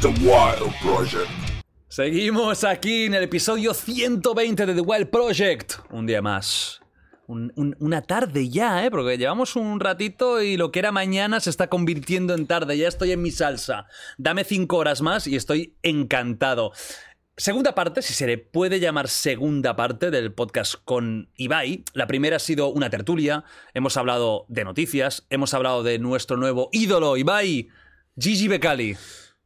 The Wild Project. Seguimos aquí en el episodio 120 de The Wild Project. Un día más. Un- un- una tarde ya, ¿eh? Porque llevamos un ratito y lo que era mañana se está convirtiendo en tarde. Ya estoy en mi salsa. Dame cinco horas más y estoy encantado. Segunda parte, si se le puede llamar segunda parte del podcast con Ibai. La primera ha sido una tertulia. Hemos hablado de noticias. Hemos hablado de nuestro nuevo ídolo, Ibai. Gigi Becali.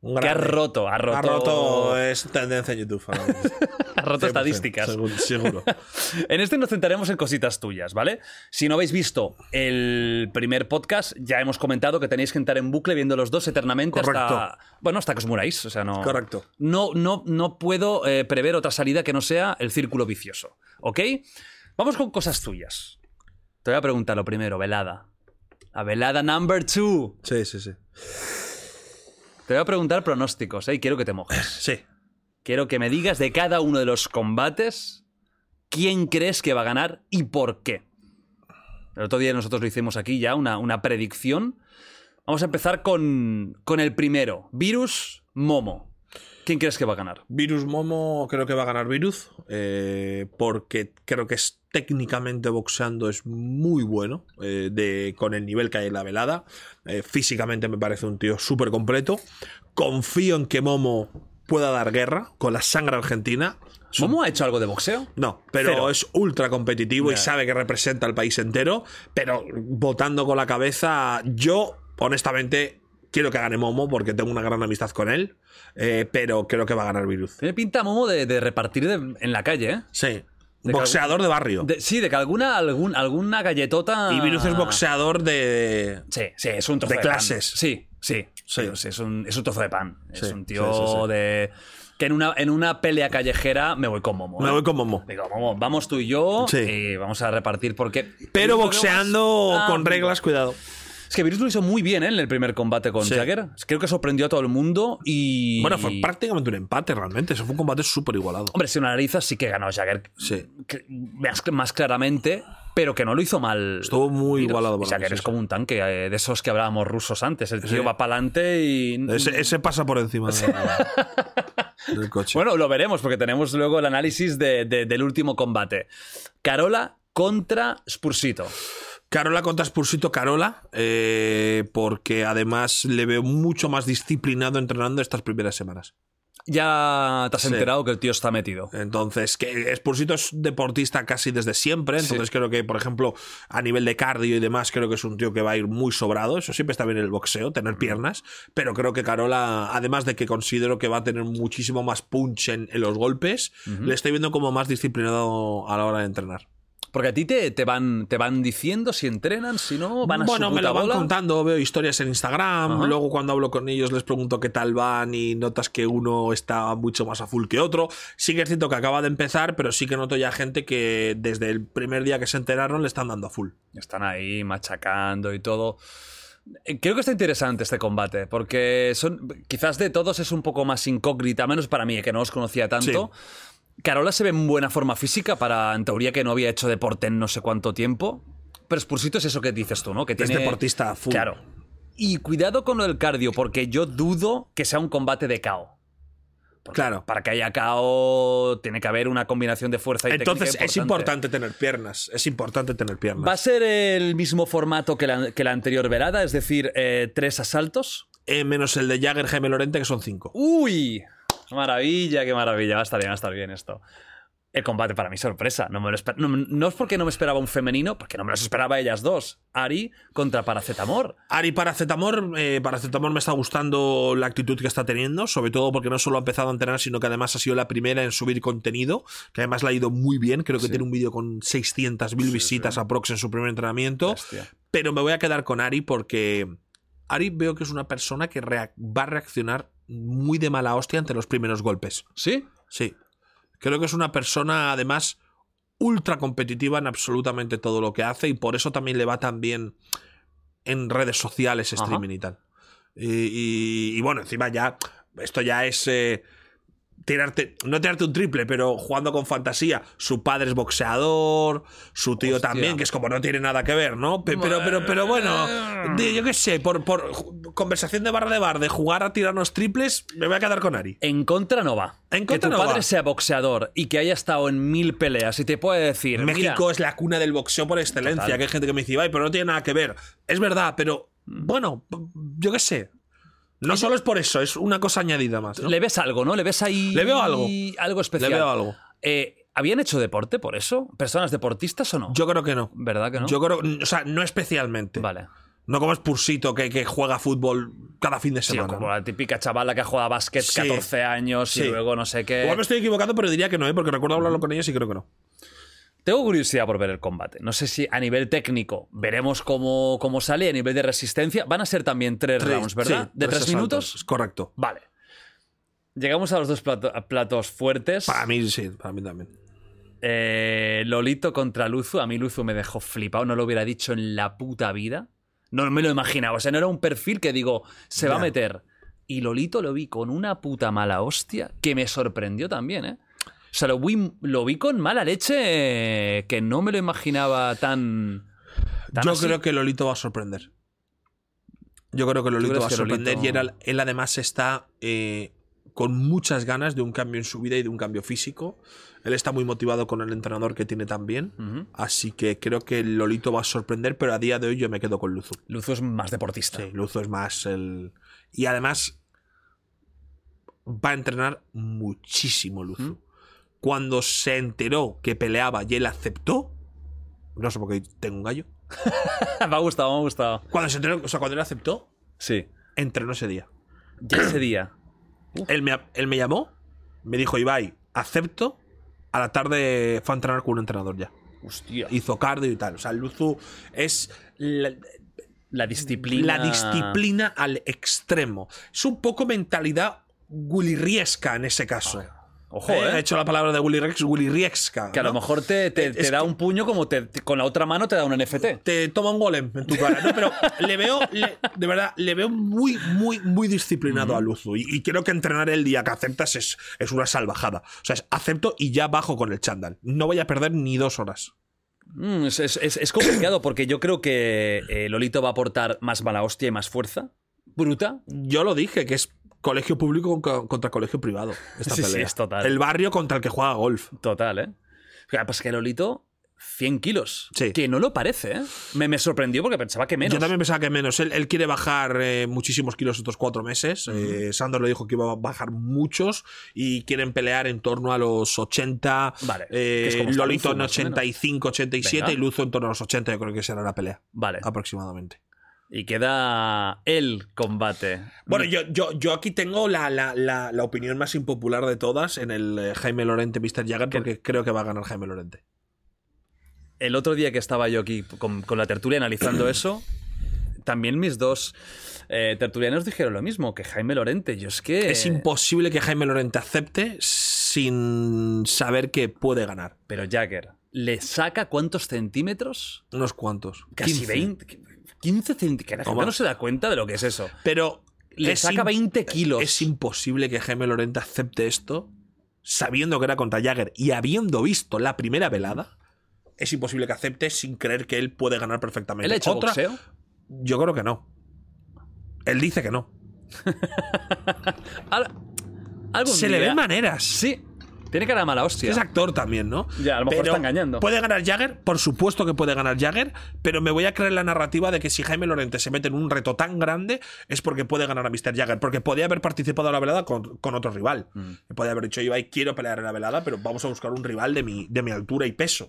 Un Que ha roto, ha roto. Ha roto, es tendencia en YouTube. mismo. Ha roto 100%, estadísticas. Seguro. seguro. En este nos centraremos en cositas tuyas, ¿vale? Si no habéis visto el primer podcast, ya hemos comentado que tenéis que entrar en bucle viendo los dos eternamente hasta. Correcto. Bueno, hasta que os muráis. O sea, no. Correcto. No, no, no puedo eh, prever otra salida que no sea el círculo vicioso. ¿Ok? Vamos con cosas tuyas. Te voy a preguntar lo primero, velada. La velada number two. Sí, sí, sí. Te voy a preguntar pronósticos, ¿eh? Y quiero que te mojes. Sí. Quiero que me digas de cada uno de los combates quién crees que va a ganar y por qué. El otro día nosotros lo hicimos aquí ya, una, una predicción. Vamos a empezar con, con el primero. Virus Momo. ¿Quién crees que va a ganar? Virus Momo creo que va a ganar Virus. eh, porque creo que es técnicamente boxeando es muy bueno. eh, de, con el nivel que hay en la velada. Eh, físicamente me parece un tío súper completo. Confío en que Momo pueda dar guerra con la sangre argentina. ¿Momo ha hecho algo de boxeo? No, pero Cero. es ultra competitivo y sabe que representa al país entero. Pero votando con la cabeza, yo, honestamente, quiero que gane Momo porque tengo una gran amistad con él. eh, pero creo que va a ganar Virus. Tiene pinta Momo de, de repartir de- en la calle, ¿eh? Sí. De boxeador de barrio. De- sí, de que alguna, algún, alguna galletota. Y Virus es boxeador de. Sí, sí, es un trozo De de, pan. clases. Sí, sí, Sí. sí, es, un, es un trozo de pan. Es un tío de. Que en una, en una pelea callejera me voy con Momo. Me ¿eh? voy con Momo. Digo, Momo, vamos tú y yo y vamos a repartir porque. Pero boxeando con Ah, reglas, cuidado. Es que Virus lo hizo muy bien ¿eh? en el primer combate con Sí. Jagger. Creo que sorprendió a todo el mundo y. Bueno, fue prácticamente un empate realmente. Eso fue un combate súper igualado. Hombre, si una nariza sí que ganó Jagger Sí. más, más claramente, pero que no lo hizo mal. Estuvo muy Virus. igualado para Jagger sí, es sí. como un tanque eh, de esos que hablábamos rusos antes. El tío va para adelante y. Ese, ese pasa por encima de- del coche. Bueno, lo veremos porque tenemos luego el análisis de- de- del último combate. Carola contra Spursito. Carola contra Spursito Carola, eh, porque además le veo mucho más disciplinado entrenando estas primeras semanas. Ya te has Sí. enterado que el tío está metido. Entonces, que Spursito es deportista casi desde siempre, entonces creo que, por ejemplo, a nivel de cardio y demás, creo que es un tío que va a ir muy sobrado. Eso siempre está bien en el boxeo, tener piernas, pero creo que Carola, además de que considero que va a tener muchísimo más punch en, en los golpes, le estoy viendo como más disciplinado a la hora de entrenar. Porque a ti te, te van, te van diciendo si entrenan, si no, van a bueno, su me puta lo van bola. contando, veo historias en Instagram, Ajá. luego cuando hablo con ellos les pregunto qué tal van y notas que uno está mucho más a full que otro. Sí que es cierto que acaba de empezar, pero sí que noto ya gente que desde el primer día que se enteraron le están dando a full. Están ahí machacando y todo. Eh, Creo que está interesante este combate, porque son quizás de todos es un poco más incógnita, menos para mí, que no os conocía tanto. Carola se ve en buena forma física para, en teoría, que no había hecho deporte en no sé cuánto tiempo. Pero Spursito es eso que dices tú, ¿no? Que Es tiene... deportista a full. Claro. Y cuidado con lo del cardio, porque yo dudo que sea un combate de KO. Porque Claro. Para que haya KO tiene que haber una combinación de fuerza y Entonces técnica es importante tener piernas, es importante tener piernas. ¿Va a ser el mismo formato que la, que la anterior velada? Es decir, eh, tres asaltos. Eh, menos el de Jagger Jaime Lorente, que son cinco. ¡Uy! ¡Qué maravilla, qué maravilla! Va a estar bien, va a estar bien esto. El combate para mí sorpresa. No, me lo esper- no, no es porque no me esperaba un femenino, porque no me los esperaba ellas dos. Ari contra Paracetamor. Ari Paracetamor, eh, Paracetamor me está gustando la actitud que está teniendo, sobre todo porque no solo ha empezado a entrenar, sino que además ha sido la primera en subir contenido, que además le ha ido muy bien, creo que tiene un vídeo con 600.000 visitas aprox en su primer entrenamiento, Bestia. pero me voy a quedar con Ari porque Ari veo que es una persona que va a reaccionar muy de mala hostia ante los primeros golpes. ¿Sí? Sí. Creo que es una persona, además, ultra competitiva en absolutamente todo lo que hace y por eso también le va tan bien en redes sociales, Ajá. streaming y tal. Y, y- y bueno, encima ya, esto ya es... eh, tirarte, no tirarte un triple, pero jugando con fantasía. Su padre es boxeador, su tío Hostia. también, que es como no tiene nada que ver, ¿no? Pe- Pero, pero, pero bueno, yo qué sé, por, por conversación de barra de bar, de jugar a tirarnos triples, me voy a quedar con Ari. En contra no va. En contra que tu no padre va. sea boxeador y que haya estado en mil peleas y te puede decir. México mira, es la cuna del boxeo por excelencia, Total. que hay gente que me dice, ay, pero no tiene nada que ver. Es verdad, pero bueno, yo qué sé. No solo es por eso, es una cosa añadida más. ¿no? le ves algo, ¿no? Le ves ahí. Le veo algo. Algo Le especial. veo algo. Eh, ¿Habían hecho deporte por eso? ¿Personas deportistas o no? Yo creo que no. ¿Verdad que no? Yo creo, o sea, no especialmente. Vale. No como Spursito que, que juega fútbol cada fin de Sí, semana. como la típica chavala que juega básquet Sí. 14 años y Sí. luego no sé qué. Igual me estoy equivocando, pero diría que no, ¿eh? porque recuerdo hablarlo con ellos y creo que no. Tengo curiosidad por ver el combate. No sé si a nivel técnico veremos cómo, cómo sale, a nivel de resistencia. Van a ser también tres, rounds, ¿verdad? Sí, ¿De tres minutos? Correcto. Vale. Llegamos a los dos plato- platos fuertes. Para mí sí, para mí también. Eh, Lolito contra Luzu. A mí Luzu me dejó flipado, no lo hubiera dicho en la puta vida. No me lo imaginaba. O sea, no era un perfil que digo, se va a meter. Y Lolito lo vi con una puta mala hostia que me sorprendió también, ¿eh? O sea, lo vi, lo vi con mala leche eh, que no me lo imaginaba tan. tan Yo así. creo que Lolito va a sorprender. Yo creo que Lolito va a sorprender Lolito- y él, él además está eh, con muchas ganas de un cambio en su vida y de un cambio físico. Él está muy motivado con el entrenador que tiene también. Así que creo que Lolito va a sorprender, pero a día de hoy yo me quedo con Luzu. Luzu es más deportista. Sí, Luzu es más el. Y además va a entrenar muchísimo Luzu. Cuando se enteró que peleaba y él aceptó. No sé por qué tengo un gallo. me ha gustado, me ha gustado. Cuando se enteró, o sea, cuando él aceptó, Sí. entrenó ese día. Ya ese día. Él me, él me llamó, me dijo, Ibai, acepto. A la tarde fue a entrenar con un entrenador ya. Hostia. Hizo cardio y tal. O sea, Luzu es la, La disciplina. la disciplina al extremo. Es un poco mentalidad Riesca en ese caso. Ojo, Eh, ¿eh? He hecho la palabra de Willy Rex, Riesca. Que a lo mejor te, te- te da un puño como te, te- con la otra mano te da un NFT. te toma un golem en tu cara. No, pero le veo, le- de verdad, le veo muy, muy, muy disciplinado a Luzu. Y, y creo que entrenar el día que aceptas es, es una salvajada. O sea, es acepto y ya bajo con el chándal. No voy a perder ni dos horas. Mm, es, es- es- es complicado porque yo creo que eh, Lolito va a aportar más mala hostia y más fuerza. Bruta. Yo lo dije, que es colegio público con- contra colegio privado. Esta Sí, sí, pelea. es total. El barrio contra el que juega golf. Total, ¿eh? Pues que Lolito, 100 kilos. Sí. Que no lo parece, ¿eh? Me, me sorprendió porque pensaba que menos. Yo también pensaba que menos. Él, él quiere bajar eh, muchísimos kilos estos cuatro meses. Eh, Sandor le dijo que iba a bajar muchos y quieren pelear en torno a los 80. Vale, eh, Lolito en más o menos. 85, 87 Venga. y Luzo en torno a los 80. Yo creo que será la pelea. Vale. Aproximadamente. Y queda el combate. Bueno, yo, yo, yo aquí tengo la, la- la- la opinión más impopular de todas en el eh, Jaime Lorente Mr. Jagger porque creo que va a ganar Jaime Lorente. el otro día que estaba yo aquí con, con la tertulia analizando eso, también mis dos eh, tertulianos dijeron lo mismo, que Jaime Lorente. Yo es que. Es imposible que Jaime Lorente acepte sin saber que puede ganar. Pero Jagger, ¿le saca cuántos centímetros? Unos cuantos. Casi 15. 20. 15 centímetros. Que la gente Toma. no se da cuenta de lo que es eso. Pero Le saca im- 20 kilos. Es imposible que Jaime Lorente acepte esto sabiendo que era contra Jagger y habiendo visto la primera velada. Es imposible que acepte sin creer que él puede ganar perfectamente. ¿Él ha hecho Otra- boxeo? Yo creo que no. Él dice que no. Al- algún Se le ven maneras. Sí. Tiene cara de mala hostia. Es actor también, ¿no? Ya, a lo mejor Pero está engañando. ¿Puede ganar Jagger? Por supuesto que puede ganar Jagger, pero me voy a creer la narrativa de que si Jaime Lorente se mete en un reto tan grande es porque puede ganar a Mr. Jagger, porque podía haber participado en la velada con, con otro rival. Mm. Podía haber dicho, Ibai, quiero pelear en la velada, pero vamos a buscar un rival de mi, de mi altura y peso.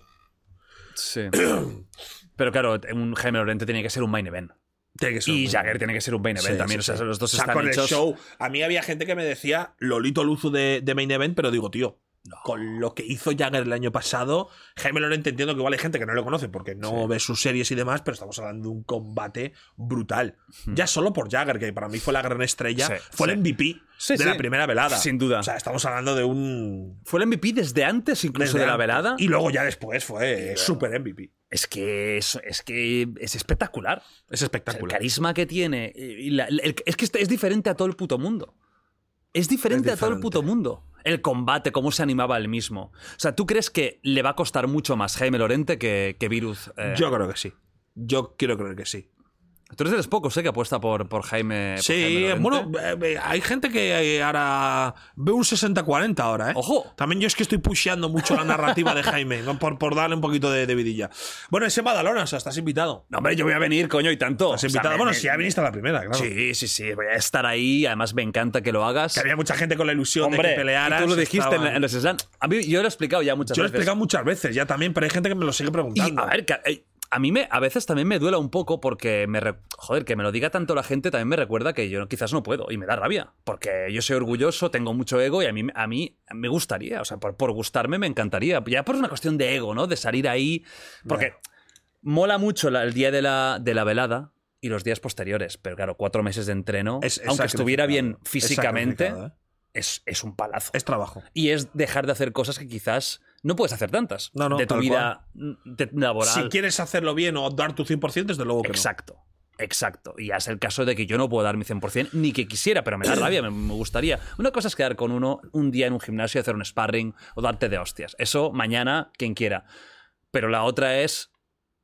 Sí. Pero claro, un Jaime Lorente tiene que ser un main event. Tiene que ser Y Jagger tiene que ser un main event Sí, también. sí, o sea, sí. los dos O sea, están con hechos. el show. A mí había gente que me decía Lolito Luzu de, de Main Event, pero digo, tío, con lo que hizo Jagger el año pasado. Jaime Lorente entiendo que igual hay gente que no lo conoce porque no ve sus series y demás, pero estamos hablando de un combate brutal. Ya solo por Jagger, que para mí fue la gran estrella, Sí, fue sí. el MVP de la primera velada. Sin duda. O sea, estamos hablando de un. Fue el MVP desde antes incluso desde de la antes. velada. Y luego ya después fue super MVP. Es que es, es que es espectacular. Es O sea, el espectacular. carisma que tiene. y la- el- es que es diferente a todo el puto mundo. Es diferente, Es a todo el diferente. puto mundo. El combate, cómo se animaba él mismo. O sea, ¿tú crees que le va a costar mucho más Jaime Lorente que, que Virus? eh? Yo creo que sí. Yo quiero creer que sí. Tú eres de los pocos, ¿eh? Que apuesta por, por Jaime. por Sí, Jaime bueno, eh, eh, hay gente que eh, ahora ve un 60-40 ahora, ¿eh? Ojo. También yo es que estoy pusheando mucho la narrativa de Jaime, por, por darle un poquito de, de vidilla. Bueno, ese Badalona, o sea, estás invitado. No, hombre, yo voy a venir, coño, y tanto. Estás O sea, invitado. bueno, me- si ya viniste a la primera, claro. Sí, sí, sí. Voy a estar ahí. Además, me encanta que lo hagas. Que había mucha gente con la ilusión de Hombre, que pelearas. y tú lo dijiste en, los slams. A mí, yo lo he explicado ya muchas Yo lo he veces. explicado muchas veces ya también, pero hay gente que me lo sigue Y preguntando. a ver, que- eh, a mí me, a veces también me duela un poco porque me re- joder, que me lo diga tanto la gente también me recuerda que yo quizás no puedo y me da rabia. Porque yo soy orgulloso, tengo mucho ego y a mí, a mí me gustaría, o sea, por, por gustarme me encantaría. Ya por una cuestión de ego, ¿no? De salir ahí. Porque mola mucho la- el día de la, de la velada y los días posteriores. Pero claro, cuatro meses de entreno, Es- es aunque estuviera bien. Es físicamente, ¿eh? es, es un palazo. Es trabajo. Y es dejar de hacer cosas que quizás no puedes hacer tantas. No, no, de tu vida de- laboral. Si quieres hacerlo bien o dar tu 100%, desde luego que no. Exacto. Exacto. Y ya es el caso de que yo no puedo dar mi 100% ni que quisiera, pero me da rabia, me, me gustaría. Una cosa es quedar con uno un día en un gimnasio y hacer un sparring o darte de hostias. Eso mañana, quien quiera. Pero la otra es,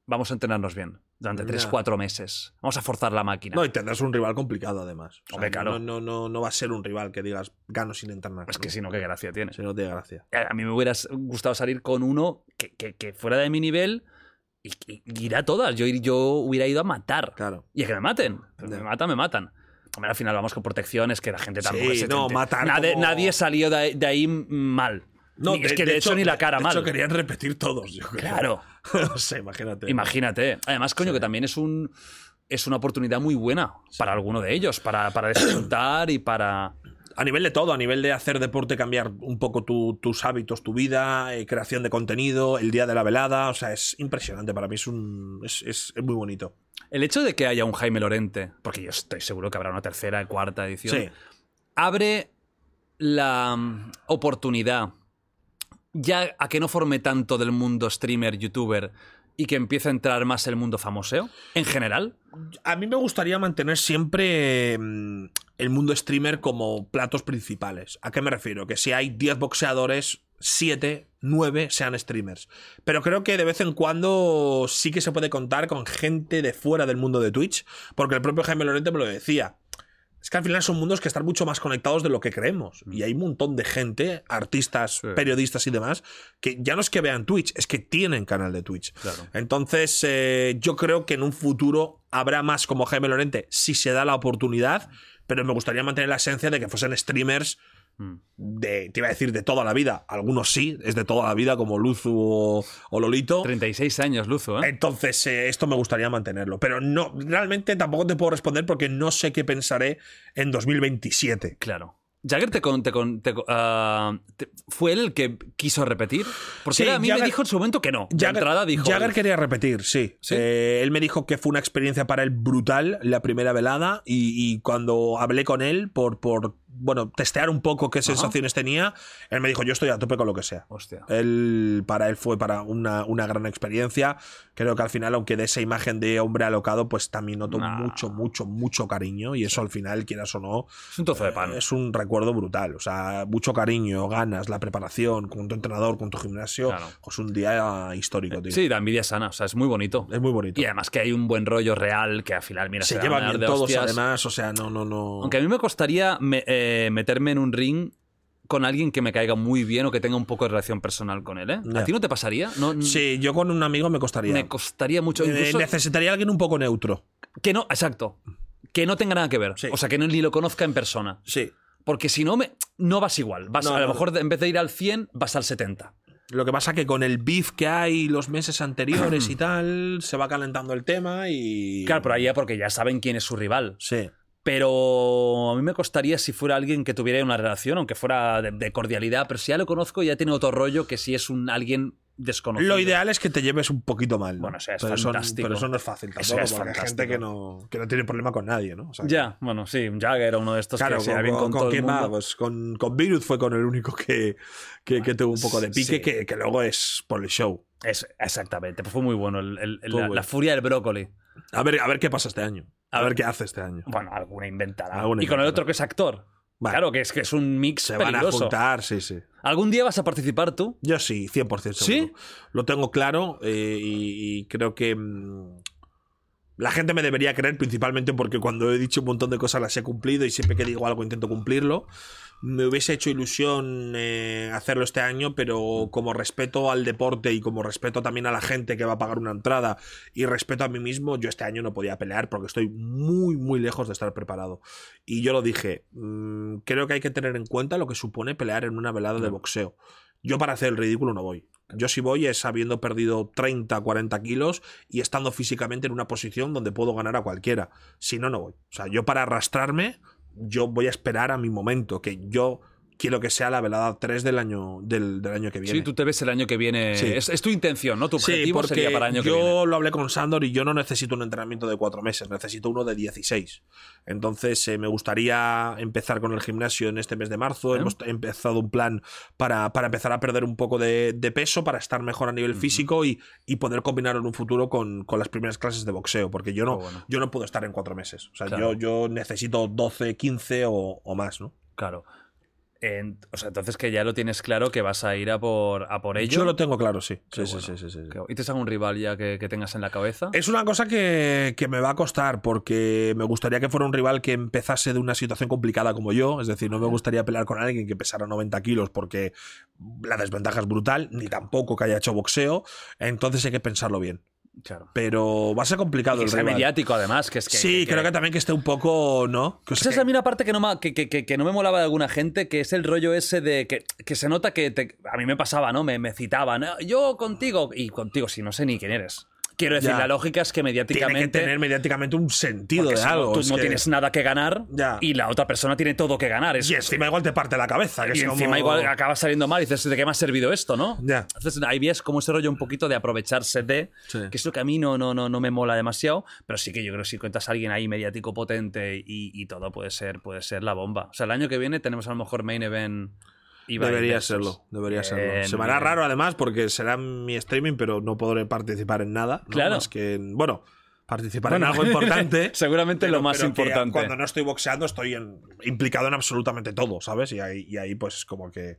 vamos a entrenarnos bien durante Ya. 3-4 meses. Vamos a forzar la máquina. No, y tendrás un rival complicado además. O sea, Hombre, claro. no, no, no, no va a ser un rival que digas gano sin entrenar. es que si no, qué gracia tiene. Si no tiene gracia. A mí me hubiera gustado salir con uno que, que- que fuera de mi nivel y, y- y ir a todas. Yo, ir- yo hubiera ido a matar. Claro. Y a que me maten. Me matan, me matan. Hombre, al final vamos con protecciones, que la gente tampoco Sí, se no, matar Nadie, como- nadie salió de ahí, de ahí mal. Ni- es que de, hecho, ni la cara de mal. hecho, querían repetir todos. yo creo. Claro. no sé, imagínate. Imagínate. Además, coño, que también es un es una oportunidad muy buena para alguno de ellos, para, para disfrutar y para. A nivel de todo, a nivel de hacer deporte, cambiar un poco tu- tus hábitos, tu vida, eh, creación de contenido, el día de la velada. O sea, es impresionante. Para mí es un. Es, es- es muy bonito. El hecho de que haya un Jaime Lorente, porque yo estoy seguro que habrá una tercera, cuarta edición, Sí. abre la oportunidad ya a que no forme tanto del mundo streamer, youtuber y que empiece a entrar más el mundo famoseo en general. A mí me gustaría mantener siempre mm, el mundo streamer como platos principales. ¿A qué me refiero? Que si hay 10 boxeadores, 7, 9 sean streamers. Pero creo que de vez en cuando sí que se puede contar con gente de fuera del mundo de Twitch, porque el propio Jaime Lorente me lo decía. Es que al final son mundos que están mucho más conectados de lo que creemos. Y hay un montón de gente, artistas, Sí. periodistas y demás, que ya no es que vean Twitch, es que tienen canal de Twitch. Claro. Entonces, eh, yo creo que en un futuro habrá más como Jaime Lorente si se da la oportunidad, pero me gustaría mantener la esencia de que fuesen streamers Mm. De, te iba a decir, de toda la vida. Algunos sí, es de toda la vida, como Luzu o, o Lolito. 36 años, Luzo, ¿eh? Entonces, eh, esto me gustaría mantenerlo. Pero no, realmente tampoco te puedo responder porque no sé qué pensaré en 2027. Claro. Jagger te, con- te con- te ah, te- fue él el que quiso repetir. Porque Sí, a mí Jagger- me dijo en su momento que no. De Jagger, entrada dijo. Jagger quería repetir, sí. ¿Sí? Eh, él me dijo que fue una experiencia para él brutal la primera velada y, y cuando hablé con él por, por bueno, testear un poco qué sensaciones tenía, él me dijo, yo estoy a tope con lo que sea. Hostia. Él, para él fue para una, una gran experiencia. Creo que al final, aunque de esa imagen de hombre alocado, pues también noto Nah. mucho, mucho, mucho cariño. Y eso al final, quieras o no, Es un trozo de pan. eh, es un recuerdo brutal. O sea, mucho cariño, ganas, la preparación con tu entrenador, con tu gimnasio. Claro. Es un día histórico, tío. Sí, la envidia sana. O sea, es muy bonito. Es muy bonito. Y además que hay un buen rollo real que al final, mira, Se a llevan bien todos, hostias. además. O sea, no, no, no. Aunque a mí me costaría me- eh, meterme en un ring con alguien que me caiga muy bien o que tenga un poco de relación personal con él, ¿eh? ¿A ti no te pasaría? No, Sí, yo con un amigo me costaría. Me costaría mucho. Eh, Incluso necesitaría alguien un poco neutro. que no, exacto. Que no tenga nada que ver. Sí. O sea, que no, ni lo conozca en persona. Sí. Porque si no, me, no vas igual. Vas, No, a lo no. mejor en vez de ir al 100, vas al 70. Lo que pasa que con el beef que hay los meses anteriores y tal, se va calentando el tema y. Claro, pero ahí ya porque ya saben quién es su rival. Sí. Pero a mí me costaría si fuera alguien que tuviera una relación, aunque fuera de, de cordialidad, pero si ya lo conozco ya tiene otro rollo que si es un alguien desconocido. Lo ideal es que te lleves un poquito mal. ¿no? Bueno, o sea, es pero, eso, fantástico. pero eso no es fácil tampoco, es porque hay fantástico. gente que no, que no tiene problema con nadie, ¿no? O sea, Ya, bueno, sí, Jagger era uno de estos Claro, que se bien con, con- todo el mundo. Pues con, con Virus fue con el único que, que, que tuvo un poco de pique, Sí. que, que luego es por el show. Es- exactamente, pues fue muy bueno. el- el- el- Fue la, bueno. la furia del brócoli. A ver, a ver qué pasa este año. A, ver qué hace este año. Bueno, alguna inventará. Alguna y con el otro que es actor. Vale. Claro, que es que es un mix Se van a juntar, sí, sí. ¿Algún día vas a participar tú? Yo sí, 100% seguro. ¿Sí? Lo tengo claro eh, y, y creo que mm, la gente me debería creer principalmente porque cuando he dicho un montón de cosas las he cumplido y siempre que digo algo intento cumplirlo. Me hubiese hecho ilusión eh, hacerlo este año, pero como respeto al deporte y como respeto también a la gente que va a pagar una entrada y respeto a mí mismo, yo este año no podía pelear porque estoy muy, muy lejos de estar preparado. Y yo lo dije, mm, creo que hay que tener en cuenta lo que supone pelear en una velada de boxeo. Yo para hacer el ridículo no voy. Yo si voy es habiendo perdido 30, 40 kilos y estando físicamente en una posición donde puedo ganar a cualquiera. Si no, no voy. O sea, yo para arrastrarme, yo voy a esperar a mi momento, que yo quiero que sea la velada 3 del año, del, del año que viene. Sí, tú te ves el año que viene. Sí. Es, es tu intención, ¿no? Tu Sí, objetivo porque sería para el año que yo viene. lo hablé con Sandor y yo no necesito un entrenamiento de cuatro meses, necesito uno de 16. Entonces eh, me gustaría empezar con el gimnasio en este mes de marzo. Hemos empezado un plan para, para empezar a perder un poco de, de peso, para estar mejor a nivel físico y, y poder combinarlo en un futuro con, con las primeras clases de boxeo, porque yo no, bueno. yo no puedo estar en cuatro meses. O sea, Claro. yo, yo necesito 12, 15 o, o más, ¿no? Claro. En- o sea, entonces que ya lo tienes claro que vas a ir a por, a por ello. Yo lo tengo claro, sí. Sí, sí, bueno. sí, sí, ¿Y tienes algún rival ya que, que tengas en la cabeza? Es una cosa que, que me va a costar porque me gustaría que fuera un rival que empezase de una situación complicada como yo. Es decir, no me gustaría pelear con alguien que pesara 90 kilos porque la desventaja es brutal, ni tampoco que haya hecho boxeo. Entonces hay que pensarlo bien. Claro. Pero va a ser complicado Que el sea rival. mediático, además, que es que. sí, creo que también que esté un poco, ¿no? Que, Esa es que- a mí una parte que no, me, que, que- que- que no me molaba de alguna gente, que es el rollo ese de que, que se nota que te- a mí me pasaba, ¿no? Me, me citaban, "Ah, yo contigo, y contigo, si no sé ni quién eres. Quiero decir, Ya. la lógica es que tiene mediáticamente. que tener mediáticamente un sentido de si no, algo. tú no que- tienes nada que ganar Ya. y la otra persona tiene todo que ganar. Es, Y encima igual te parte la cabeza. Que y encima como- igual acaba saliendo mal y dices, ¿de qué me ha servido esto, no? Ya. Entonces ahí ves como ese rollo un poquito de aprovecharse de, Sí. que es lo que a mí no, no, no, no me mola demasiado, pero sí que yo creo que si cuentas a alguien ahí mediático potente y, y todo puede ser, puede ser la bomba. O sea, el año que viene tenemos a lo mejor main event. Ibai Debería versus. serlo, debería serlo. Bien, Se me hará bien. raro además porque será mi streaming, pero no podré participar en nada. ¿no? Claro. Más que en- bueno, participar Bueno, en algo importante. Seguramente pero- lo más importante. Cuando no estoy boxeando estoy en- implicado en absolutamente todo, ¿sabes? Y ahí, y ahí pues como que...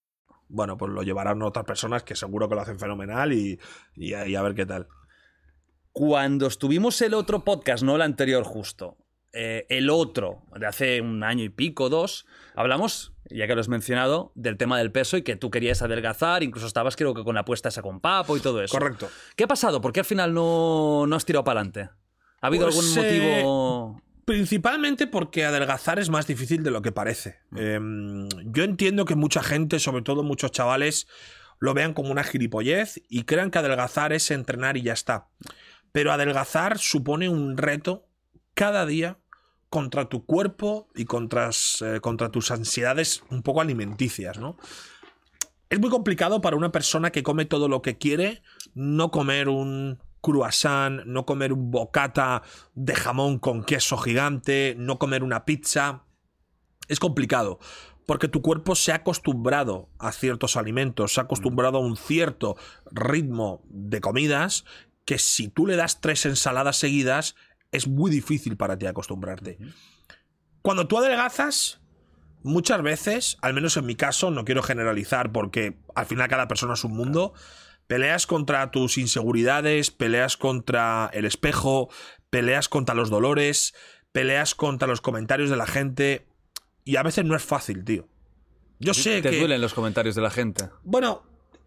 Bueno, pues lo llevarán otras personas que seguro que lo hacen fenomenal y, y a, y a ver qué tal. Cuando estuvimos el otro podcast, no el anterior justo, eh, el otro, de hace un año y pico, dos, hablamos, ya que lo has mencionado, del tema del peso y que tú querías adelgazar, incluso estabas creo que con la apuesta esa con Papo y todo eso. Correcto. ¿Qué ha pasado? ¿Por qué al final no, no has tirado para adelante? ¿Ha habido Pues, algún eh, motivo...? Principalmente porque adelgazar es más difícil de lo que parece. Em, yo entiendo que mucha gente, sobre todo muchos chavales, lo vean como una gilipollez y crean que adelgazar es entrenar y ya está. Pero adelgazar supone un reto cada día contra tu cuerpo y contra, eh, contra tus ansiedades un poco alimenticias, ¿no? Es muy complicado para una persona que come todo lo que quiere no comer un croissant, no comer un bocata de jamón con queso gigante, no comer una pizza. Es complicado. Porque tu cuerpo se ha acostumbrado a ciertos alimentos, se ha acostumbrado a un cierto ritmo de comidas que si tú le das tres ensaladas seguidas, es muy difícil para ti acostumbrarte. Cuando tú adelgazas, muchas veces, al menos en mi caso, no quiero generalizar porque al final cada persona es un mundo, peleas contra tus inseguridades, peleas contra el espejo, peleas contra los dolores, peleas contra los comentarios de la gente y a veces no es fácil, tío. Yo sé Te que... duelen los comentarios de la gente. Bueno,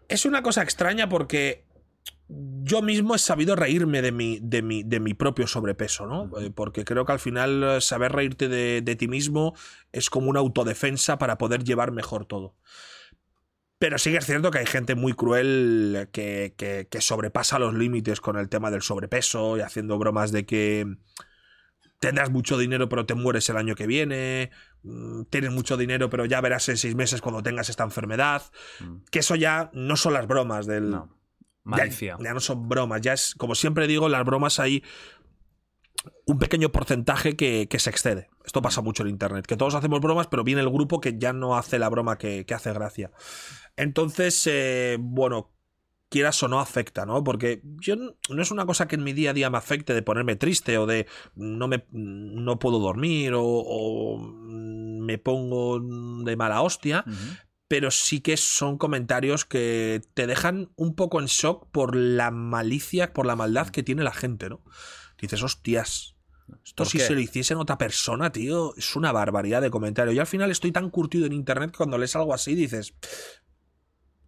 es una cosa extraña porque yo mismo he sabido reírme de mi, de mi, de mi propio sobrepeso, ¿no? Eh, Porque creo que al final eh, saber reírte de, de ti mismo es como una autodefensa para poder llevar mejor todo. Pero sí que es cierto que hay gente muy cruel que, que- que sobrepasa los límites con el tema del sobrepeso y haciendo bromas de que tendrás mucho dinero pero te mueres el año que viene, mm, tienes mucho dinero pero ya verás en seis meses cuando tengas esta enfermedad, que eso ya no son las bromas del... No. Ya- Malicia. Ya, no son bromas, ya es, como siempre digo, las bromas hay un pequeño porcentaje que, que se excede. Esto pasa mucho en Internet, que todos hacemos bromas, pero viene el grupo que ya no hace la broma que, que hace gracia. Entonces, eh, bueno, quieras o no afecta, ¿no? Porque yo no es una cosa que en mi día a día me afecte de ponerme triste o de no me no puedo dormir o, o me pongo de mala hostia, pero sí que son comentarios que te dejan un poco en shock por la malicia, por la maldad que tiene la gente, ¿no? Dices, hostias, esto ¿Por si qué? se lo hiciesen a otra persona, tío, es una barbaridad de comentario. Y al final estoy tan curtido en internet que cuando lees algo así dices,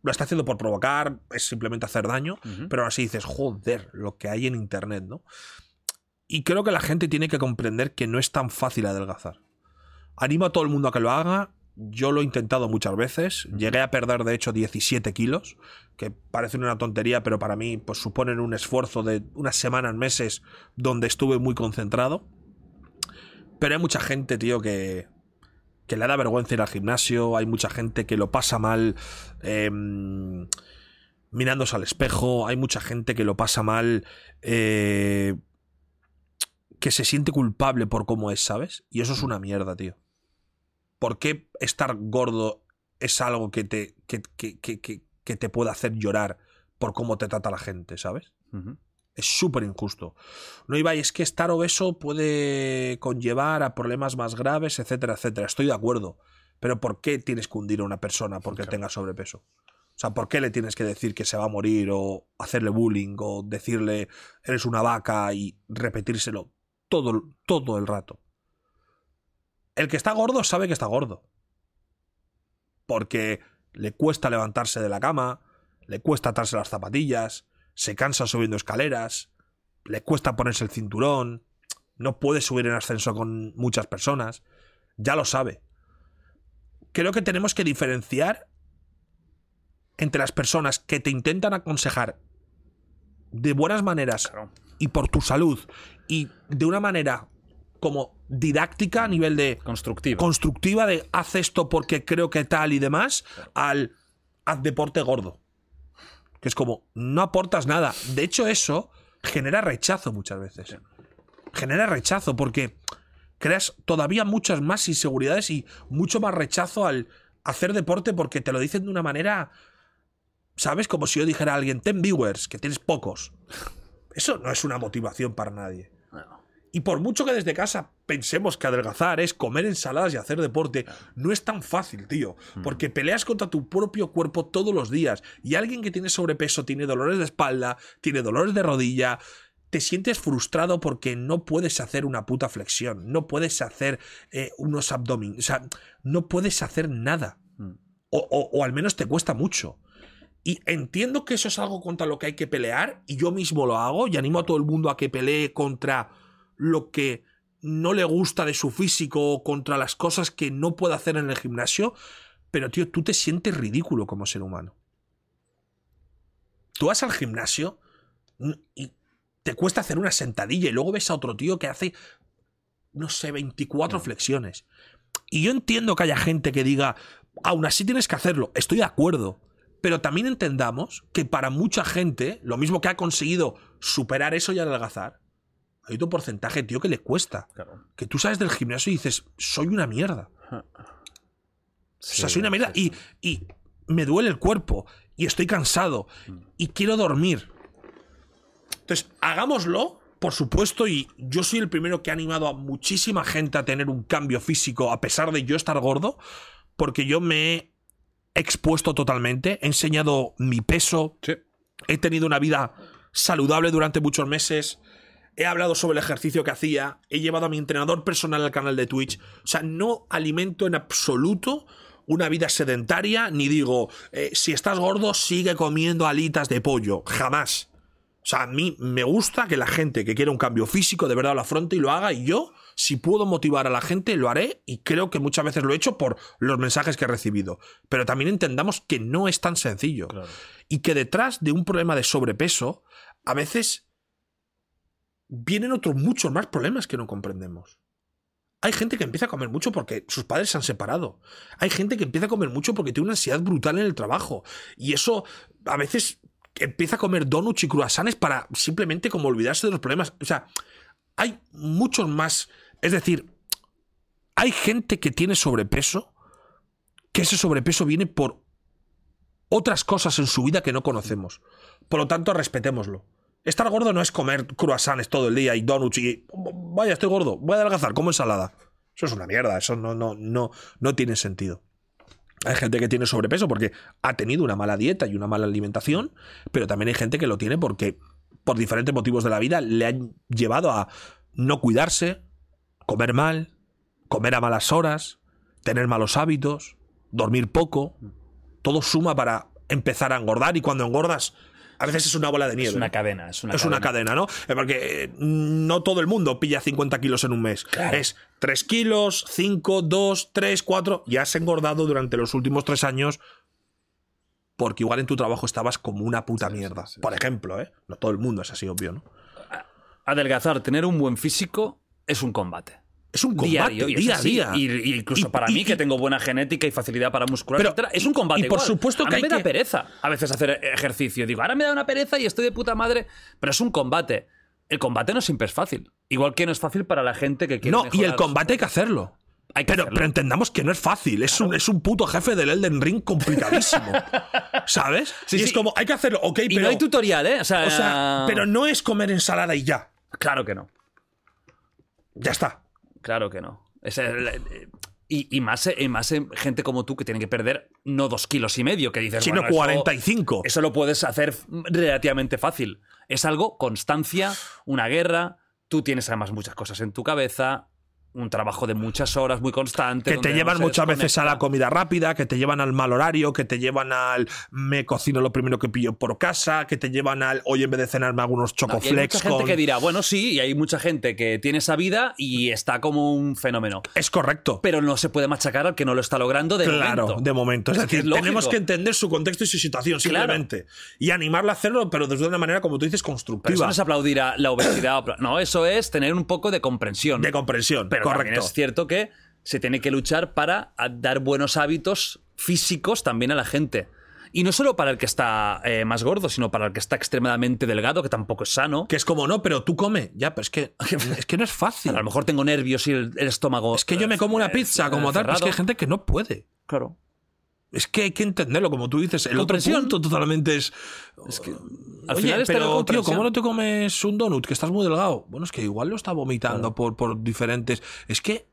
lo está haciendo por provocar, es simplemente hacer daño, Ujú. pero así dices, joder, lo que hay en internet, ¿no? Y creo que la gente tiene que comprender que no es tan fácil adelgazar. Animo a todo el mundo a que lo haga. Yo lo he intentado muchas veces. Llegué a perder, de hecho, 17 kilos, que parece una tontería, pero para mí pues, suponen un esfuerzo de unas semanas, meses, donde estuve muy concentrado. Pero hay mucha gente, tío, que, que le da vergüenza ir al gimnasio. Hay mucha gente que lo pasa mal em, mirándose al espejo. Hay mucha gente que lo pasa mal eh, que se siente culpable por cómo es, ¿sabes? Y eso es una mierda, tío. ¿Por qué estar gordo es algo que te, que, que- que- que- te puede hacer llorar por cómo te trata la gente, ¿sabes? Es súper injusto. No, Ibai, es que estar obeso puede conllevar a problemas más graves, etcétera, etcétera. Estoy de acuerdo. Pero ¿por qué tienes que hundir a una persona porque tenga sobrepeso? O sea, ¿por qué le tienes que decir que se va a morir o hacerle bullying o decirle eres una vaca y repetírselo todo, todo el rato? El que está gordo sabe que está gordo. Porque le cuesta levantarse de la cama, le cuesta atarse las zapatillas, se cansa subiendo escaleras, le cuesta ponerse el cinturón, no puede subir en ascenso con muchas personas, ya lo sabe. Creo que tenemos que diferenciar entre las personas que te intentan aconsejar de buenas maneras Claro. y por tu salud y de una manera como didáctica a nivel de Constructivo. constructiva de haz esto porque creo que tal y demás, al haz deporte gordo. Que es como, no aportas nada. De hecho, eso genera rechazo muchas veces. Genera rechazo porque creas todavía muchas más inseguridades y mucho más rechazo al hacer deporte porque te lo dicen de una manera, ¿sabes? Como si yo dijera a alguien, ten viewers, que tienes pocos. Eso no es una motivación para nadie. Y por mucho que desde casa pensemos que adelgazar es comer ensaladas y hacer deporte, no es tan fácil, tío. Porque peleas contra tu propio cuerpo todos los días. Y alguien que tiene sobrepeso tiene dolores de espalda, tiene dolores de rodilla. Te sientes frustrado porque no puedes hacer una puta flexión, no puedes hacer eh, unos abdomen, o sea, no puedes hacer nada. O, o- o al menos te cuesta mucho. Y entiendo que eso es algo contra lo que hay que pelear, y yo mismo lo hago, y animo a todo el mundo a que pelee contra lo que no le gusta de su físico o contra las cosas que no puede hacer en el gimnasio, pero tío, tú te sientes ridículo como ser humano. Tú vas al gimnasio y te cuesta hacer una sentadilla y luego ves a otro tío que hace, no sé, 24 flexiones. Y yo entiendo que haya gente que diga, aún así tienes que hacerlo, estoy de acuerdo. Pero también entendamos que para mucha gente, lo mismo que ha conseguido superar eso y adelgazar, hay otro porcentaje, tío, que le cuesta. Claro. Que tú sales del gimnasio y dices, soy una mierda. o sea, soy una mierda. sí, Y, y me duele el cuerpo. Y estoy cansado. Y quiero dormir. Entonces, hagámoslo, por supuesto. Y yo soy el primero que ha animado a muchísima gente a tener un cambio físico, a pesar de yo estar gordo. Porque yo me he expuesto totalmente. He enseñado mi peso. He tenido una vida saludable durante muchos meses. He hablado sobre el ejercicio que hacía, he llevado a mi entrenador personal al canal de Twitch. O sea, no alimento en absoluto una vida sedentaria, ni digo, eh, si estás gordo, sigue comiendo alitas de pollo. Jamás. O sea, a mí me gusta que la gente que quiera un cambio físico de verdad lo afronte y lo haga, y yo, si puedo motivar a la gente, lo haré, y creo que muchas veces lo he hecho por los mensajes que he recibido. Pero también entendamos que no es tan sencillo. Y que detrás de un problema de sobrepeso, a veces vienen otros muchos más problemas que no comprendemos. Hay gente que empieza a comer mucho porque sus padres se han separado. Hay gente que empieza a comer mucho porque tiene una ansiedad brutal en el trabajo. Y eso a veces empieza a comer donuts y croissants para simplemente como olvidarse de los problemas. O sea, hay muchos más. Es decir, hay gente que tiene sobrepeso, que ese sobrepeso viene por otras cosas en su vida que no conocemos. Por lo tanto, respetémoslo. Estar gordo no es comer croissants todo el día y donuts y vaya, estoy gordo, voy a adelgazar, como ensalada. Eso es una mierda, eso no, no, no, no tiene sentido. Hay gente que tiene sobrepeso porque ha tenido una mala dieta y una mala alimentación, pero también hay gente que lo tiene porque por diferentes motivos de la vida le han llevado a no cuidarse, comer mal, comer a malas horas, tener malos hábitos, dormir poco. Todo suma para empezar a engordar y cuando engordas a veces es una bola de nieve. Es una cadena. Es una, es cadena. una cadena, ¿no? Eh, Porque eh, no todo el mundo pilla 50 kilos en un mes. Es 3 kilos, 5, 2, 3, 4. Ya has engordado durante los últimos 3 años porque igual en tu trabajo estabas como una puta mierda. Por ejemplo, ¿eh? No todo el mundo es así, obvio, ¿no? Adelgazar, tener un buen físico es un combate. Es un combate Diario, día a día. Y, y incluso Y- para y- mí, que tengo buena genética y facilidad para muscular, Pero- etcétera, es un combate. y por igual. supuesto a que mí me da pereza a veces hacer ejercicio. Digo, ahora me da una pereza y estoy de puta madre. Pero es un combate. El combate no siempre es fácil. Igual que no es fácil para la gente que quiere. No, y el combate hay que hacerlo. Hay que Pero, hacerlo. pero entendamos que no es fácil. Es, un, es un puto jefe del Elden Ring complicadísimo. ¿Sabes? Sí, y sí. es como, hay que hacerlo, ok, Y pero. no hay tutorial, ¿eh? O sea, o sea, pero no es comer ensalada y ya. Claro que no. Ya está. Claro que no. Es el- eh, y, y más, y más en gente como tú que tiene que perder no dos kilos y medio, que dices, Sino bueno, eso- 45. Eso lo puedes hacer relativamente fácil. Es algo, constancia, una guerra. Tú tienes además muchas cosas en tu cabeza, un trabajo de muchas horas muy constante. Que te llevan muchas veces a la comida rápida, que te llevan al mal horario, que te llevan al me cocino lo primero que pillo por casa, que te llevan al hoy en vez de cenarme algunos No, y hay chocoflex mucha gente con- que dirá, bueno, sí, y hay mucha gente que tiene esa vida y está como un fenómeno. Es correcto. Pero no se puede machacar al que no lo está logrando de Claro, momento. de momento. Es, Es que decir, es tenemos que entender su contexto y su situación, Claro. simplemente. Y animarla a hacerlo, pero desde una manera, como tú dices, Pero constructiva. eso no es aplaudir a la obesidad. No, eso es tener un poco de comprensión. De comprensión, Pero también es cierto que se tiene que luchar para dar buenos hábitos físicos también a la gente. Y no solo para el que está eh, más gordo, sino para el que está extremadamente delgado, que tampoco es sano. Que es como, no, pero tú come. Ya, pero es que, es que no es fácil. A lo mejor tengo nervios y el, el estómago. Es que yo me como una eh, pizza eh, como tal, pero es que hay gente que no puede. Claro. Es que hay que entenderlo, como tú dices. El otro punto totalmente es. Es que al Oye, final pero tío. ¿cómo no te comes un donut? Que estás muy delgado. Bueno, es que igual lo está vomitando por, por diferentes. Es que.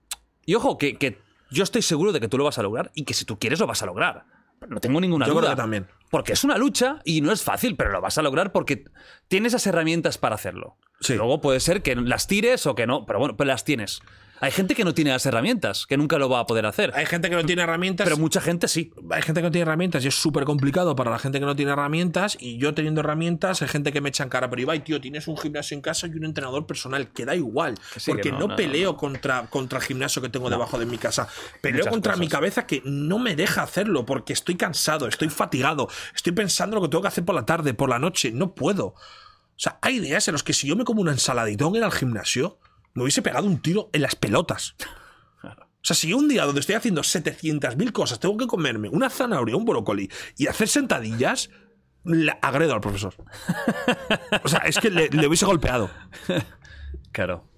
Y ojo, que, que yo estoy seguro de que tú lo vas a lograr y que si tú quieres lo vas a lograr. No tengo ninguna Yo duda. creo que también. Porque es una lucha y no es fácil, pero lo vas a lograr porque tienes esas herramientas para hacerlo. Sí. Luego puede ser que las tires o que no, pero bueno, pero las tienes. Hay gente que no tiene las herramientas, que nunca lo va a poder hacer. Hay gente que no tiene herramientas. Pero mucha gente sí. hay gente que no tiene herramientas y es súper complicado para la gente que no tiene herramientas. Y yo teniendo herramientas, hay gente que me echa en cara, pero Ibai, tío, tienes un gimnasio en casa y un entrenador personal, que da igual. sí, porque que no, no, no, peleo. Contra, contra el gimnasio que tengo debajo de mi casa. Peleo Muchas contra cosas. mi cabeza que no me deja hacerlo porque estoy cansado, estoy fatigado, estoy pensando lo que tengo que hacer por la tarde, por la noche. No puedo. O sea, hay días en los que si yo me como una ensaladitón en el gimnasio, me hubiese pegado un tiro en las pelotas. O sea, si un día donde estoy haciendo 700.000 cosas tengo que comerme una zanahoria, un brócoli y hacer sentadillas, le agredo al profesor. O sea, es que le, le hubiese golpeado. Claro.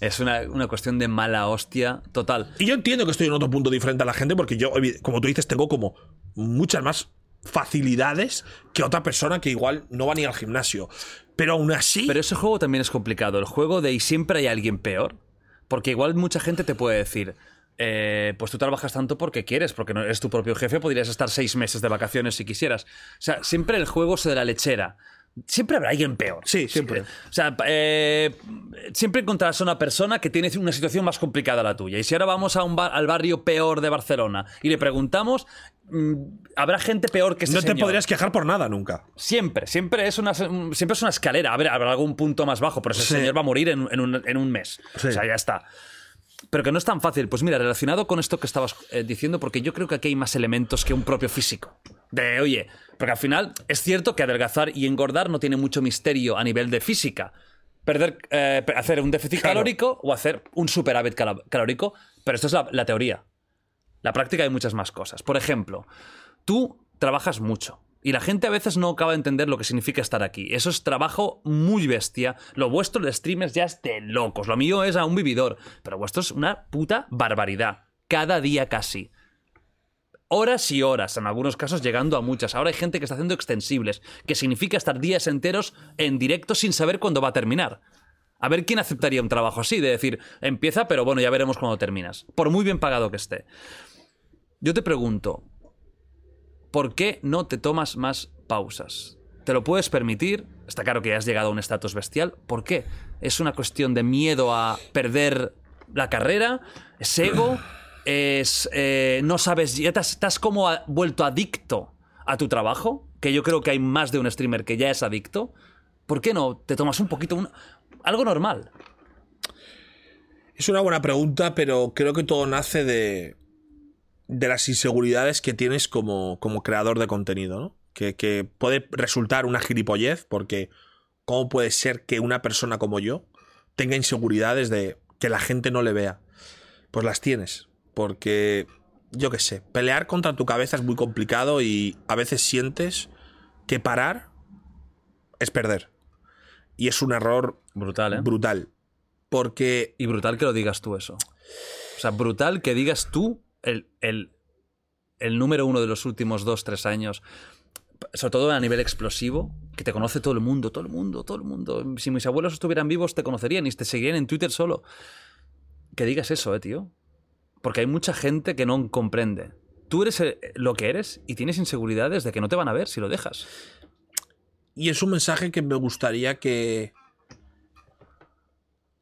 Es una, una cuestión de mala hostia total. Y yo entiendo que estoy en otro punto diferente a la gente porque yo, como tú dices, tengo como muchas más facilidades que otra persona que igual no va ni al gimnasio. Pero aún así... Pero ese juego también es complicado. El juego de y siempre hay alguien peor. Porque igual mucha gente te puede decir, eh, pues tú trabajas tanto porque quieres, porque no eres tu propio jefe, podrías estar seis meses de vacaciones si quisieras. O sea, siempre el juego se de la lechera. Siempre habrá alguien peor. Sí, siempre. O sea, eh, siempre encontrarás a una persona que tiene una situación más complicada a la tuya. Y si ahora vamos a un bar- al barrio peor de Barcelona y le preguntamos, habrá gente peor que este No te señor. podrías quejar por nada nunca. Siempre, siempre es, una, siempre es una escalera. A ver, habrá algún punto más bajo, pero ese Sí. señor va a morir en, en un, en un mes. Sí. O sea, ya está. Pero que no es tan fácil. Pues mira, relacionado con esto que estabas eh, diciendo, porque yo creo que aquí hay más elementos que un propio físico. De, oye, porque al final es cierto que adelgazar y engordar no tiene mucho misterio a nivel de física. Perder, eh, hacer un déficit Claro. calórico o hacer un superávit calórico, pero esto es la, la teoría. La práctica hay muchas más cosas. Por ejemplo, tú trabajas mucho y la gente a veces no acaba de entender lo que significa estar aquí. Eso es trabajo muy bestia. Lo vuestro de streamers ya es de locos. Lo mío es a un vividor, pero vuestro es una puta barbaridad. Cada día casi. Horas y horas, en algunos casos llegando a muchas. Ahora hay gente que está haciendo extensibles, que significa estar días enteros en directo sin saber cuándo va a terminar. A ver quién aceptaría un trabajo así, de decir, empieza, pero bueno, ya veremos cuándo terminas. Por muy bien pagado que esté. Yo te pregunto, ¿por qué no te tomas más pausas? ¿Te lo puedes permitir? Está claro que has llegado a un estatus bestial. ¿Por qué? ¿Es una cuestión de miedo a perder la carrera? ¿Es ego? ¿Es eh, no sabes? ¿Ya te has, has como a- vuelto adicto a tu trabajo? Que yo creo que hay más de un streamer que ya es adicto. ¿Por qué no te tomas un poquito un- algo normal? Es una buena pregunta, pero creo que todo nace de, de las inseguridades que tienes como, como creador de contenido, ¿no? Que, que puede resultar una gilipollez, porque ¿cómo puede ser que una persona como yo tenga inseguridades de que la gente no le vea? Pues las tienes, porque yo qué sé, pelear contra tu cabeza es muy complicado y a veces sientes que parar es perder. Y es un error Brutal, ¿eh? brutal. Porque Y brutal que lo digas tú eso. O sea, brutal que digas tú el, el, el número uno de los últimos dos, tres años, sobre todo a nivel explosivo, que te conoce todo el mundo, todo el mundo, todo el mundo. Si mis abuelos estuvieran vivos te conocerían y te seguirían en Twitter solo. Que digas eso, eh, tío. Porque hay mucha gente que no comprende. Tú eres eh, lo que eres y tienes inseguridades de que no te van a ver si lo dejas. Y es un mensaje que me gustaría que.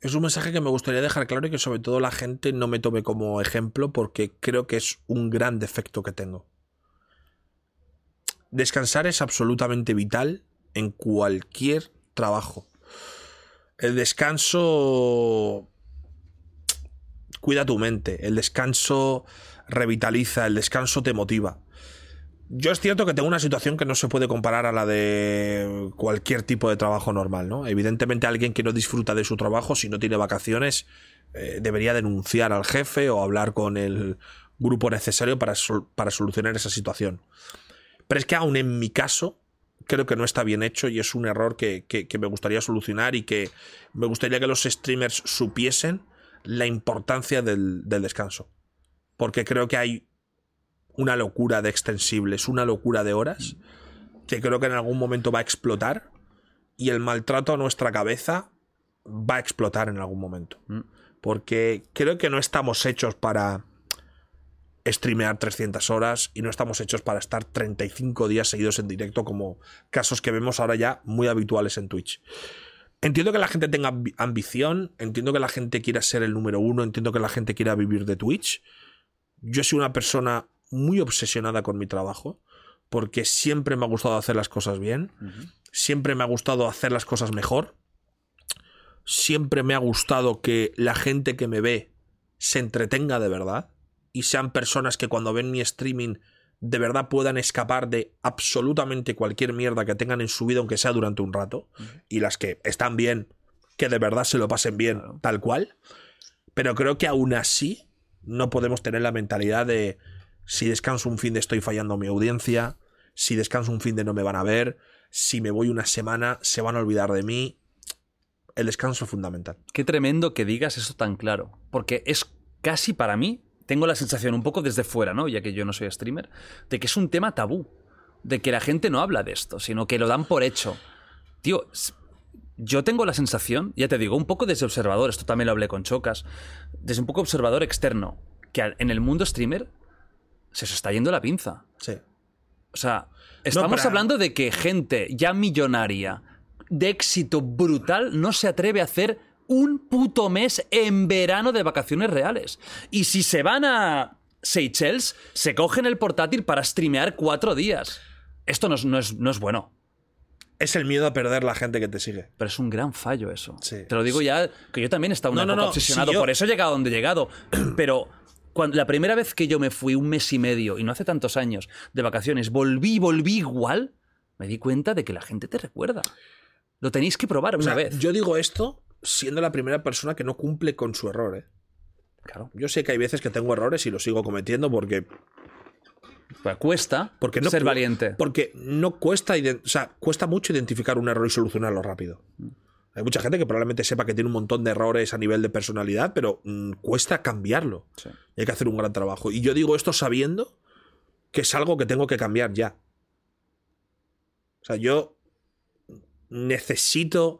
Es un mensaje que me gustaría dejar claro y que sobre todo la gente no me tome como ejemplo porque creo que es un gran defecto que tengo. Descansar es absolutamente vital en cualquier trabajo. El descanso cuida tu mente, el descanso revitaliza, el descanso te motiva. Yo es cierto que tengo una situación que no se puede comparar a la de cualquier tipo de trabajo normal, ¿no? Evidentemente alguien que no disfruta de su trabajo, si no tiene vacaciones, eh, debería denunciar al jefe o hablar con el grupo necesario para, para solucionar esa situación. Pero es que aún en mi caso, creo que no está bien hecho y es un error que, que- que me gustaría solucionar y que me gustaría que los streamers supiesen la importancia del, del descanso. Porque creo que hay una locura de extensibles, una locura de horas, que creo que en algún momento va a explotar y el maltrato a nuestra cabeza va a explotar en algún momento. Porque creo que no estamos hechos para streamear 300 horas y no estamos hechos para estar 35 días seguidos en directo como casos que vemos ahora ya muy habituales en Twitch. Entiendo que la gente tenga ambi- ambición, entiendo que la gente quiera ser el número uno, entiendo que la gente quiera vivir de Twitch. Yo soy una persona muy obsesionada con mi trabajo porque siempre me ha gustado hacer las cosas bien, siempre me ha gustado hacer las cosas mejor, siempre me ha gustado que la gente que me ve se entretenga de verdad y sean personas que cuando ven mi streaming de verdad puedan escapar de absolutamente cualquier mierda que tengan en su vida, aunque sea durante un rato, y las que están bien, que de verdad se lo pasen bien, tal cual. Pero creo que aún así no podemos tener la mentalidad de si descanso un fin de estoy fallando mi audiencia, si descanso un fin de no me van a ver, si me voy una semana se van a olvidar de mí. El descanso es fundamental. Qué tremendo que digas eso tan claro. Porque es casi para mí, tengo la sensación un poco desde fuera, ¿no? Ya que yo no soy streamer, de que es un tema tabú. De que la gente no habla de esto, sino que lo dan por hecho. Tío, yo tengo la sensación, ya te digo, un poco desde observador, esto también lo hablé con Chocas, desde un poco observador externo, que en el mundo streamer se os está yendo la pinza. Sí. O sea, estamos pero- hablando de que gente ya millonaria, de éxito brutal, no se atreve a hacer un puto mes en verano de vacaciones reales. Y si se van a Seychelles, se cogen el portátil para streamear cuatro días. Esto no es, no es- no es bueno. Es el miedo a perder la gente que te sigue. Pero es un gran fallo eso. Sí. Te lo digo ya, que yo también he estado una No, no, época no, obsesionado. si yo- Por eso he llegado donde he llegado. Pero cuando, la primera vez que yo me fui un mes y medio, y no hace tantos años, de vacaciones, volví volví igual, me di cuenta de que la gente te recuerda. Lo tenéis que probar O una sea, vez. Yo digo esto siendo la primera persona que no cumple con su error. ¿eh? Claro. Yo sé que hay veces que tengo errores y los sigo cometiendo porque, Pues cuesta porque no ser valiente. Porque no cuesta, o sea, cuesta mucho identificar un error y solucionarlo rápido. Hay mucha gente que probablemente sepa que tiene un montón de errores a nivel de personalidad, pero mm, cuesta cambiarlo. Sí. Y hay que hacer un gran trabajo. Y yo digo esto sabiendo que es algo que tengo que cambiar ya. O sea, yo necesito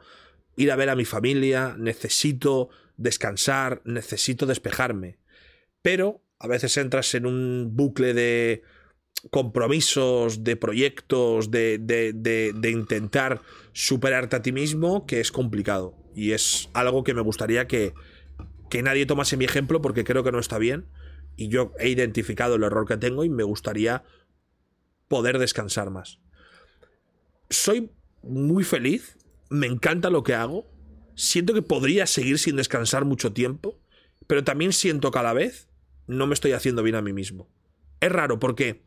ir a ver a mi familia, necesito descansar, necesito despejarme. Pero a veces entras en un bucle de compromisos, de proyectos, de, de- de- intentar superarte a ti mismo, que es complicado. Y es algo que me gustaría que, que nadie tomase mi ejemplo porque creo que no está bien. Y yo he identificado el error que tengo y me gustaría poder descansar más. Soy muy feliz, me encanta lo que hago, siento que podría seguir sin descansar mucho tiempo, pero también siento que a la vez no me estoy haciendo bien a mí mismo. Es raro porque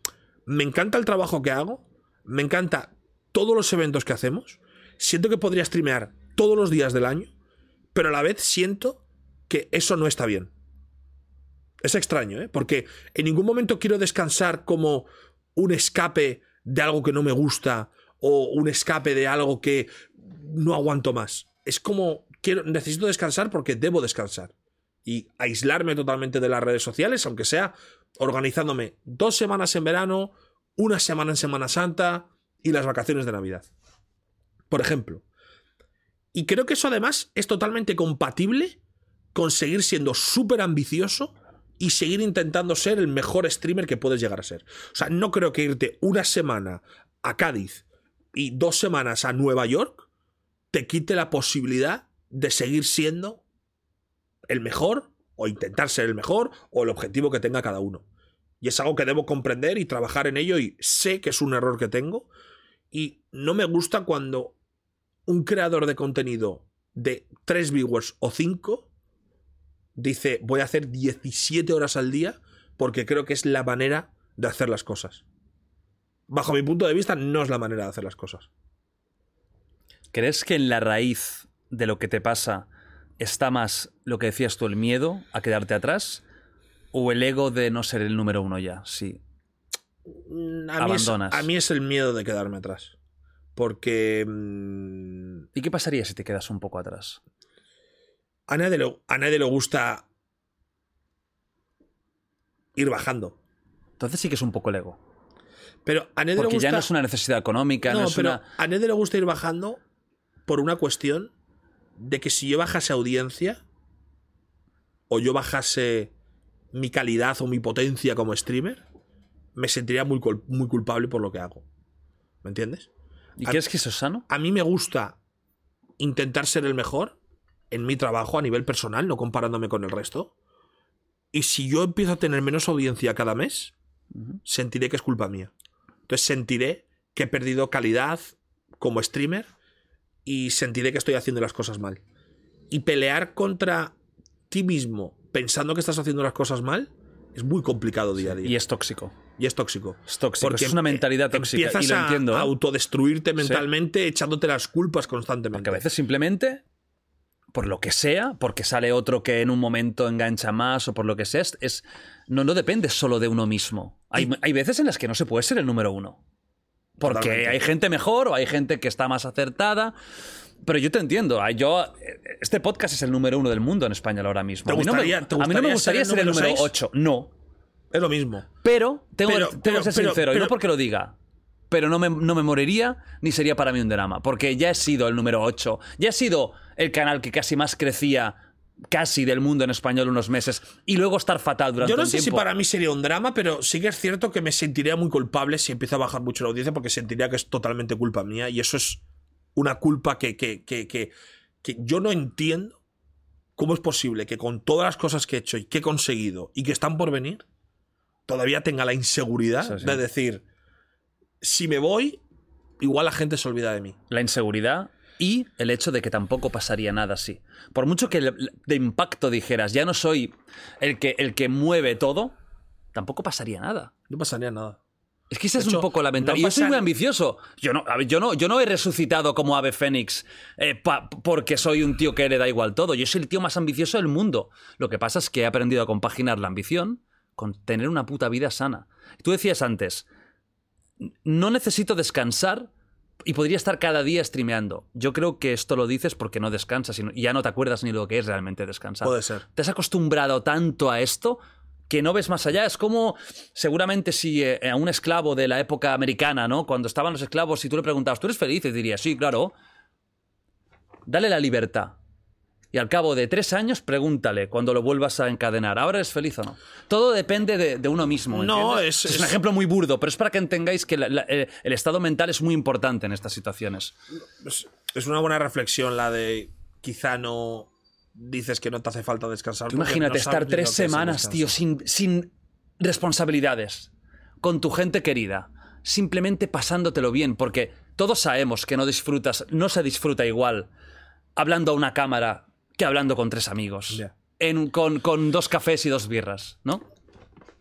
me encanta el trabajo que hago, me encanta todos los eventos que hacemos, siento que podría streamear todos los días del año, pero a la vez siento que eso no está bien. Es extraño, ¿eh? Porque en ningún momento quiero descansar como un escape de algo que no me gusta o un escape de algo que no aguanto más. Es como quiero necesito descansar porque debo descansar y aislarme totalmente de las redes sociales, aunque sea organizándome dos semanas en verano, una semana en Semana Santa y las vacaciones de Navidad. Por ejemplo. Y creo que eso además es totalmente compatible con seguir siendo súper ambicioso y seguir intentando ser el mejor streamer que puedes llegar a ser. O sea, no creo que irte una semana a Cádiz y dos semanas a Nueva York te quite la posibilidad de seguir siendo el mejor o intentar ser el mejor o el objetivo que tenga cada uno. Y es algo que debo comprender y trabajar en ello y sé que es un error que tengo y no me gusta cuando un creador de contenido de 3 viewers o 5 dice voy a hacer 17 horas al día porque creo que es la manera de hacer las cosas. Bajo mi punto de vista no es la manera de hacer las cosas. ¿Crees que en la raíz de lo que te pasa está más lo que decías tú, el miedo a quedarte atrás? ¿O el ego de no ser el número uno ya? Sí. Mm, A mí, es, Abandonas. a mí es el miedo de quedarme atrás. Porque mm, ¿Y qué pasaría si te quedas un poco atrás? a, nadie le, a nadie le gusta ir bajando. Entonces sí que es un poco el ego. Pero a nadie le Porque gusta... ya no es una necesidad económica, no, No, es pero una... a nadie le gusta ir bajando por una cuestión de que si yo bajase audiencia o yo bajase mi calidad o mi potencia como streamer, me sentiría muy, cul- muy culpable por lo que hago. ¿Me entiendes? ¿Y crees que eso es sano? A mí me gusta intentar ser el mejor en mi trabajo a nivel personal, no comparándome con el resto. Y si yo empiezo a tener menos audiencia cada mes, sentiré que es culpa mía. Entonces sentiré que he perdido calidad como streamer y sentiré que estoy haciendo las cosas mal. Y pelear contra ti mismo pensando que estás haciendo las cosas mal es muy complicado día a día. Y es tóxico. Y es tóxico. Es tóxico, es una mentalidad tóxica, Empiezas y lo a- entiendo, ¿eh? a autodestruirte mentalmente echándote las culpas constantemente. Porque a veces simplemente, por lo que sea, porque sale otro que en un momento engancha más o por lo que sea, es, es- no, no depende solo de uno mismo. Hay, hay veces en las que no se puede ser el número uno. Porque Totalmente. hay gente mejor o hay gente que está más acertada. Pero yo te entiendo. ah, Yo, este podcast es el número uno del mundo en español ahora mismo. ¿Te a, mí no me, gustaría- te a mí no me gustaría gustaría ser el número número 8. No. Es lo mismo. Pero tengo, Pero- tengo pero- que ser pero- sincero, y no porque lo diga. Pero no me, no me moriría ni sería para mí un drama. Porque ya he sido el número 8. Ya he sido el canal que casi más crecía casi del mundo en español unos meses y luego estar fatal durante Yo no un sé si para mí sería un drama, pero sí que es cierto que me sentiría muy culpable si empieza a bajar mucho la audiencia porque sentiría que es totalmente culpa mía y eso es una culpa que, que, que, que, que yo no entiendo cómo es posible que con todas las cosas que he hecho y que he conseguido y que están por venir, todavía tenga la inseguridad sí. de decir, si me voy, igual la gente se olvida de mí. La inseguridad y el hecho de que tampoco pasaría nada así. Por mucho que de impacto dijeras, ya no soy el que, el que mueve todo, tampoco pasaría nada. No pasaría nada. Es que ese es hecho, un poco lamentable. no y yo soy muy ambicioso. Yo no, yo no, yo no he resucitado como Ave Fénix eh, pa- porque soy un tío que le da igual todo. Yo soy el tío más ambicioso del mundo. Lo que pasa es que he aprendido a compaginar la ambición con tener una puta vida sana. Tú decías antes, no necesito descansar y podría estar cada día streameando. Yo creo que esto lo dices porque no descansas y no- y ya no te acuerdas ni lo que es realmente descansar. Puede ser. Te has acostumbrado tanto a esto que no ves más allá. Es como, seguramente, si eh, a un esclavo de la época americana, ¿no? Cuando estaban los esclavos, si tú le preguntabas, ¿tú eres feliz? Y diría, sí, claro. Dale la libertad. Y al cabo de tres años, pregúntale cuando lo vuelvas a encadenar. ¿Ahora eres feliz o no? Todo depende de, de uno mismo. No, es- un ejemplo muy burdo, pero es para que entendáis que la- la- el estado mental es muy importante en estas situaciones. Es, es una buena reflexión la de quizá no dices que no te hace falta descansar. Imagínate no estar tres semanas, tío, sin, sin responsabilidades, con tu gente querida, simplemente pasándotelo bien, porque todos sabemos que no disfrutas, no se disfruta igual hablando a una cámara que hablando con tres amigos. En- con, con dos cafés y dos birras, ¿no?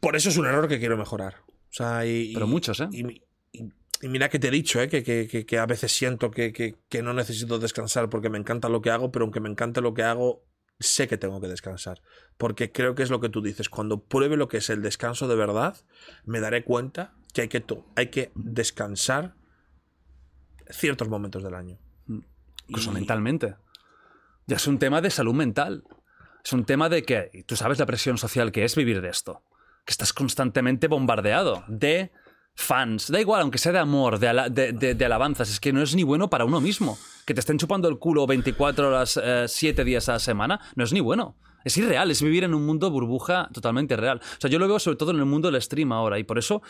Por eso es un error que quiero mejorar. O sea, y, Pero y- muchos, ¿eh? Y, mira que te he dicho, ¿eh? Que, que- que- a veces siento que, que- que no necesito descansar porque me encanta lo que hago, pero aunque me encante lo que hago, sé que tengo que descansar. Porque creo que es lo que tú dices. Cuando pruebe lo que es el descanso de verdad, me daré cuenta que hay que, hay que descansar ciertos momentos del año. Incluso Y- mentalmente. Ya es un tema de salud mental. Es un tema de que tú sabes la presión social que es vivir de esto. Que estás constantemente bombardeado de fans. Da igual, aunque sea de amor, de, de- alabanzas. Es que no es ni bueno para uno mismo. Que te estén chupando el culo 24 horas, 7 días a la semana, no es ni bueno. Es irreal, es vivir en un mundo burbuja totalmente real. O sea, yo lo veo sobre todo en el mundo del stream ahora. Y por eso,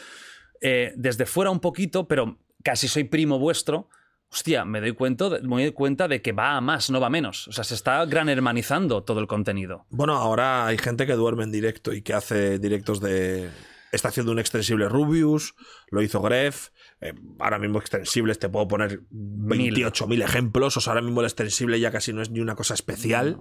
eh, desde fuera un poquito, pero casi soy primo vuestro, hostia, me doy, cuenta de, me doy cuenta de que va a más, no va a menos. O sea, se está gran hermanizando todo el contenido. Bueno, ahora hay gente que duerme en directo y que hace directos de. Está haciendo un extensible Rubius, lo hizo Gref. eh, ahora mismo extensibles te puedo poner 28.000 ejemplos. O sea, ahora mismo el extensible ya casi no es ni una cosa especial.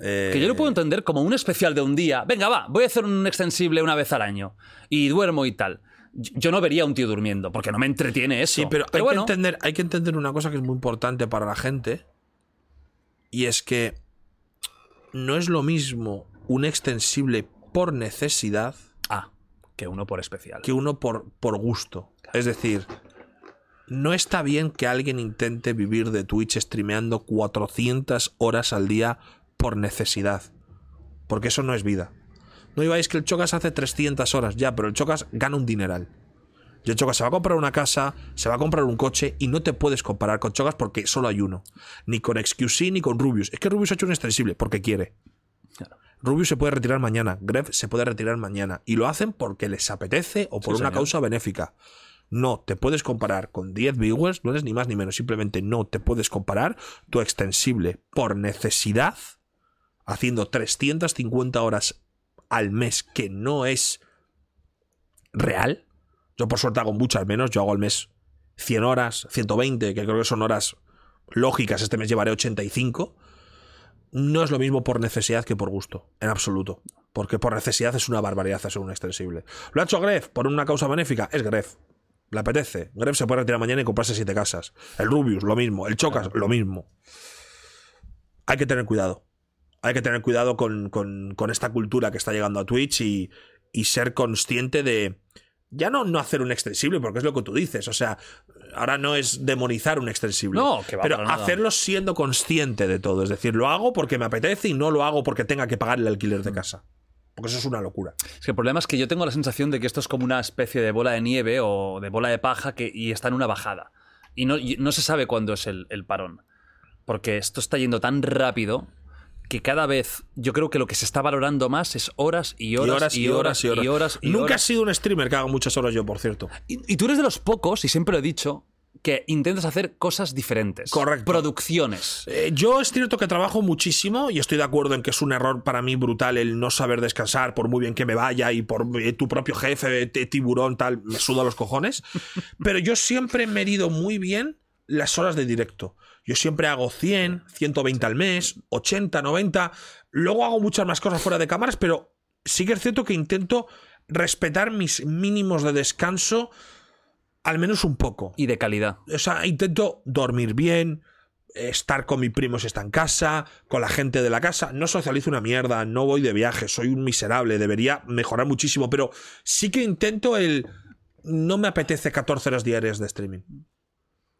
Eh, Que yo lo puedo entender como un especial de un día. Venga, va, voy a hacer un extensible una vez al año. Y duermo y tal. Yo no vería a un tío durmiendo, porque no me entretiene eso. Sí, pero, hay, bueno, que entender, hay que entender una cosa que es muy importante para la gente. Y es que no es lo mismo un extensible por necesidad Ah, que uno por especial. que uno por, por gusto. Es decir, no está bien que alguien intente vivir de Twitch streameando 400 horas al día por necesidad. Porque eso no es vida. No digáis que el Chocas hace 300 horas, ya, pero el Chocas gana un dineral. Y el Chocas se va a comprar una casa, se va a comprar un coche y no te puedes comparar con Chocas porque solo hay uno. Ni con XQC ni con Rubius. Es que Rubius ha hecho un extensible porque quiere. Claro. Rubius se puede retirar mañana, Gref se puede retirar mañana. Y lo hacen porque les apetece o por Sí, una señor. causa benéfica. No te puedes comparar con 10 viewers, no eres ni más ni menos. Simplemente no te puedes comparar tu extensible por necesidad, haciendo 350 horas al mes, que no es real. Yo por suerte hago muchas menos, yo hago al mes 100 horas, 120, que creo que son horas lógicas, este mes llevaré 85 no es lo mismo por necesidad que por gusto, en absoluto. Porque por necesidad es una barbaridad hacer un extensible. ¿Lo ha hecho Gref por una causa benéfica? Es Gref. Le apetece. Gref se puede retirar mañana y comprarse siete casas. El Rubius, lo mismo. El Chocas, lo mismo. Hay que tener cuidado. Hay que tener cuidado con, con- con esta cultura que está llegando a Twitch y, y ser consciente de. Ya no, no hacer un extensible, porque es lo que tú dices. O sea, ahora no es demonizar un extensible. No, que va, pero para nada. hacerlo siendo consciente de todo. Es decir, lo hago porque me apetece y no lo hago porque tenga que pagar el alquiler Mm. de casa. Porque eso es una locura. Es que el problema es que yo tengo la sensación de que esto es como una especie de bola de nieve o de bola de paja que, y está en una bajada. Y no, y no se sabe cuándo es el, el parón. Porque esto está yendo tan rápido que cada vez yo creo que lo que se está valorando más es horas y horas y horas y horas. Y Nunca he horas. sido un streamer que haga muchas horas yo, por cierto. Y, y tú eres de los pocos, y siempre lo he dicho, que intentas hacer cosas diferentes. Correcto. Producciones. Eh, yo es cierto que trabajo muchísimo y estoy de acuerdo en que es un error para mí brutal el no saber descansar, por muy bien que me vaya y por eh, tu propio jefe, t- tiburón, tal, me suda los cojones. Pero yo siempre he medido muy bien las horas de directo. Yo siempre hago 100, 120 al mes, 80, 90. Luego hago muchas más cosas fuera de cámaras, pero sí que es cierto que intento respetar mis mínimos de descanso al menos un poco Y de calidad. o sea, intento dormir bien, estar con mi primo si está en casa, con la gente de la casa. No socializo una mierda, no voy de viaje, soy un miserable, debería mejorar muchísimo, pero sí que intento el... No me apetece 14 horas diarias de streaming.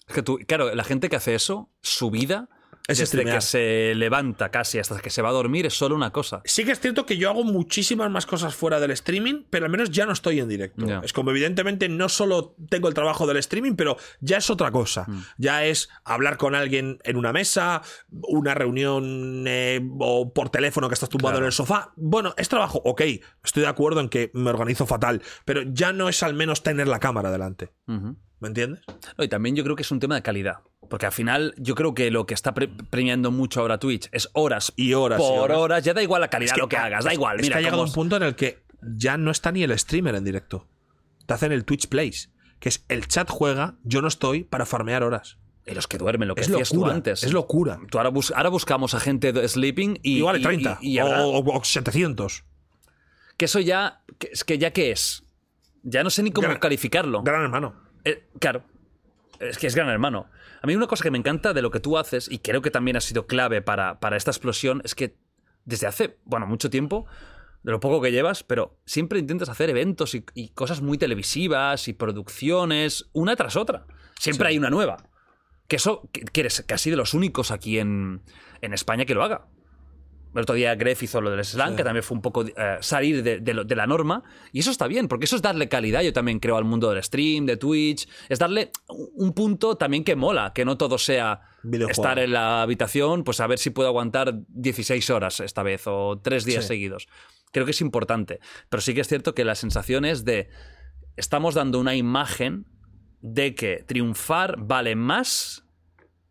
Es que tú, claro, la gente que hace eso, su vida, Es desde streamear. que se levanta casi hasta que se va a dormir, es solo una cosa. Sí que es cierto que yo hago muchísimas más cosas fuera del streaming, pero al menos ya no estoy en directo. Es como evidentemente no solo tengo el trabajo del streaming, pero ya es otra cosa. Ya es hablar con alguien en una mesa, una reunión eh, o por teléfono que estás tumbado Claro. en el sofá. Bueno, es trabajo, ok, estoy de acuerdo en que me organizo fatal, pero ya no es al menos tener la cámara delante. ¿Me entiendes? No, y también yo creo que es un tema de calidad. Porque al final yo creo que lo que está pre- premiando mucho ahora Twitch es horas Y horas. y por horas. horas. Ya da igual la calidad Es que- lo que hagas, da igual. Es Mira, que ha llegado un punto en el que ya no está ni el streamer en directo. Te hacen el Twitch Plays, que es el chat juega, yo no estoy para farmear horas. Y los que duermen, lo que Es decías tú antes. es locura. Tú ahora, bus- ahora buscamos a gente de sleeping y. Igual hay y- 30 y- y o, o- o 700. que eso ya. Que, es que ya qué es. Ya no sé ni cómo Gran- calificarlo. Gran hermano. Eh, claro. Es que es gran hermano. A mí una cosa que me encanta de lo que tú haces, y creo que también ha sido clave para, para esta explosión, es que desde hace, bueno, mucho tiempo, de lo poco que llevas, pero siempre intentas hacer eventos y, y cosas muy televisivas y producciones, una tras otra. Siempre hay una nueva. Que eso, que, que eres casi de los únicos aquí en, en España que lo haga. El otro día Gref hizo lo del slam, que también fue un poco eh, salir de, de lo- de la norma. Y eso está bien, porque eso es darle calidad, yo también creo, al mundo del stream, de Twitch. Es darle un un punto también que mola, que no todo sea Videojuego. estar en la habitación, pues a ver si puedo aguantar 16 horas esta vez o tres días Sí. seguidos. Creo que es importante. Pero sí que es cierto que la sensación es de. Estamos dando una imagen de que triunfar vale más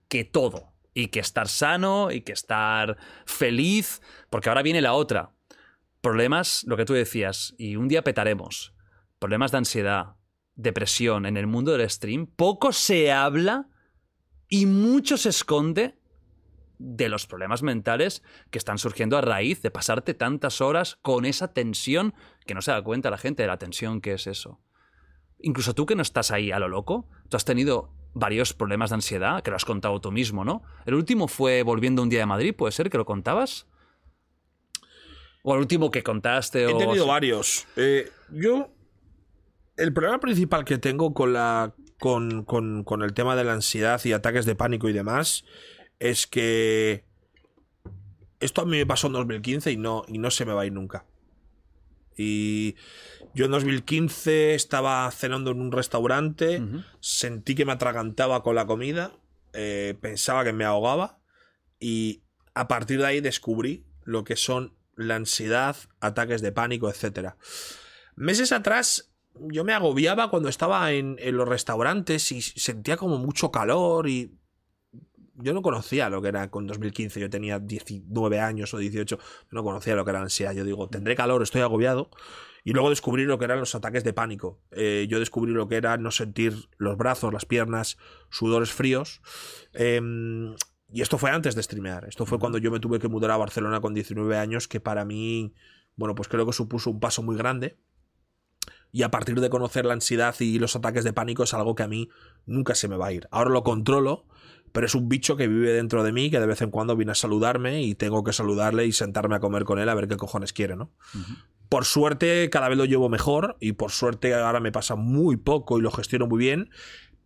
que todo. Y que estar sano y que estar feliz. Porque ahora viene la otra. Problemas, lo que tú decías, y un día petaremos. Problemas de ansiedad, depresión en el mundo del stream. Poco se habla y mucho se esconde de los problemas mentales que están surgiendo a raíz de pasarte tantas horas con esa tensión que no se da cuenta la gente de la tensión que es eso. Incluso tú que no estás ahí a lo loco, tú has tenido varios problemas de ansiedad, que lo has contado tú mismo, ¿no? El último fue volviendo un día de Madrid, ¿puede ser que lo contabas? ¿O el último que contaste? He o tenido varios. Eh, yo. El problema principal que tengo con la. Con, con- con el tema de la ansiedad y ataques de pánico y demás. Es que. Esto a mí me pasó en 2015 y no, y no se me va a ir nunca. Y yo en 2015 estaba cenando en un restaurante, sentí que me atragantaba con la comida, eh, pensaba que me ahogaba y a partir de ahí descubrí lo que son la ansiedad, ataques de pánico, etc. Meses atrás yo me agobiaba cuando estaba en, en los restaurantes y sentía como mucho calor y yo no conocía lo que era con 2015, yo tenía 19 años o 18, yo no conocía lo que era ansiedad, yo digo, tendré calor, estoy agobiado. Y luego descubrí lo que eran los ataques de pánico. Eh, yo descubrí lo que era no sentir los brazos, las piernas, sudores fríos. Em, y esto fue antes de streamear. Esto fue cuando yo me tuve que mudar a Barcelona con 19 años, que para mí, bueno, pues creo que supuso un paso muy grande. Y a partir de conocer la ansiedad y los ataques de pánico es algo que a mí nunca se me va a ir. Ahora lo controlo, pero es un bicho que vive dentro de mí, que de vez en cuando viene a saludarme y tengo que saludarle y sentarme a comer con él a ver qué cojones quiere, ¿no? Por suerte cada vez lo llevo mejor y por suerte ahora me pasa muy poco y lo gestiono muy bien,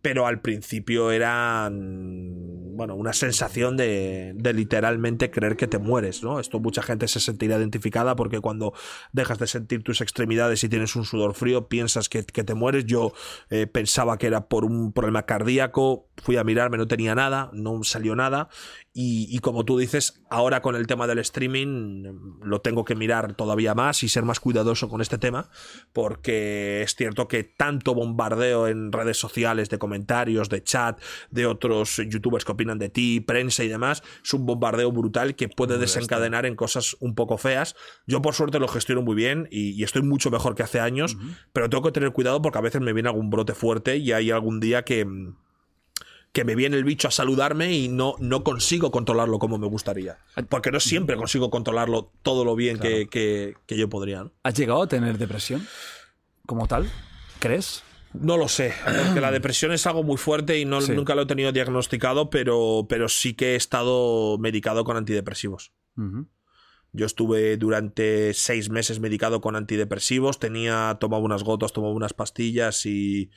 pero al principio era bueno, una sensación de, de literalmente creer que te mueres, ¿no? Esto mucha gente se sentirá identificada porque cuando dejas de sentir tus extremidades y tienes un sudor frío, piensas que, que te mueres. Yo eh, pensaba que era por un problema cardíaco, fui a mirarme, no tenía nada, no salió nada Y, y, como tú dices, ahora con el tema del streaming lo tengo que mirar todavía más y ser más cuidadoso con este tema, porque es cierto que tanto bombardeo en redes sociales de comentarios, de chat, de otros youtubers que opinan de ti, prensa y demás, es un bombardeo brutal que puede desencadenar en cosas un poco feas. Yo por suerte lo gestiono muy bien y, y estoy mucho mejor que hace años, pero tengo que tener cuidado porque a veces me viene algún brote fuerte y hay algún día que que me viene el bicho a saludarme y no, no consigo controlarlo como me gustaría. Porque no siempre consigo controlarlo todo lo bien claro. que, que, que, yo podría. ¿no? ¿Has llegado a tener depresión como tal? ¿Crees? No lo sé, porque la depresión es algo muy fuerte y no, sí. nunca lo he tenido diagnosticado, pero, pero sí que he estado medicado con antidepresivos. Uh -huh. Yo estuve durante seis meses medicado con antidepresivos, tenía, tomaba unas gotas, tomaba unas pastillas y,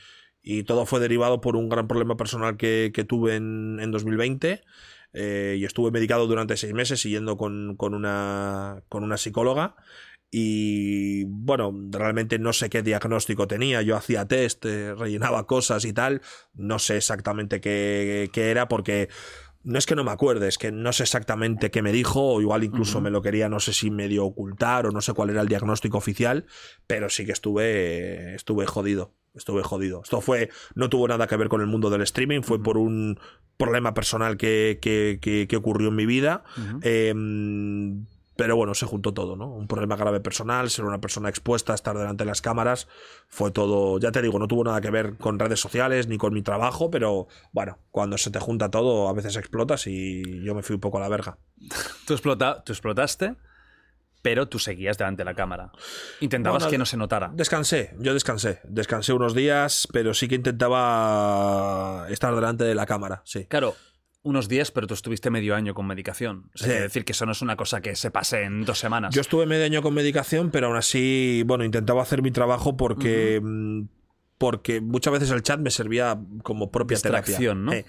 y todo fue derivado por un gran problema personal que, que tuve en, en 2020. Eh, y estuve medicado durante seis meses siguiendo con, con, una, con una psicóloga. Y bueno, realmente no sé qué diagnóstico tenía. Yo hacía test, eh, rellenaba cosas y tal. No sé exactamente qué, qué era porque no es que no me acuerde, es que no sé exactamente qué me dijo, o igual incluso uh -huh. me lo quería, no sé si medio ocultar o no sé cuál era el diagnóstico oficial, pero sí que estuve, estuve jodido, estuve jodido. Esto fue, no tuvo nada que ver con el mundo del streaming, fue por un problema personal que, que, que, que ocurrió en mi vida. Uh -huh. eh, pero bueno, se juntó todo, ¿no? Un problema grave personal, ser una persona expuesta, estar delante de las cámaras, fue todo, ya te digo, no tuvo nada que ver con redes sociales ni con mi trabajo, pero bueno, cuando se te junta todo, a veces explotas y yo me fui un poco a la verga. Tú, explota, tú explotaste, pero tú seguías delante de la cámara. Intentabas bueno, que no se notara. Descansé, yo descansé. Descansé unos días, pero sí que intentaba estar delante de la cámara, sí. Claro unos días, pero tú estuviste medio año con medicación. O sea, sí. decir que eso no es una cosa que se pase en dos semanas. Yo estuve medio año con medicación, pero aún así, bueno, intentaba hacer mi trabajo porque. Uh -huh porque muchas veces el chat me servía como propia terapia. ¿no? Eh,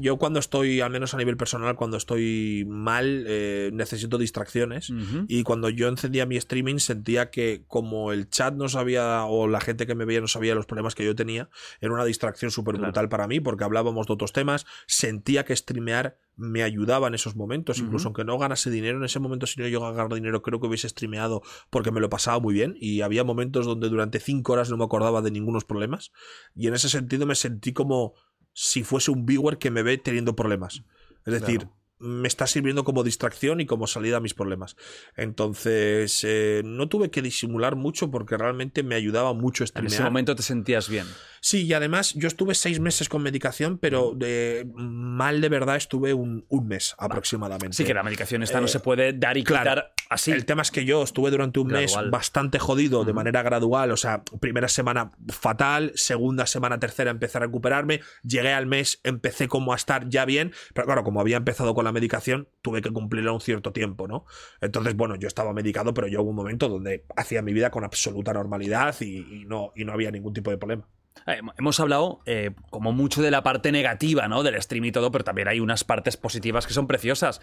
yo cuando estoy, al menos a nivel personal, cuando estoy mal, eh, necesito distracciones. Uh -huh. Y cuando yo encendía mi streaming sentía que como el chat no sabía, o la gente que me veía no sabía los problemas que yo tenía, era una distracción súper brutal claro. para mí, porque hablábamos de otros temas, sentía que streamear me ayudaba en esos momentos, incluso uh -huh. aunque no ganase dinero en ese momento, si no yo ganara dinero, creo que hubiese streameado porque me lo pasaba muy bien y había momentos donde durante cinco horas no me acordaba de ningunos problemas y en ese sentido me sentí como si fuese un viewer que me ve teniendo problemas. Es decir, claro me está sirviendo como distracción y como salida a mis problemas. Entonces, eh, no tuve que disimular mucho porque realmente me ayudaba mucho streamear. En ese momento te sentías bien. Sí, y además yo estuve seis meses con medicación, pero de, mal de verdad estuve un, un mes aproximadamente. Sí, que la medicación esta eh, no se puede dar y quitar claro, así. El tema es que yo estuve durante un gradual. mes bastante jodido, de manera gradual. O sea, primera semana fatal, segunda semana, tercera empecé a recuperarme. Llegué al mes, empecé como a estar ya bien, pero claro, como había empezado con la medicación, tuve que cumplirla un cierto tiempo, ¿no? Entonces, bueno, yo estaba medicado, pero yo hubo un momento donde hacía mi vida con absoluta normalidad y, y no, y no había ningún tipo de problema. Eh, hemos hablado eh, como mucho de la parte negativa, ¿no? Del stream y todo, pero también hay unas partes positivas que son preciosas.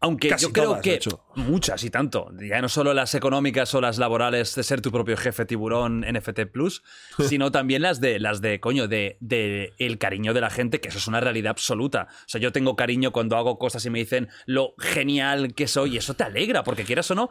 Aunque Casi yo creo todas, que muchas y tanto, ya no solo las económicas o las laborales de ser tu propio jefe tiburón NFT Plus, sino también las de las de coño de, de, el cariño de la gente, que eso es una realidad absoluta. O sea, yo tengo cariño cuando hago cosas y me dicen lo genial que soy y eso te alegra, porque quieras o no,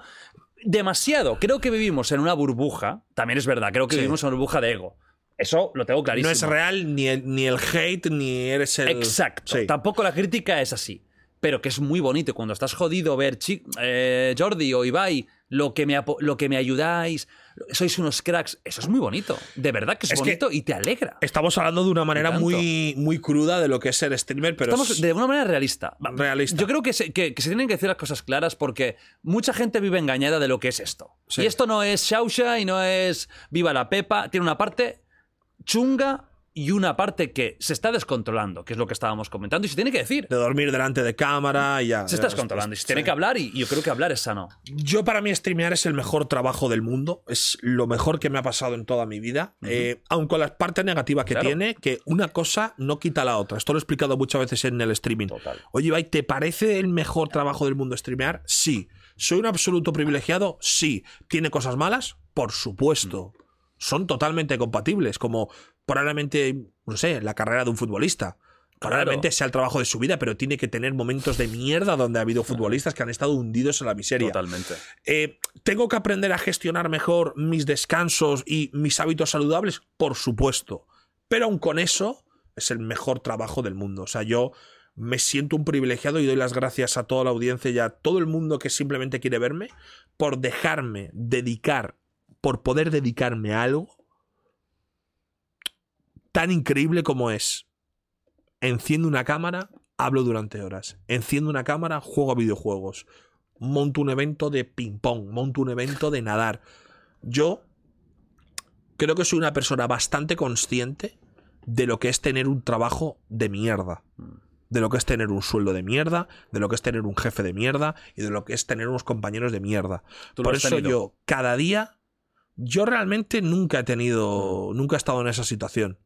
demasiado. Creo que vivimos en una burbuja, también es verdad, creo que sí. vivimos en una burbuja de ego. Eso lo tengo clarísimo. No es real ni el, ni el hate ni eres el. Exacto. Sí. Tampoco la crítica es así. Pero que es muy bonito cuando estás jodido ver eh, Jordi o Ibai, lo que, me lo que me ayudáis, sois unos cracks. Eso es muy bonito. De verdad que es, es bonito que y te alegra. Estamos hablando de una manera muy, muy cruda de lo que es ser streamer, pero. Estamos de una manera realista. Realista. Yo creo que se, que, que se, tienen que decir las cosas claras porque mucha gente vive engañada de lo que es esto. Sí. Y esto no es Shausha y no es Viva la Pepa. Tiene una parte chunga y una parte que se está descontrolando, que es lo que estábamos comentando, y se tiene que decir. De dormir delante de cámara y ya. Se está descontrolando y se sí. tiene que hablar, y yo creo que hablar es sano. Yo, para mí, streamear es el mejor trabajo del mundo. Es lo mejor que me ha pasado en toda mi vida. Uh -huh. eh, aun con la parte negativa que claro. tiene, que una cosa no quita la otra. Esto lo he explicado muchas veces en el streaming. Total. Oye, Ibai, ¿te parece el mejor trabajo del mundo streamear? Sí. ¿Soy un absoluto privilegiado? Sí. ¿Tiene cosas malas? Por supuesto. Uh -huh. Son totalmente compatibles, como probablemente, no sé, la carrera de un futbolista. Probablemente sea el trabajo de su vida, pero tiene que tener momentos de mierda donde ha habido futbolistas que han estado hundidos en la miseria. Totalmente. Eh, ¿Tengo que aprender a gestionar mejor mis descansos y mis hábitos saludables? Por supuesto. Pero aun con eso, es el mejor trabajo del mundo. O sea, yo me siento un privilegiado y doy las gracias a toda la audiencia y a todo el mundo que simplemente quiere verme por dejarme dedicar, por poder dedicarme a algo tan increíble como es. Enciendo una cámara, hablo durante horas. Enciendo una cámara, juego a videojuegos. Monto un evento de ping-pong, monto un evento de nadar. Yo creo que soy una persona bastante consciente de lo que es tener un trabajo de mierda. De lo que es tener un sueldo de mierda, de lo que es tener un jefe de mierda y de lo que es tener unos compañeros de mierda. Por eso tenido. yo, cada día, yo realmente nunca he tenido, nunca he estado en esa situación.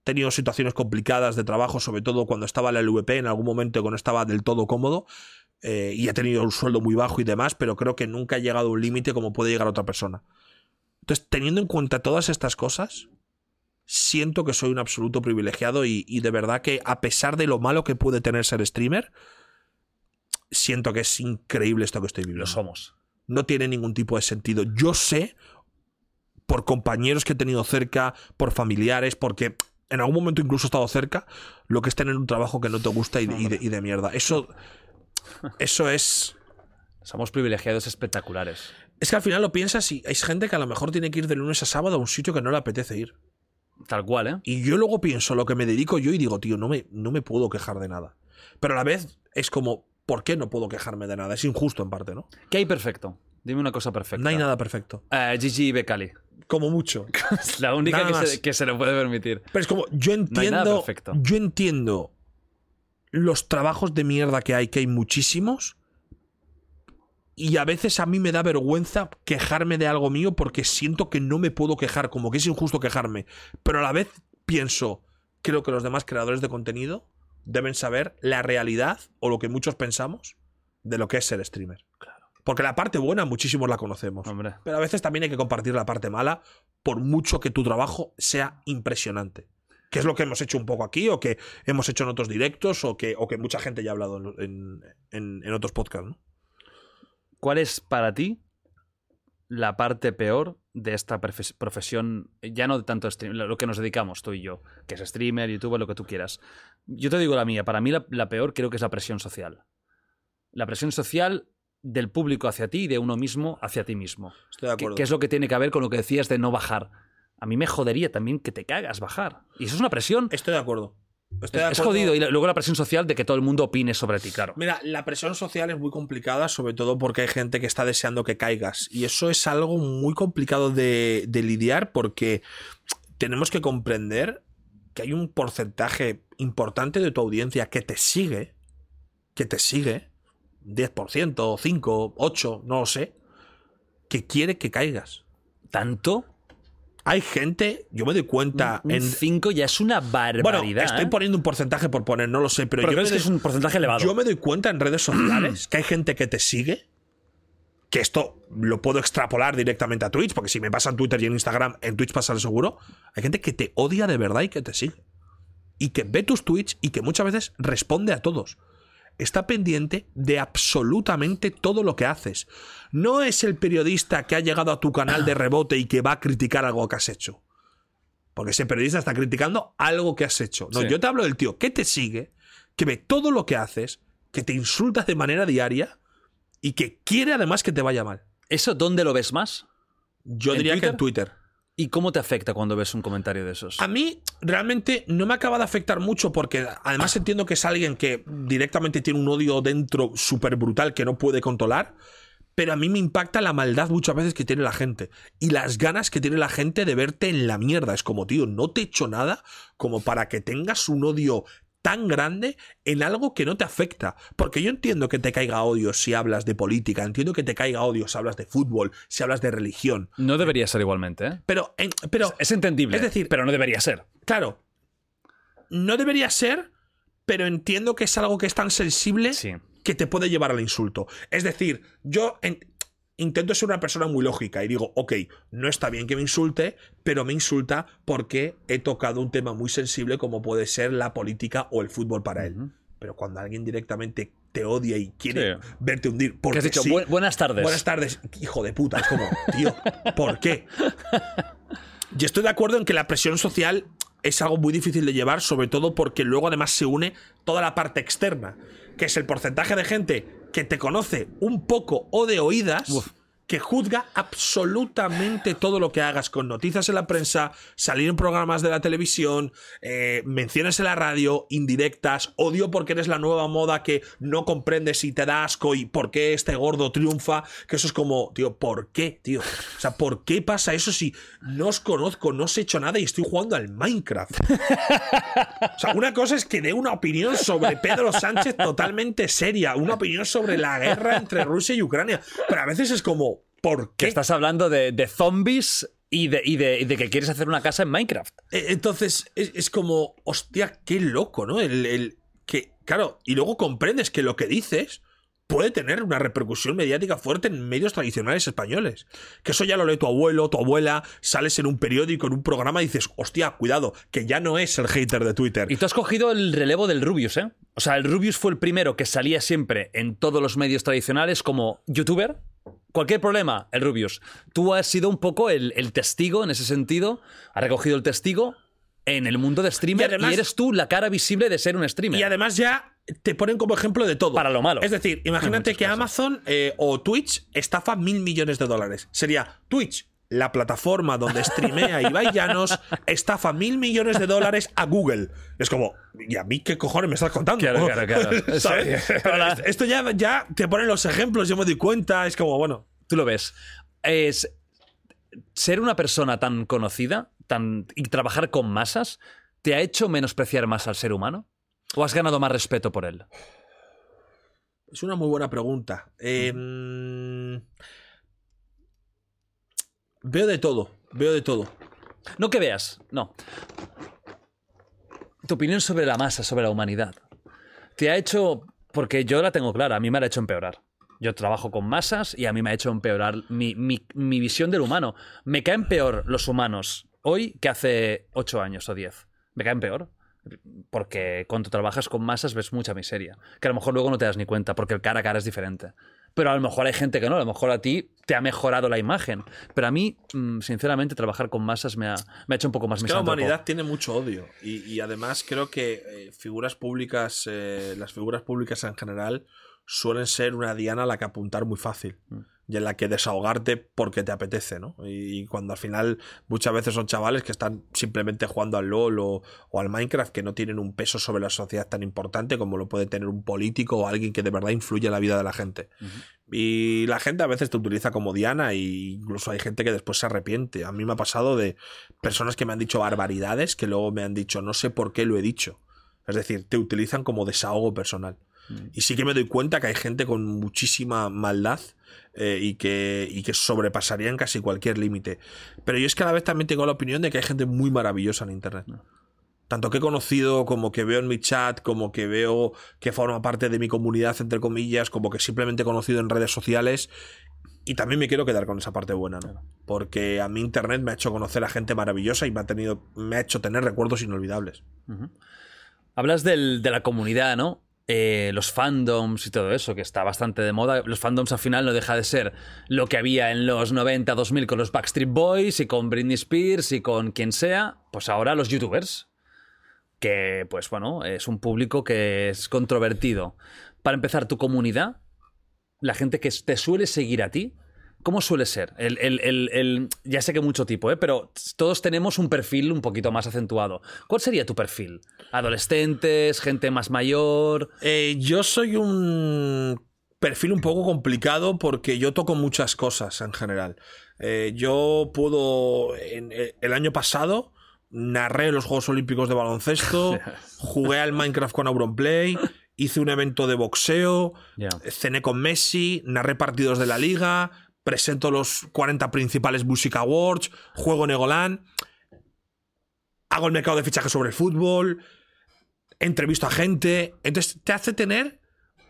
He tenido situaciones complicadas de trabajo, sobre todo cuando estaba en la LVP, en algún momento que no estaba del todo cómodo, eh, y he tenido un sueldo muy bajo y demás, pero creo que nunca he llegado a un límite como puede llegar otra persona. Entonces, teniendo en cuenta todas estas cosas, siento que soy un absoluto privilegiado y, y de verdad que a pesar de lo malo que puede tener ser streamer, siento que es increíble esto que estoy viviendo Lo somos. no tiene ningún tipo de sentido. Yo sé, por compañeros que he tenido cerca, por familiares, porque en algún momento incluso he estado cerca, lo que es tener un trabajo que no te gusta y, y de, y de mierda. Eso, eso es... Somos privilegiados espectaculares. Es que al final lo piensas y hay gente que a lo mejor tiene que ir de lunes a sábado a un sitio que no le apetece ir. Tal cual, ¿eh? Y yo luego pienso lo que me dedico yo y digo, tío, no me, no me puedo quejar de nada. Pero a la vez es como, ¿por qué no puedo quejarme de nada? Es injusto en parte, ¿no? ¿Qué hay perfecto? Dime una cosa perfecta. No hay nada perfecto. Eh, Gigi Becali. Como mucho. Es la única que se, que se le puede permitir. Pero es como, yo entiendo. yo entiendo los trabajos de mierda que hay, que hay muchísimos. Y a veces a mí me da vergüenza quejarme de algo mío porque siento que no me puedo quejar, como que es injusto quejarme. Pero a la vez pienso, creo que los demás creadores de contenido deben saber la realidad o lo que muchos pensamos de lo que es ser streamer. Porque la parte buena muchísimos la conocemos. Hombre. Pero a veces también hay que compartir la parte mala, por mucho que tu trabajo sea impresionante. Que es lo que hemos hecho un poco aquí, o que hemos hecho en otros directos, o que, o que mucha gente ya ha hablado en, en- en otros podcasts. ¿no? ¿Cuál es para ti la parte peor de esta profes- profesión, ya no de tanto stream, lo que nos dedicamos tú y yo, que es streamer, youtuber, lo que tú quieras? Yo te digo la mía, para mí la, la peor creo que es la presión social. La presión social del público hacia ti y de uno mismo hacia ti mismo. Estoy de acuerdo. que es lo que tiene que ver con lo que decías de no bajar. A mí me jodería también que te cagas bajar. Y eso es una presión. Estoy de acuerdo. Estoy de Es acuerdo. jodido. Y luego la presión social de que todo el mundo opine sobre ti, claro. Mira, la presión social es muy complicada, sobre todo porque hay gente que está deseando que caigas. Y eso es algo muy complicado de, de lidiar porque tenemos que comprender que hay un porcentaje importante de tu audiencia que te sigue, que te sigue, 10%, 5, 8, no lo sé, que quiere que caigas. ¿Tanto? Hay gente, yo me doy cuenta Un en... 5 ya es una Bueno, barbaridad. estoy ¿eh? poniendo un porcentaje por poner, no lo sé, pero, Pero yo crees que es un porcentaje elevado. yo me doy cuenta en redes sociales que hay gente que te sigue. Que esto lo puedo extrapolar directamente a Twitch, porque si me pasa en Twitter y en Instagram, en Twitch pasa seguro. Hay gente que te odia de verdad y que te sigue. Y que ve tus tweets y que muchas veces responde a todos. Está pendiente de absolutamente todo lo que haces. No es el periodista que ha llegado a tu canal de rebote y que va a criticar algo que has hecho. Porque ese periodista está criticando algo que has hecho. No, Sí. yo te hablo del tío que te sigue, que ve todo lo que haces, que te insulta de manera diaria y que quiere además que te vaya mal. ¿Eso dónde lo ves más? Yo ¿En diría que en Twitter. ¿Y cómo te afecta cuando ves un comentario de esos? A mí realmente no me acaba de afectar mucho porque además entiendo que es alguien que directamente tiene un odio dentro súper brutal que no puede controlar. Pero a mí me impacta la maldad muchas veces que tiene la gente. Y las ganas que tiene la gente de verte en la mierda. Es como, tío, no te he hecho nada como para que tengas un odio tan grande en algo que no te afecta. Porque yo entiendo que te caiga odio si hablas de política, entiendo que te caiga odio si hablas de fútbol, si hablas de religión. No debería ser igualmente, ¿eh? Pero, en- pero Es entendible. Es decir- pero no debería ser. Claro. No debería ser, pero entiendo que es algo que es tan sensible Sí. que te puede llevar al insulto. Es decir, yo en- intento ser una persona muy lógica y digo, ok, no está bien que me insulte, pero me insulta porque he tocado un tema muy sensible como puede ser la política o el fútbol para él. Pero cuando alguien directamente te odia y quiere Sí. verte hundir, porque has dicho, sí, "Bu- buenas tardes". Buenas tardes, hijo de puta. Es como, tío, ¿por qué? Y estoy de acuerdo en que la presión social es algo muy difícil de llevar, sobre todo porque luego además se une toda la parte externa, que es el porcentaje de gente que te conoce un poco o de oídas. Que juzga absolutamente todo lo que hagas con noticias en la prensa, salir en programas de la televisión, eh, menciones en la radio, indirectas, odio porque eres la nueva moda que no comprendes y te da asco y por qué este gordo triunfa. Que eso es como, tío, ¿por qué, tío? O sea, ¿por qué pasa eso si no os conozco, no os he hecho nada y estoy jugando al Minecraft? O sea, una cosa es que dé una opinión sobre Pedro Sánchez totalmente seria, una opinión sobre la guerra entre Rusia y Ucrania, pero a veces es como, ¿por Que qué? estás hablando de, de zombies y de, y, de, y de que quieres hacer una casa en Minecraft. Eh, Entonces, es, es como, hostia, qué loco, ¿no? El, el- que, claro, y luego comprendes que lo que dices puede tener una repercusión mediática fuerte en medios tradicionales españoles. Que eso ya lo lee tu abuelo, tu abuela, sales en un periódico, en un programa y dices, hostia, cuidado, que ya no es el hater de Twitter. Y tú has cogido el relevo del Rubius, ¿eh? O sea, el Rubius fue el primero que salía siempre en todos los medios tradicionales como youtuber. Cualquier problema, el Rubius. Tú has sido un poco el, el testigo en ese sentido. Has recogido el testigo en el mundo de streamer Y además- y eres tú la cara visible de ser un streamer. Y además ya te ponen como ejemplo de todo. Para lo malo. Es decir, imagínate que cosas. Amazon eh, o Twitch estafa mil millones de dólares. Sería Twitch, la plataforma donde streamea Ibai Llanos, estafa mil millones de dólares a Google. Es como, ¿y a mí qué cojones me estás contando? Claro, claro, claro. ¿Sabes? Sí. Pero Esto ya, ya te ponen los ejemplos, yo me doy cuenta. Es como, bueno, Tú lo ves. Es ser una persona tan conocida tan, y trabajar con masas, ¿te ha hecho menospreciar más al ser humano? ¿O has ganado más respeto por él? Es una muy buena pregunta. Eh, mm, veo de todo, veo de todo. No que veas, no. Tu opinión sobre la masa, sobre la humanidad. Te ha hecho. Porque yo la tengo clara, a mí me ha hecho empeorar. Yo trabajo con masas y a mí me ha hecho empeorar mi, mi- mi visión del humano. Me caen peor los humanos hoy que hace 8 años o 10. Me caen peor. Porque cuando trabajas con masas ves mucha miseria. Que a lo mejor luego no te das ni cuenta, porque el cara a cara es diferente. Pero a lo mejor hay gente que no, a lo mejor a ti te ha mejorado la imagen. Pero a mí, mm, sinceramente, trabajar con masas me ha, me ha hecho un poco más Es que la humanidad tiene mucho odio y, y además creo que eh, figuras públicas, eh, las figuras públicas en general suelen ser una diana a la que apuntar muy fácil y en la que desahogarte porque te apetece, ¿no? Y, y cuando al final muchas veces son chavales que están simplemente jugando al LOL o, o al Minecraft que no tienen un peso sobre la sociedad tan importante como lo puede tener un político o alguien que de verdad influye en la vida de la gente. Y la gente a veces te utiliza como diana e incluso hay gente que después se arrepiente. A mí me ha pasado de personas que me han dicho barbaridades que luego me han dicho no sé por qué lo he dicho. Es decir, te utilizan como desahogo personal. Y sí que me doy cuenta que hay gente con muchísima maldad eh, y, que, y que sobrepasarían casi cualquier límite. Pero yo es que a la vez también tengo la opinión de que hay gente muy maravillosa en Internet. Tanto que he conocido, como que veo en mi chat, como que veo que forma parte de mi comunidad, entre comillas, como que simplemente he conocido en redes sociales. Y también me quiero quedar con esa parte buena, ¿no? Porque a mí Internet me ha hecho conocer a gente maravillosa y me ha, tenido, me ha hecho tener recuerdos inolvidables. Hablas del- de la comunidad, ¿no? Eh, los fandoms y todo eso, que está bastante de moda. Los fandoms al final no deja de ser lo que había en los 90, 2000 con los Backstreet Boys y con Britney Spears y con quien sea. Pues ahora los youtubers. Que, pues bueno, es un público que es controvertido. Para empezar, tu comunidad, la gente que te suele seguir a ti, ¿cómo suele ser? El, el- el- el- ya sé que mucho tipo, ¿eh? pero todos tenemos un perfil un poquito más acentuado. ¿Cuál sería tu perfil? ¿Adolescentes? ¿Gente más mayor? Eh, yo soy un perfil un poco complicado porque yo toco muchas cosas en general. Eh, yo puedo. en- eh, el año pasado narré los Juegos Olímpicos de baloncesto, jugué al Minecraft con Auronplay, hice un evento de boxeo, cené con Messi, narré partidos de la liga, presento los 40 principales Music Awards, juego en Egoland, hago el mercado de fichajes sobre el fútbol, entrevisto a gente. Entonces te hace tener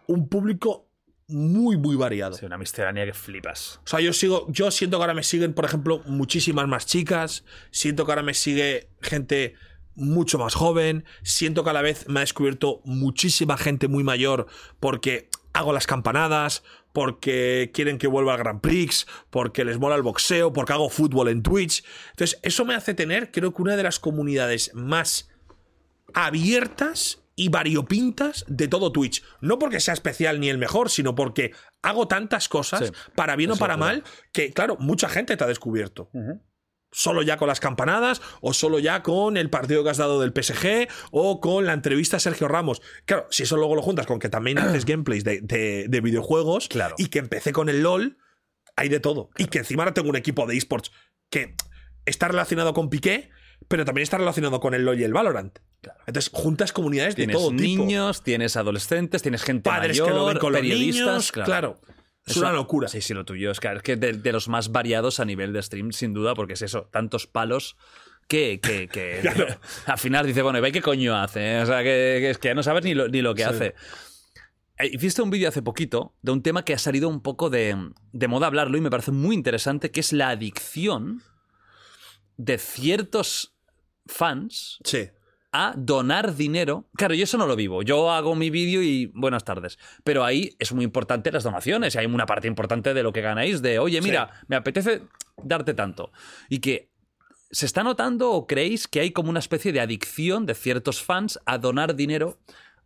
un público muy, muy variado. Sí, una miscelánea que flipas. O sea, yo sigo, yo siento que ahora me siguen, por ejemplo, muchísimas más chicas. Siento que ahora me sigue gente mucho más joven. Siento que a la vez me ha descubierto muchísima gente muy mayor porque hago las campanadas, porque quieren que vuelva al Grand Prix, porque les mola el boxeo, porque hago fútbol en Twitch. Entonces, eso me hace tener, creo que una de las comunidades más abiertas y variopintas de todo Twitch. No porque sea especial ni el mejor, sino porque hago tantas cosas, Sí, para bien o para mal, que claro, mucha gente te ha descubierto. Solo ya con las campanadas, o solo ya con el partido que has dado del PSG, o con la entrevista a Sergio Ramos. Claro, si eso luego lo juntas con que también haces gameplays de, de- de videojuegos, Claro. y que empecé con el LOL, hay de todo. Y que encima ahora tengo un equipo de esports que está relacionado con Piqué, pero también está relacionado con el LOL y el Valorant. Entonces, juntas comunidades de Tienes todo tipo. niños, tienes adolescentes, tienes gente Padres mayor, que lo ven con los periodistas. niños. Claro. Es una locura. Sí, sí, lo tuyo. Es que, es que de, de los más variados a nivel de stream, sin duda, porque es eso, tantos palos que, que, que- Claro. al final dice, bueno, ¿y ve qué coño hace? O sea, que, que es que ya no sabes ni lo, ni lo que Sí. hace. Eh, Hiciste un vídeo hace poquito de un tema que ha salido un poco de, de moda hablarlo y me parece muy interesante, que es la adicción de ciertos fans Sí. A donar dinero. Claro, yo eso no lo vivo. Yo hago mi vídeo y buenas tardes. Pero ahí es muy importante las donaciones. Y hay una parte importante de lo que ganáis de, oye, mira, me apetece darte tanto. Y que se está notando o creéis que hay como una especie de adicción de ciertos fans a donar dinero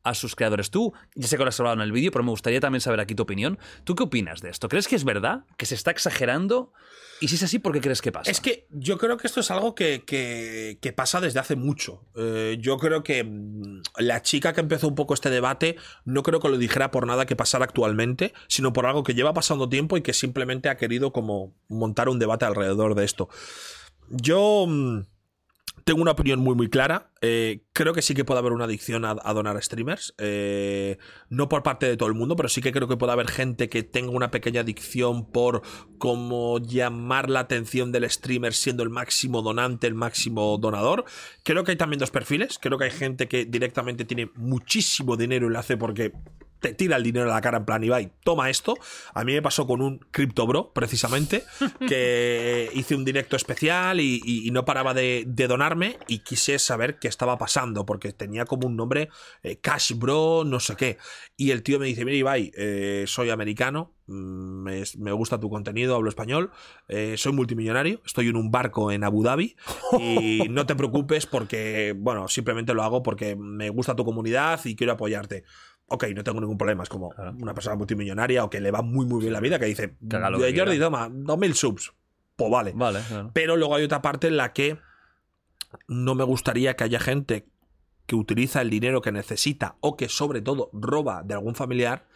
a sus creadores. Tú, ya sé que lo has hablado en el vídeo, pero me gustaría también saber aquí tu opinión. ¿Tú qué opinas de esto? ¿Crees que es verdad? ¿Que se está exagerando? Y si es así, ¿por qué crees que pasa? Es que yo creo que esto es algo que, que- pasa desde hace mucho. Eh, yo creo que mm, la chica que empezó un poco este debate no creo que lo dijera por nada que pasara actualmente, sino por algo que lleva pasando tiempo y que simplemente ha querido como montar un debate alrededor de esto. Yo mm, tengo una opinión muy muy clara. Eh, creo que sí que puede haber una adicción a, donar streamers. Eh, no por parte de todo el mundo, pero sí que creo que puede haber gente que tenga una pequeña adicción por como llamar la atención del streamer siendo el máximo donante, el máximo donador. Creo que hay también dos perfiles. Creo que hay gente que directamente tiene muchísimo dinero y lo hace porque te tira el dinero a la cara en plan, Ibai, toma esto. A mí me pasó con un Crypto Bro, precisamente, que hice un directo especial y, y- y no paraba de, de donarme y quise saber qué estaba pasando, porque tenía como un nombre eh, Cash Bro, no sé qué. Y el tío me dice, mira Ibai, eh, soy americano, mm, me, me gusta tu contenido, hablo español, eh, soy multimillonario, estoy en un barco en Abu Dhabi y no te preocupes porque, bueno, simplemente lo hago porque me gusta tu comunidad y quiero apoyarte. Ok, no tengo ningún problema. Es como una persona multimillonaria o que le va muy, muy bien la vida que dice: Que lo que Jordi, quiera". toma, 2000 subs. Pues vale. Vale, claro. Pero luego hay otra parte en la que no me gustaría que haya gente que utiliza el dinero que necesita o que sobre todo roba de algún familiar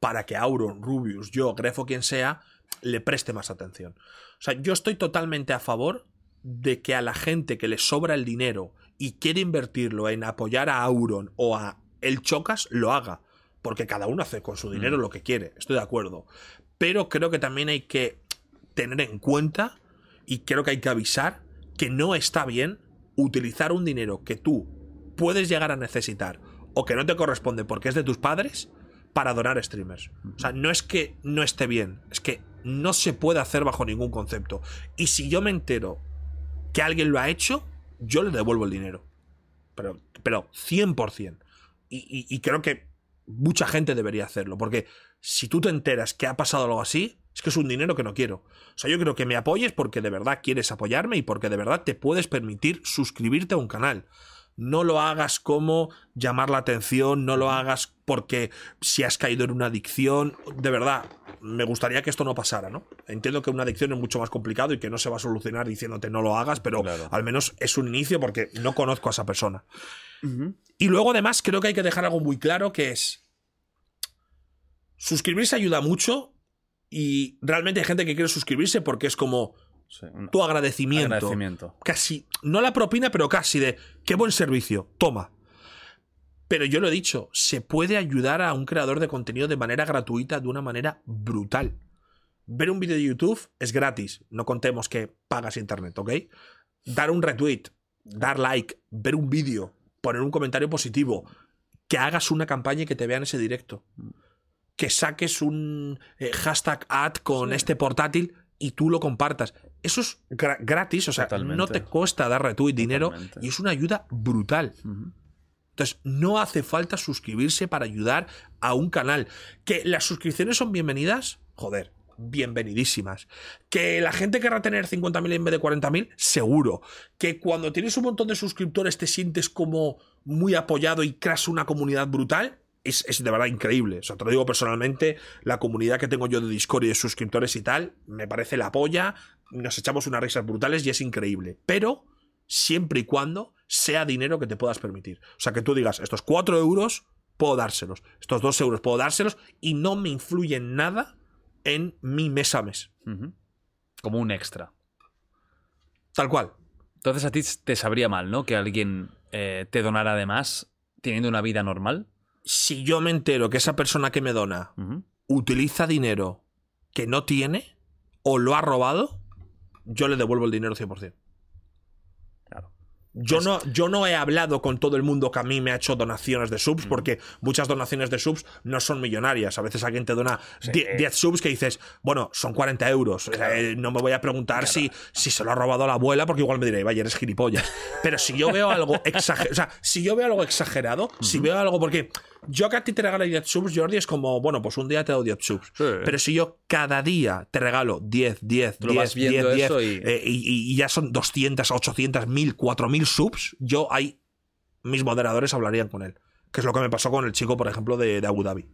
para que Auron, Rubius, yo, Grefo, quien sea, le preste más atención. O sea, yo estoy totalmente a favor de que a la gente que le sobra el dinero y quiere invertirlo en apoyar a Auron o a El Chocas, lo haga. Porque cada uno hace con su dinero lo que quiere, estoy de acuerdo. Pero creo que también hay que tener en cuenta y creo que hay que avisar que no está bien utilizar un dinero que tú puedes llegar a necesitar o que no te corresponde porque es de tus padres para donar streamers. O sea, no es que no esté bien, es que no se puede hacer bajo ningún concepto. Y si yo me entero que alguien lo ha hecho, yo le devuelvo el dinero. Pero, pero 100%. Y, creo que mucha gente debería hacerlo, porque si tú te enteras que ha pasado algo así, es que es un dinero que no quiero. O sea, yo creo que me apoyes porque de verdad quieres apoyarme y porque de verdad te puedes permitir suscribirte a un canal. No lo hagas como llamar la atención, no lo hagas porque si has caído en una adicción. De verdad, me gustaría que esto no pasara, ¿no? Entiendo que una adicción es mucho más complicado y que no se va a solucionar diciéndote no lo hagas, pero Claro. al menos es un inicio porque no conozco a esa persona. Y luego, además, creo que hay que dejar algo muy claro que es. Suscribirse ayuda mucho. Y realmente hay gente que quiere suscribirse porque es como Sí, tu agradecimiento. agradecimiento. Casi, no la propina, pero casi de qué buen servicio, toma. Pero yo lo he dicho, se puede ayudar a un creador de contenido de manera gratuita, de una manera brutal. Ver un vídeo de YouTube es gratis, no contemos que pagas internet, ¿ok? Dar un retweet, dar like, ver un vídeo, poner un comentario positivo, que hagas una campaña y que te vean ese directo. que saques un eh, hashtag ad con este portátil y tú lo compartas. Eso es gra- gratis, o sea, Totalmente. no te cuesta dar retweet dinero Totalmente. y es una ayuda brutal. Entonces, no hace falta suscribirse para ayudar a un canal. Que las suscripciones son bienvenidas, joder, bienvenidísimas. Que la gente querrá tener 50.000 en vez de 40.000, seguro. Que cuando tienes un montón de suscriptores te sientes como muy apoyado y creas una comunidad brutal. Es, es de verdad increíble. O sea, te lo digo personalmente, la comunidad que tengo yo de Discord y de suscriptores y tal, me parece la polla. Nos echamos unas risas brutales y es increíble. Pero siempre y cuando sea dinero que te puedas permitir. O sea, que tú digas, estos 4 euros puedo dárselos, estos 2 euros puedo dárselos y no me influye en nada en mi mes a mes. Como un extra. Tal cual. Entonces a ti te sabría mal, ¿no? Que alguien eh, te donara de más teniendo una vida normal. Si yo me entero que esa persona que me dona utiliza dinero que no tiene o lo ha robado, yo le devuelvo el dinero 100%. Yo no, yo no he hablado con todo el mundo que a mí me ha hecho donaciones de subs, porque muchas donaciones de subs no son millonarias. A veces alguien te dona die- 10 subs que dices, bueno, son 40 euros. Eh, no me voy a preguntar si, si se lo ha robado la abuela, porque igual me diré, vaya, eres gilipollas. Pero si yo veo algo exagerado, o sea, si yo veo algo exagerado, si veo algo, porque yo que a ti te regalo 10 subs, Jordi, es como, bueno, pues un día te doy 10 subs. Sí. Pero si yo cada día te regalo 10, 10, Tú lo 10, vas viendo 10, 10, eso y- eh, y, y- y ya son 200, 800, 1000, 4000 subs, yo ahí, mis moderadores hablarían con él. Que es lo que me pasó con el chico, por ejemplo, de, de Abu Dhabi.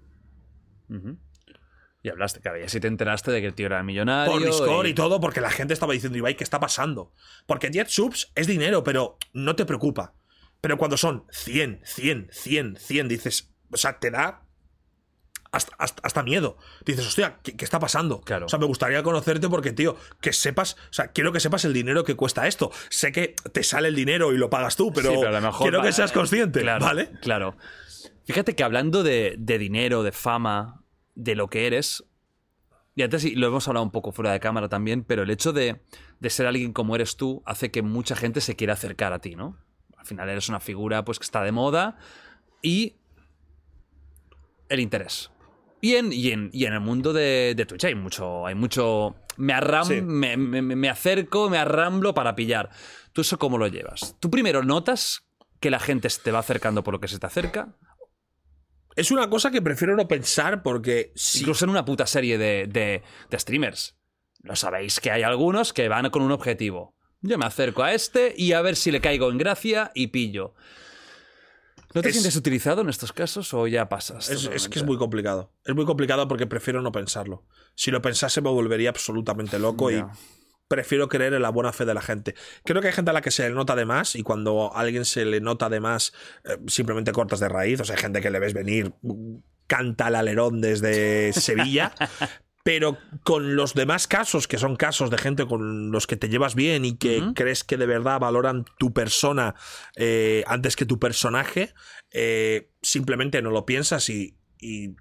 Y hablaste, claro, y así te enteraste de que el tío era millonario. Por Discord y... y- todo, porque la gente estaba diciendo, Ibai, ¿qué está pasando? Porque 10 subs es dinero, pero no te preocupa. Pero cuando son 100, 100, 100, 100, dices, o sea, te da hasta, hasta- hasta miedo. Dices, hostia, ¿qué, qué está pasando? Claro. O sea, me gustaría conocerte porque, tío, que sepas, o sea, quiero que sepas el dinero que cuesta esto. Sé que te sale el dinero y lo pagas tú, pero, Sí, pero a lo mejor quiero va- que seas consciente, Claro, ¿vale? Claro. Fíjate que hablando de, de dinero, de fama, de lo que eres, y antes sí, lo hemos hablado un poco fuera de cámara también, pero el hecho de, de ser alguien como eres tú hace que mucha gente se quiera acercar a ti, ¿no? Al final eres una figura pues que está de moda y el interés. Y en, y en, y en el mundo de, de Twitch hay mucho, hay mucho. Me, arram, Sí. me, me- me acerco, me arramblo para pillar. ¿Tú eso cómo lo llevas? ¿Tú primero notas que la gente se te va acercando por lo que se te acerca? Es una cosa que prefiero no pensar porque Incluso en una puta serie de, de- de streamers. Lo sabéis que hay algunos que van con un objetivo. Yo me acerco a este y a ver si le caigo en gracia y pillo. ¿No te Es- sientes utilizado en estos casos o ya pasas? Es, es que es muy complicado. Es muy complicado porque prefiero no pensarlo. Si lo pensase me volvería absolutamente loco y prefiero creer en la buena fe de la gente. Creo que hay gente a la que se le nota de más y cuando a alguien se le nota de más eh, simplemente cortas de raíz. O sea, hay gente que le ves venir, mm, canta el alerón desde Sevilla. Pero con los demás casos, que son casos de gente con los que te llevas bien y que crees que de verdad valoran tu persona eh, antes que tu personaje, eh, simplemente no lo piensas y, y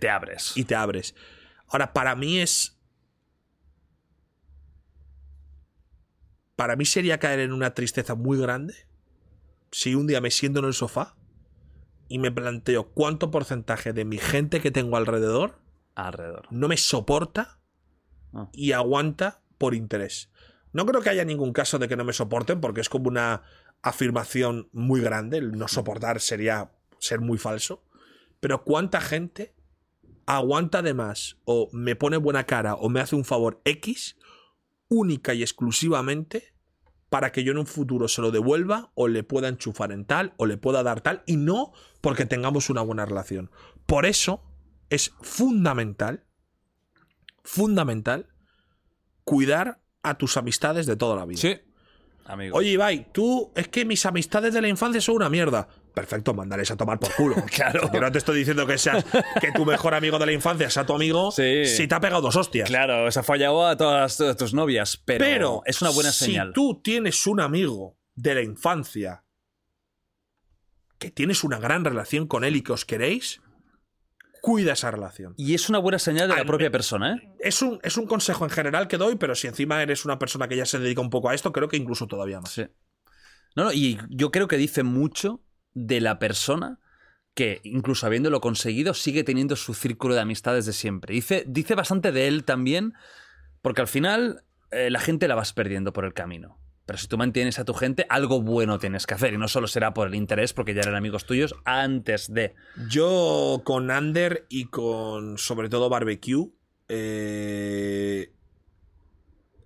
Te abres. y te abres. Ahora, para mí es. Para mí sería caer en una tristeza muy grande si un día me siento en el sofá y me planteo cuánto porcentaje de mi gente que tengo alrededor Alrededor. no me soporta Ah. y aguanta por interés. No creo que haya ningún caso de que no me soporten porque es como una afirmación muy grande. El no soportar sería ser muy falso. Pero cuánta gente aguanta de más o me pone buena cara o me hace un favor X única y exclusivamente para que yo en un futuro se lo devuelva o le pueda enchufar en tal o le pueda dar tal y no porque tengamos una buena relación. Por eso es fundamental, fundamental, cuidar a tus amistades de toda la vida. Sí. Amigo. Oye, Ibai, tú, es que mis amistades de la infancia son una mierda. Perfecto, mandaréis a tomar por culo. Claro. Yo no te estoy diciendo que seas que tu mejor amigo de la infancia sea tu amigo Sí. si te ha pegado dos hostias. Claro, se ha fallado a todas, todas tus novias, pero, Pero es una buena señal. Si tú tienes un amigo de la infancia que tienes una gran relación con él y que os queréis, cuida esa relación. Y es una buena señal de la Al- propia persona, ¿eh? Es un, es un consejo en general que doy, pero si encima eres una persona que ya se dedica un poco a esto, creo que incluso todavía más. Sí. No, no, y yo creo que dice mucho de la persona que, incluso habiéndolo conseguido, sigue teniendo su círculo de amistades de siempre. Dice, dice bastante de él también, porque al final eh, la gente la vas perdiendo por el camino. Pero si tú mantienes a tu gente, algo bueno tienes que hacer. Y no solo será por el interés, porque ya eran amigos tuyos antes de. Yo con Ander y con sobre todo Barbecue. eh,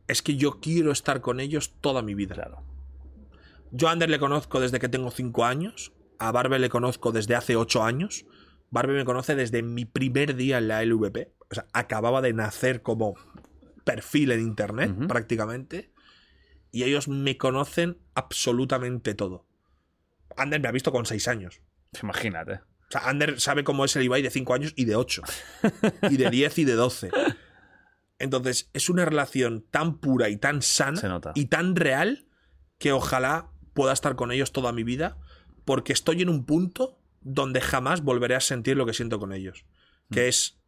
es que yo quiero estar con ellos toda mi vida. Claro. Yo a Ander le conozco desde que tengo 5 años. A Barbe le conozco desde hace 8 años. Barbe me conoce desde mi primer día en la LVP. O sea, acababa de nacer como perfil en internet, prácticamente. Y ellos me conocen absolutamente todo. Ander me ha visto con 6 años. Imagínate. O sea, Ander sabe cómo es el Ibai de 5 años y de 8. y de 10 y de 12. Entonces, es una relación tan pura y tan sana y tan real que ojalá pueda estar con ellos toda mi vida porque estoy en un punto donde jamás volveré a sentir lo que siento con ellos. Que Mm. es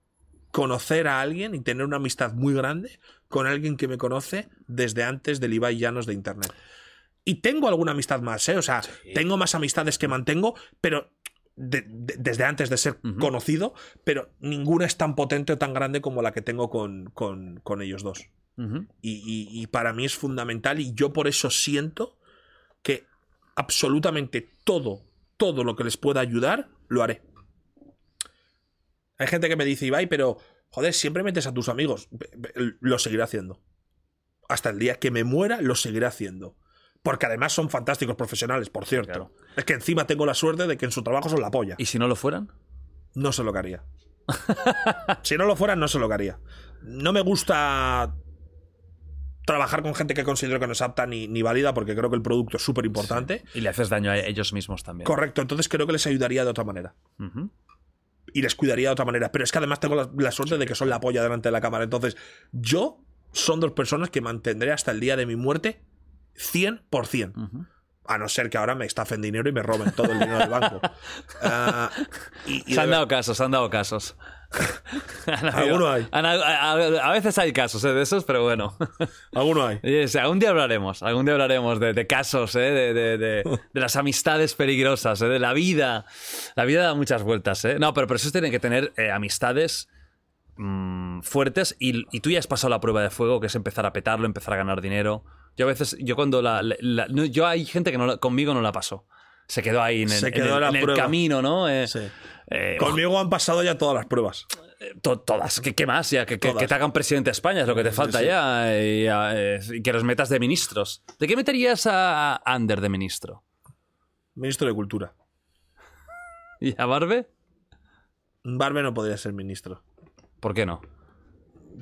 conocer a alguien y tener una amistad muy grande con alguien que me conoce desde antes del Ibai Llanos de Internet. Y tengo alguna amistad más, ¿eh? O sea, tengo más amistades que mantengo, pero de- de- desde antes de ser conocido, pero ninguna es tan potente o tan grande como la que tengo con, con- con ellos dos. Y, y- y para mí es fundamental y yo por eso siento que absolutamente todo, todo lo que les pueda ayudar, lo haré. Hay gente que me dice, Ibai, pero joder, siempre metes a tus amigos. Lo seguiré haciendo. Hasta el día que me muera, lo seguiré haciendo. Porque además son fantásticos profesionales, por cierto. Claro. Es que encima tengo la suerte de que en su trabajo son la polla. ¿Y si no lo fueran? No sé lo que haría. si no lo fueran, no sé lo que haría. No me gusta trabajar con gente que considero que no es apta ni, ni válida porque creo que el producto es súper importante. Y le haces daño a ellos mismos también. Correcto, entonces creo que les ayudaría de otra manera. Y les cuidaría de otra manera. Pero es que además tengo la, la suerte de que son la polla delante de la cámara. Entonces, yo son dos personas que mantendré hasta el día de mi muerte 100%. Ujú. A no ser que ahora me estafen dinero y me roben todo el dinero del banco. Ah, y- y Se han dado casos, se han dado casos. Alguno hay. a, a- a veces hay casos eh, de esos, pero bueno. Alguno hay. Algún día hablaremos, algún día hablaremos de, de casos, eh, de, de- de- las amistades peligrosas, eh, de la vida. La vida da muchas vueltas, ¿eh? No, pero por eso tienen que tener eh, amistades mm, fuertes y, y tú ya has pasado la prueba de fuego, que es empezar a petarlo, empezar a ganar dinero. Yo a veces, yo cuando la... la- la- no, yo hay gente que no conmigo no la pasó. Se quedó ahí en el, en el- en el camino, ¿no? Eh, Sí. Eh, Conmigo han pasado ya todas las pruebas. To- todas. ¿Qué, qué más? Ya, que, que- te hagan presidente de España es lo que te falta sí. ya. Y, eh, y que los metas de ministros. ¿De qué meterías a Ander de ministro? Ministro de Cultura. ¿Y a Barbe? Barbe no podría ser ministro. ¿Por qué no?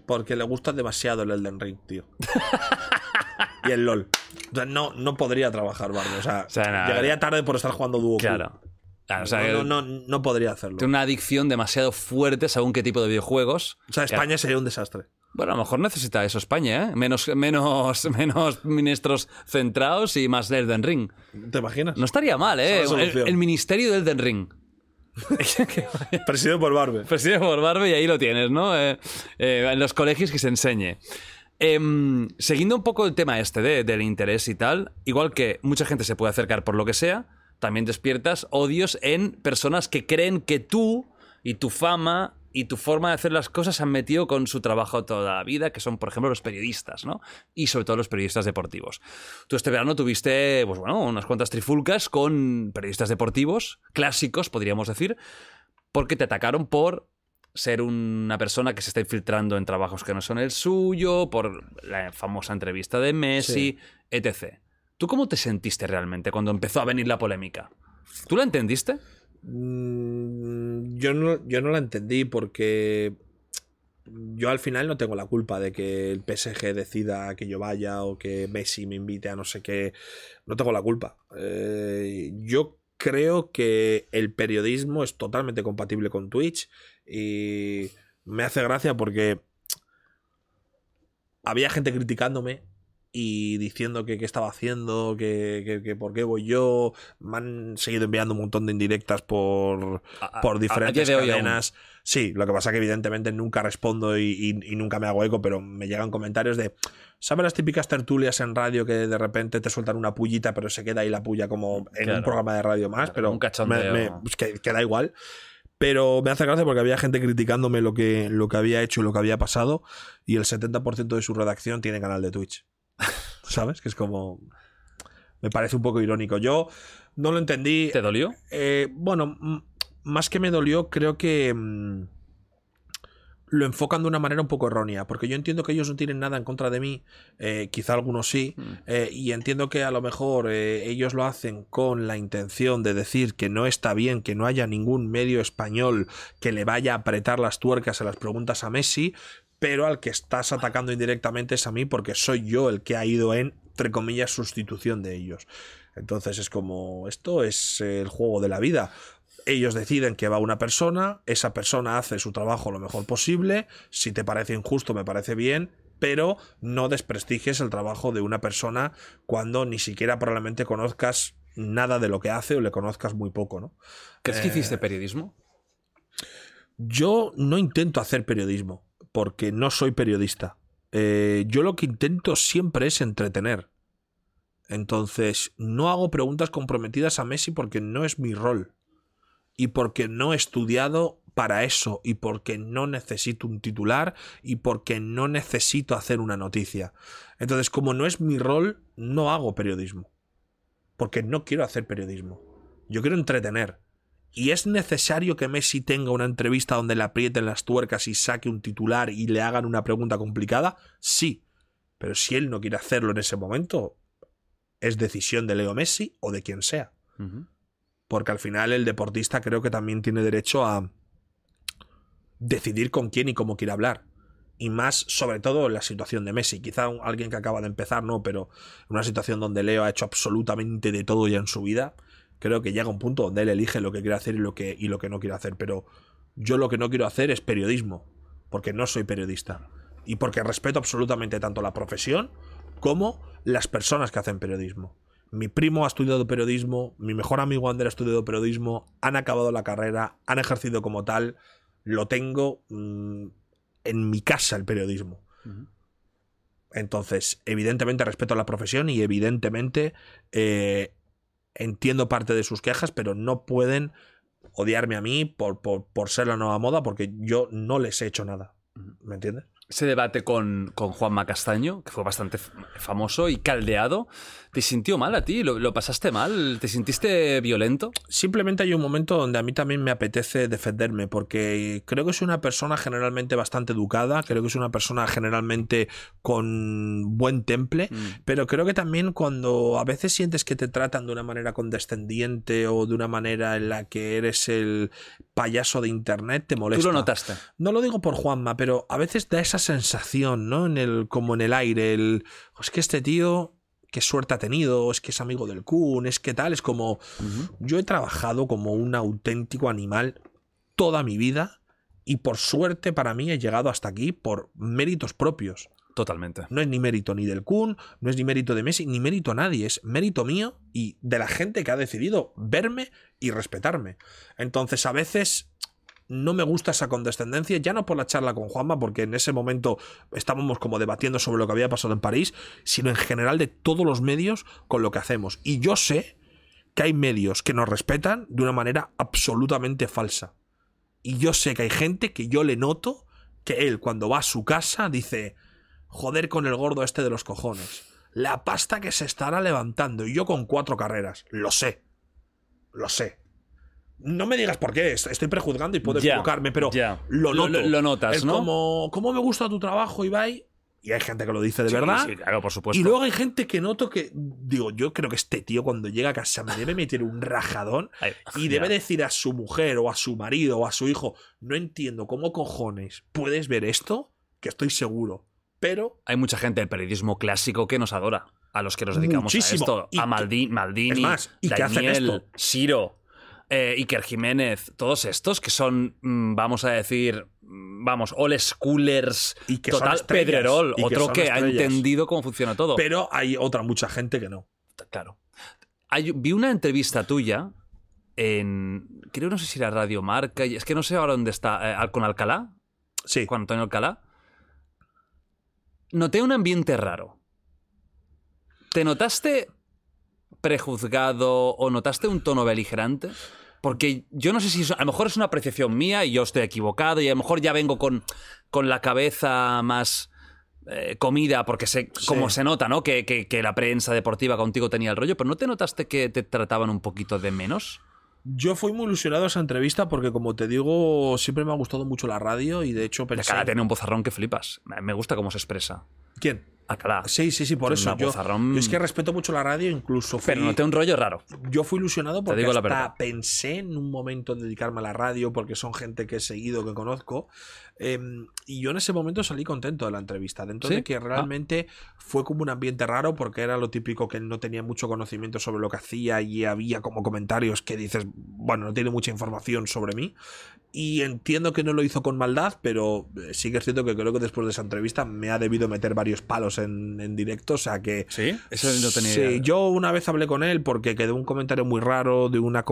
Porque le gusta demasiado el Elden Ring, tío. y el LOL. O sea, no, no podría trabajar Barbe. O sea, O sea, nada. llegaría tarde por estar jugando dúo. Claro. Claro, o sea, no, no, no, no podría hacerlo. Tiene una adicción demasiado fuerte según qué tipo de videojuegos. O sea, España sería un desastre. Bueno, a lo mejor necesita eso España, ¿eh? Menos, menos, menos ministros centrados y más Elden Ring. ¿Te imaginas? No estaría mal, ¿eh? El, ministerio del Elden Ring. Presidido por Barbe. Presidido por Barbe y ahí lo tienes, ¿no? Eh, eh, en los colegios que se enseñe. Em, siguiendo un poco el tema este de- del interés y tal, igual que mucha gente se puede acercar por lo que sea, también despiertas odios en personas que creen que tú y tu fama y tu forma de hacer las cosas se han metido con su trabajo toda la vida, que son, por ejemplo, los periodistas, ¿no? Y sobre todo los periodistas deportivos. Tú este verano tuviste, pues bueno, unas cuantas trifulcas con periodistas deportivos, clásicos, podríamos decir, porque te atacaron por ser una persona que se está infiltrando en trabajos que no son el suyo, por la famosa entrevista de Messi, etc. ¿Tú cómo te sentiste realmente cuando empezó a venir la polémica? ¿Tú la entendiste? Mm, yo, no, yo no la entendí porque yo al final no tengo la culpa de que el PSG decida que yo vaya o que Messi me invite a no sé qué. No tengo la culpa. Eh, yo creo que el periodismo es totalmente compatible con Twitch y me hace gracia porque había gente criticándome y diciendo que qué estaba haciendo, que, que- que por qué voy yo. Me han seguido enviando un montón de indirectas por, A- por diferentes cadenas. Sí, lo que pasa que evidentemente nunca respondo y, y- y nunca me hago eco, pero me llegan comentarios de, ¿sabes las típicas tertulias en radio que de repente te sueltan una pullita, pero se queda ahí la pulla como en Claro. un programa de radio más? Claro, pero un cachondeo. me- me- pues que, que da igual. Pero me hace gracia porque había gente criticándome lo que, lo que había hecho y lo que había pasado, y el 70% de su redacción tiene canal de Twitch. ¿Sabes? Que es como. Me parece un poco irónico. Yo no lo entendí. ¿Te dolió? Eh, bueno, más que me dolió, creo que mm, lo enfocan de una manera un poco errónea, porque yo entiendo que ellos no tienen nada en contra de mí, eh, quizá algunos sí, eh, y entiendo que a lo mejor ellos lo hacen con la intención de decir que no está bien que no haya ningún medio español que le vaya a apretar las tuercas a las preguntas a Messi, pero al que estás atacando indirectamente es a mí porque soy yo el que ha ido en, entre comillas, sustitución de ellos. Entonces es como, esto es el juego de la vida. Ellos deciden que va una persona, esa persona hace su trabajo lo mejor posible, si te parece injusto me parece bien, pero no desprestigies el trabajo de una persona cuando ni siquiera probablemente conozcas nada de lo que hace o le conozcas muy poco, ¿no? ¿Crees que Eh, hiciste periodismo? Yo no intento hacer periodismo, porque no soy periodista. Eh, yo lo que intento siempre es entretener. Entonces, no hago preguntas comprometidas a Messi porque no es mi rol. Y porque no he estudiado para eso. Y porque no necesito un titular. Y porque no necesito hacer una noticia. Entonces, como no es mi rol, no hago periodismo. Porque no quiero hacer periodismo. Yo quiero entretener. ¿Y es necesario que Messi tenga una entrevista donde le aprieten las tuercas y saque un titular y le hagan una pregunta complicada? Sí. Pero si él no quiere hacerlo en ese momento, es decisión de Leo Messi o de quien sea. Porque al final el deportista creo que también tiene derecho a decidir con quién y cómo quiere hablar. Y más, sobre todo, en la situación de Messi. Quizá un- alguien que acaba de empezar, no, pero en una situación donde Leo ha hecho absolutamente de todo ya en su vida, creo que llega un punto donde él elige lo que quiere hacer y lo que, y lo que no quiere hacer. Pero yo lo que no quiero hacer es periodismo, porque no soy periodista. Y porque respeto absolutamente tanto la profesión como las personas que hacen periodismo. Mi primo ha estudiado periodismo, mi mejor amigo Ander ha estudiado periodismo, han acabado la carrera, han ejercido como tal, lo tengo mm, en mi casa el periodismo. Entonces, evidentemente respeto la profesión y evidentemente eh, entiendo parte de sus quejas, pero no pueden odiarme a mí por, por, por ser la nueva moda porque yo no les he hecho nada. ¿Me entiendes? Ese debate con, con Juanma Castaño, que fue bastante famoso y caldeado, ¿te sintió mal a ti? ¿Lo, lo pasaste mal? ¿Te sintiste violento? Simplemente hay un momento donde a mí también me apetece defenderme, porque creo que soy una persona generalmente bastante educada, creo que soy una persona generalmente con buen temple, pero creo que también cuando a veces sientes que te tratan de una manera condescendiente o de una manera en la que eres el payaso de internet, te molesta. ¿Tú lo notaste? No lo digo por Juanma, pero a veces da esa sensación, ¿no? En el, como en el aire, el. "Oh, Es que este tío, qué suerte ha tenido, es que es amigo del Kun, es que tal, es como. Yo he trabajado como un auténtico animal toda mi vida y por suerte para mí he llegado hasta aquí por méritos propios. Totalmente. No es ni mérito ni del Kun, no es ni mérito de Messi, ni mérito a nadie, es mérito mío y de la gente que ha decidido verme y respetarme. Entonces a veces no me gusta esa condescendencia, ya no por la charla con Juanma, porque en ese momento estábamos como debatiendo sobre lo que había pasado en París, sino en general de todos los medios con lo que hacemos. Y yo sé que hay medios que nos respetan de una manera absolutamente falsa. Y yo sé que hay gente que yo le noto que él cuando va a su casa dice, joder con el gordo este de los cojones. La pasta que se estará levantando y yo con cuatro carreras. Lo sé. Lo sé. No me digas por qué, est- estoy prejuzgando y puedo Ya, equivocarme, pero lo noto. lo- lo notas, es ¿no? como, ¿cómo me gusta tu trabajo, Ibai? Y hay gente que lo dice de verdad. Sí, claro, por supuesto. Y luego hay gente que noto que, digo, yo creo que este tío cuando llega a casa me debe meter un rajadón Ay, y debe decir a su mujer o a su marido o a su hijo, no entiendo cómo cojones puedes ver esto, que estoy seguro. Pero Hay mucha gente del periodismo clásico que nos adora. A los que nos dedicamos Muchísimo. a esto. Y a que- Maldi- Maldini, es más, y que hacen Daniel, esto. Siro, eh, Iker Jiménez, todos estos que son, mm, vamos a decir, mm, vamos, all schoolers, Y que total Pedrerol, y otro que, ha entendido cómo funciona todo. pero hay otra mucha gente que no. Claro. Hay- vi una entrevista tuya en. creo, no sé si era Radio Marca, es que no sé ahora dónde está, eh, con Alcalá, Sí. con Antonio Alcalá, noté un ambiente raro. ¿Te notaste prejuzgado o notaste un tono beligerante? Porque yo no sé si a lo mejor es una apreciación mía y yo estoy equivocado y a lo mejor ya vengo con, con la cabeza más eh, comida porque sé como se nota, ¿no? Que, que- que la prensa deportiva contigo tenía el rollo, pero ¿no te notaste que te trataban un poquito de menos? Yo fui muy ilusionado a esa entrevista porque, como te digo, siempre me ha gustado mucho la radio y de hecho La pensé... cara tiene un bozarrón que flipas. Me gusta cómo se expresa. ¿Quién? Alcalá. Sí, sí, sí, por eso. Yo, es que respeto mucho la radio, incluso fui, Pero noté un rollo raro. yo fui ilusionado porque digo hasta pensé en un momento en dedicarme a la radio porque son gente que he seguido, que conozco. Eh, y yo en ese momento salí contento de la entrevista, dentro ¿Sí? de que Ah. realmente fue como un ambiente raro porque era lo típico que no tenía mucho conocimiento sobre lo que hacía y había como comentarios que dices, bueno, no tiene mucha información sobre mí. Y entiendo que no lo hizo con maldad, pero eh, sí que es cierto que creo que después de esa entrevista me ha debido meter varios palos en, en directo, o sea que... ¿Sí? Eso no tenía Sí, idea. yo una vez hablé con él porque quedó un comentario muy raro de una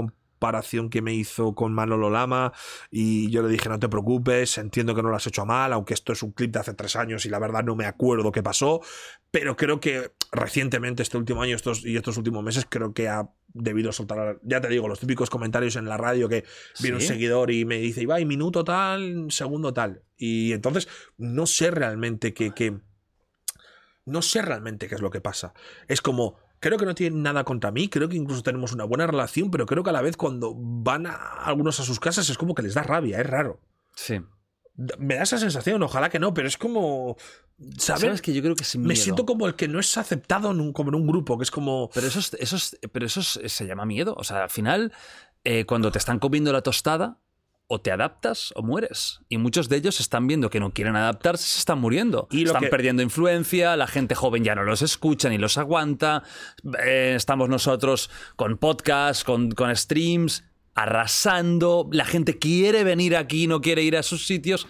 comparación que me hizo con Manolo Lama y yo le dije no te preocupes, entiendo que no lo has hecho a mal, aunque esto es un clip de hace tres años y la verdad no me acuerdo qué pasó, pero creo que recientemente este último año estos, y estos últimos meses creo que ha debido soltar, ya te digo, los típicos comentarios en la radio que viene un seguidor y me dice, Ibai, minuto tal, segundo tal. Y entonces no sé realmente qué... qué no sé realmente qué es lo que pasa. Es como, creo que no tienen nada contra mí, creo que incluso tenemos una buena relación, pero creo que a la vez cuando van a algunos a sus casas es como que les da rabia, es raro. Sí. Me da esa sensación, ojalá que no, pero es como... ¿Sabes? ¿Sabes que yo creo que Me siento como el que no es aceptado en un, como en un grupo, que es como... Pero eso, es- eso, es- pero eso es- se llama miedo. O sea, al final, eh, cuando te están comiendo la tostada, o te adaptas o mueres. Y muchos de ellos están viendo que no quieren adaptarse, se están muriendo. Y están que- perdiendo influencia, la gente joven ya no los escucha ni los aguanta. eh, estamos nosotros con podcasts, con, con streams, arrasando. La gente quiere venir aquí, no quiere ir a sus sitios.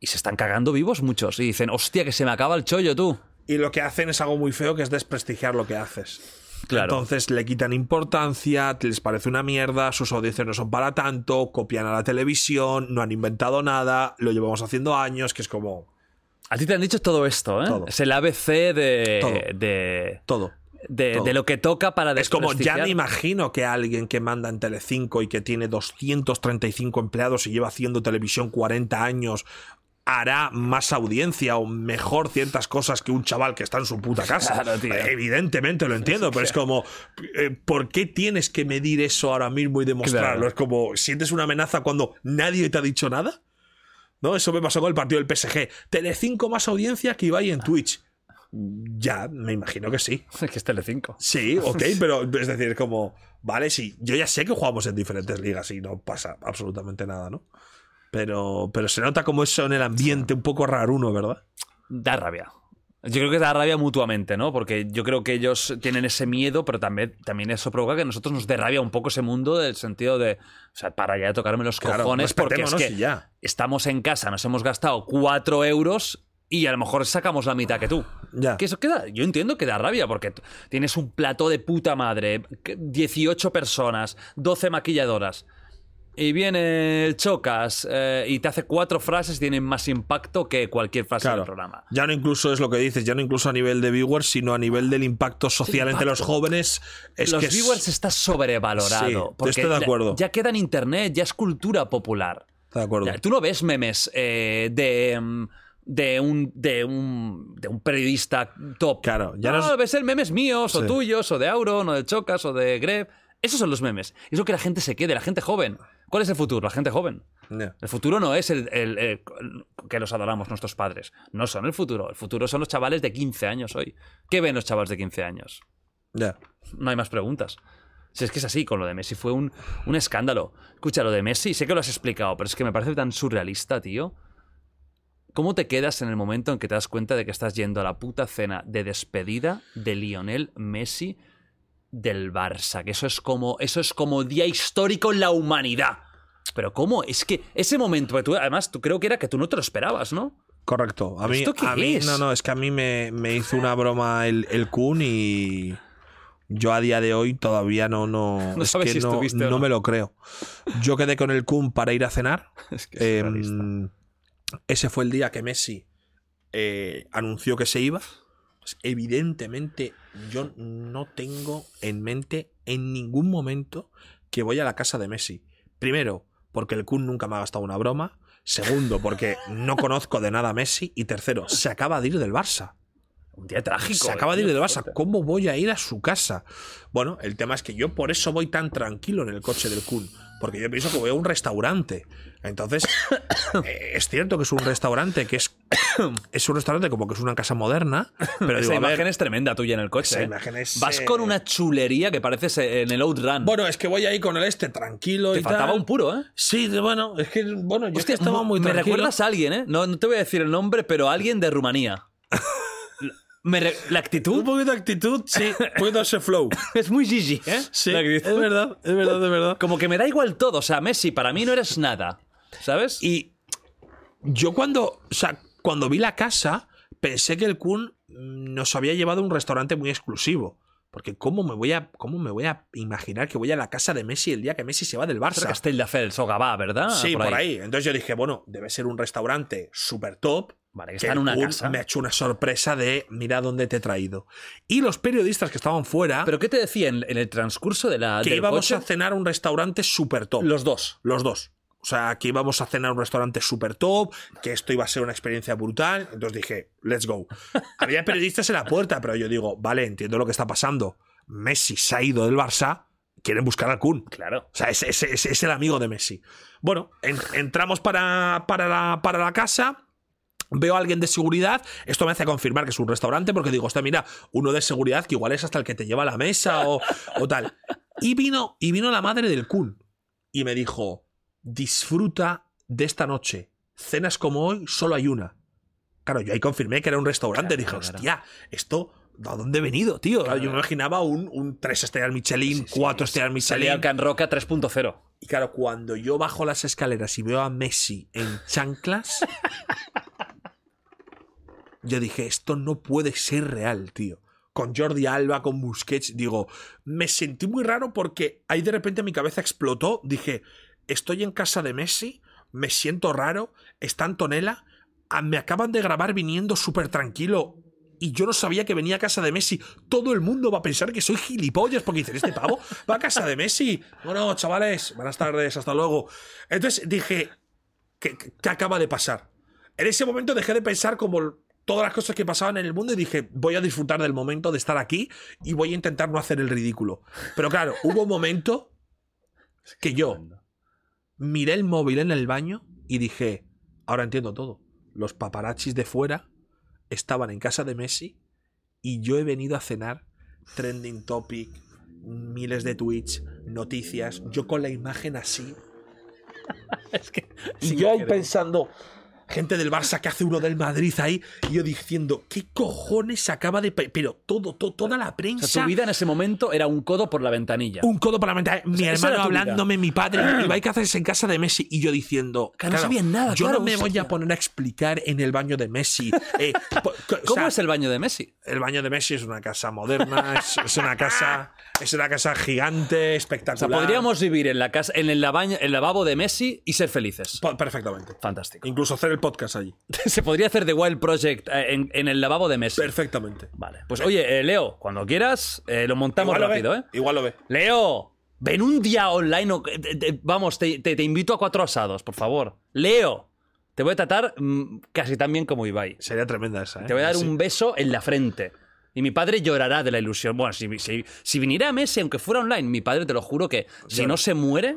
Y se están cagando vivos muchos. Y dicen, hostia, que se me acaba el chollo, tú. Y lo que hacen es algo muy feo, que es desprestigiar lo que haces. Claro. Entonces le quitan importancia, les parece una mierda, sus audiencias no son para tanto, copian a la televisión, no han inventado nada, lo llevamos haciendo años, que es como A ti te han dicho todo esto, ¿eh? Todo. Es el ABC de, Todo. de, todo. de, lo que toca para Es como, ya me imagino que alguien que manda en Telecinco y que tiene 235 empleados y lleva haciendo televisión 40 años hará más audiencia o mejor ciertas cosas que un chaval que está en su puta casa. Claro, tío. Evidentemente lo entiendo, pero es como, eh, ¿por qué tienes que medir eso ahora mismo y demostrarlo? Claro. Es como, ¿sientes una amenaza cuando nadie te ha dicho nada? ¿No? Eso me pasó con el partido del PSG. Telecinco más audiencia que Ibai en Twitch. Ya, me imagino que sí. Es que es Telecinco. Sí, ok, pero es decir, como, vale, sí, yo ya sé que jugamos en diferentes ligas y no pasa absolutamente nada, ¿no? Pero, pero se nota como eso en el ambiente un poco raruno, ¿verdad? Da rabia. Yo creo que da rabia mutuamente, ¿no? Porque yo creo que ellos tienen ese miedo, pero también, también eso provoca que a nosotros nos dé rabia un poco ese mundo del sentido de, o sea, para ya de tocarme los Claro, cojones, porque es que ya. estamos en casa, nos hemos gastado cuatro euros y a lo mejor sacamos la mitad que tú. Ya. Que eso queda, yo entiendo que da rabia, porque tienes un plató de puta madre, que- 18 personas, 12 maquilladoras. Y viene Chocas eh, y te hace cuatro frases tienen más impacto que cualquier frase del programa. Ya no incluso es lo que dices, ya no incluso a nivel de viewers, sino a nivel del impacto social entre los jóvenes. Es los que es- viewers está sobrevalorado. Sí, porque estoy de ya- acuerdo. Ya, queda en internet, ya es cultura popular. Está de acuerdo. Ya, Tú no ves memes eh, de, mm, de, un, de, un, de un periodista top. Claro, ya no, no es- ves el memes míos, o tuyos, o de Auron, o de Chocas, o de Greb. Esos son los memes. Es lo que la gente se quede, la gente joven. ¿Cuál es el futuro? La gente joven. El futuro no es el, el- el- que los adoramos nuestros padres. No son el futuro. El futuro son los chavales de 15 años hoy. ¿Qué ven los chavales de 15 años? Ya. No hay más preguntas. Si es que es así, con lo de Messi fue un, un escándalo. Escucha, lo de Messi, sé que lo has explicado, pero es que me parece tan surrealista, tío. ¿Cómo te quedas en el momento en que te das cuenta de que estás yendo a la puta cena de despedida de Lionel Messi del Barça? Que eso es como, eso es como día histórico en la humanidad. Pero ¿cómo? Es que ese momento, tú, además, tú creo que era que tú no te lo esperabas, ¿no? Correcto. A mí, ¿Esto qué a mí es? no, no, es que a mí me, me hizo una broma el, el Kun y Yo a día de hoy todavía no, no, No es sabes que si no, no no. me lo creo. Yo quedé con el Kun para ir a cenar. Es que es Eh, surrealista. ese fue el día que Messi eh, anunció que se iba. Pues, evidentemente, yo no tengo en mente en ningún momento que voy a la casa de Messi. Primero, porque el Kun nunca me ha gastado una broma. Segundo, porque no conozco de nada a Messi. Y tercero, se acaba de ir del Barça. Un día trágico. Se acaba de ir del Barça. ¿Cómo voy a ir a su casa? Bueno, el tema es que yo por eso voy tan tranquilo en el coche del Kun. Porque yo pienso que voy a un restaurante. Entonces, eh, es cierto que es un restaurante que es, es un restaurante como que es una casa moderna. Pero Esa digo, a ver, imagen es tremenda tuya en el coche. esa ¿eh? imagen es, Vas eh, con una chulería que pareces en el Outrun. Bueno, es que voy ahí con el este tranquilo Te y faltaba tal. un puro, ¿eh? Sí, bueno, es que bueno, yo es que Hostia, estaba muy me tranquilo. recuerdas a alguien, ¿eh? No, no te voy a decir el nombre, pero a alguien de Rumanía. Me re- la Un actitud poquito de actitud, sí, un poquito ese flow. es muy Gigi, ¿eh? Sí, es verdad, es verdad, es verdad. Como que me da igual todo. O sea, Messi, para mí no eres nada. ¿Sabes? Y yo cuando, o sea, cuando vi la casa, pensé que el Kun nos había llevado a un restaurante muy exclusivo. Porque ¿cómo me voy a, cómo me voy a imaginar que voy a la casa de Messi el día que Messi se va del Barça? Castelldefels o Gavà, ¿verdad? Sí, por, ahí. Entonces yo dije, bueno, debe ser un restaurante súper top. Vale, que está en una casa. Me ha hecho una sorpresa de, mira dónde te he traído. Y los periodistas que estaban fuera, ¿Pero qué te decía en, en el transcurso de la, que del íbamos coche? a cenar a un restaurante súper top. Los dos. Los dos. O sea, que íbamos a cenar a un restaurante súper top, que esto iba a ser una experiencia brutal. Entonces dije, let's go. Había periodistas en la puerta, pero yo digo, vale, entiendo lo que está pasando. Messi se ha ido del Barça, quieren buscar al Kun. Claro. O sea, es, es- es- es el amigo de Messi. Bueno, en- entramos para, para, la, para la casa. Veo a alguien de seguridad. Esto me hace confirmar que es un restaurante porque digo, hostia, mira, uno de seguridad que igual es hasta el que te lleva a la mesa o, o tal. Y vino, y vino la madre del Kun y me dijo, disfruta de esta noche. Cenas como hoy, solo hay una. Claro, yo ahí confirmé que era un restaurante. Claro, Dije, claro. hostia, esto, ¿a dónde he venido, tío? Yo me imaginaba un, un 3 estrellas Michelin, 4 estrellas Salía Michelin. el Can Roca 3.0. Y claro, cuando yo bajo las escaleras y veo a Messi en chanclas, yo dije, esto no puede ser real, tío. Con Jordi Alba, con Busquets, digo, me sentí muy raro porque ahí de repente mi cabeza explotó. Dije, estoy en casa de Messi, me siento raro, está Antonella, ah, me acaban de grabar viniendo súper tranquilo. Y yo no sabía que venía a casa de Messi. Todo el mundo va a pensar que soy gilipollas porque dicen, este pavo va a casa de Messi. Bueno, chavales, buenas tardes, hasta luego. Entonces dije, ¿qué, acaba de pasar? En ese momento dejé de pensar como todas las cosas que pasaban en el mundo y dije, voy a disfrutar del momento de estar aquí y voy a intentar no hacer el ridículo. Pero claro, hubo un momento que yo miré el móvil en el baño y dije, ahora entiendo todo. Los paparazzis de fuera estaban en casa de Messi y yo he venido a cenar trending topic, miles de tweets, noticias, yo con la imagen así. y yo ahí pensando, gente del Barça que hace uno del Madrid ahí, y yo diciendo, ¿qué cojones acaba de... pe-?" Pero todo, to- toda la O prensa... sea, tu vida en ese momento era un codo por la ventanilla. Un codo para la ventana. Mi sea, hermano hablándome, mi padre, y hay que hacerse en casa de Messi. Y yo diciendo. Que no sabían nada, Yo claro, no me voy a poner a explicar en el baño de Messi. eh, o ¿Cómo sea, es el baño de Messi? el baño de Messi es una casa moderna, es, es una casa. Es una casa gigante, O sea, espectacular. podríamos vivir en la casa, en el, lavaño- el lavabo de Messi y ser felices. Perfectamente. Fantástico. Incluso hacer el podcast allí. Se podría hacer The Wild Project eh, en, en el lavabo de Messi. Perfectamente. Vale. Pues oye, eh, Leo, cuando quieras, eh, lo montamos Igual rápido. ¿eh? Igual lo ve. Leo, ven un día online. o- te- te- vamos, te, invito a cuatro asados, por favor. Leo, te voy a tratar mm, casi tan bien como Ibai. Sería tremenda esa, ¿eh? Te voy a dar Sí. un beso en la frente. Y mi padre llorará de la ilusión. Bueno, si, si, si viniera Messi, aunque fuera online, mi padre te lo juro que si no se muere,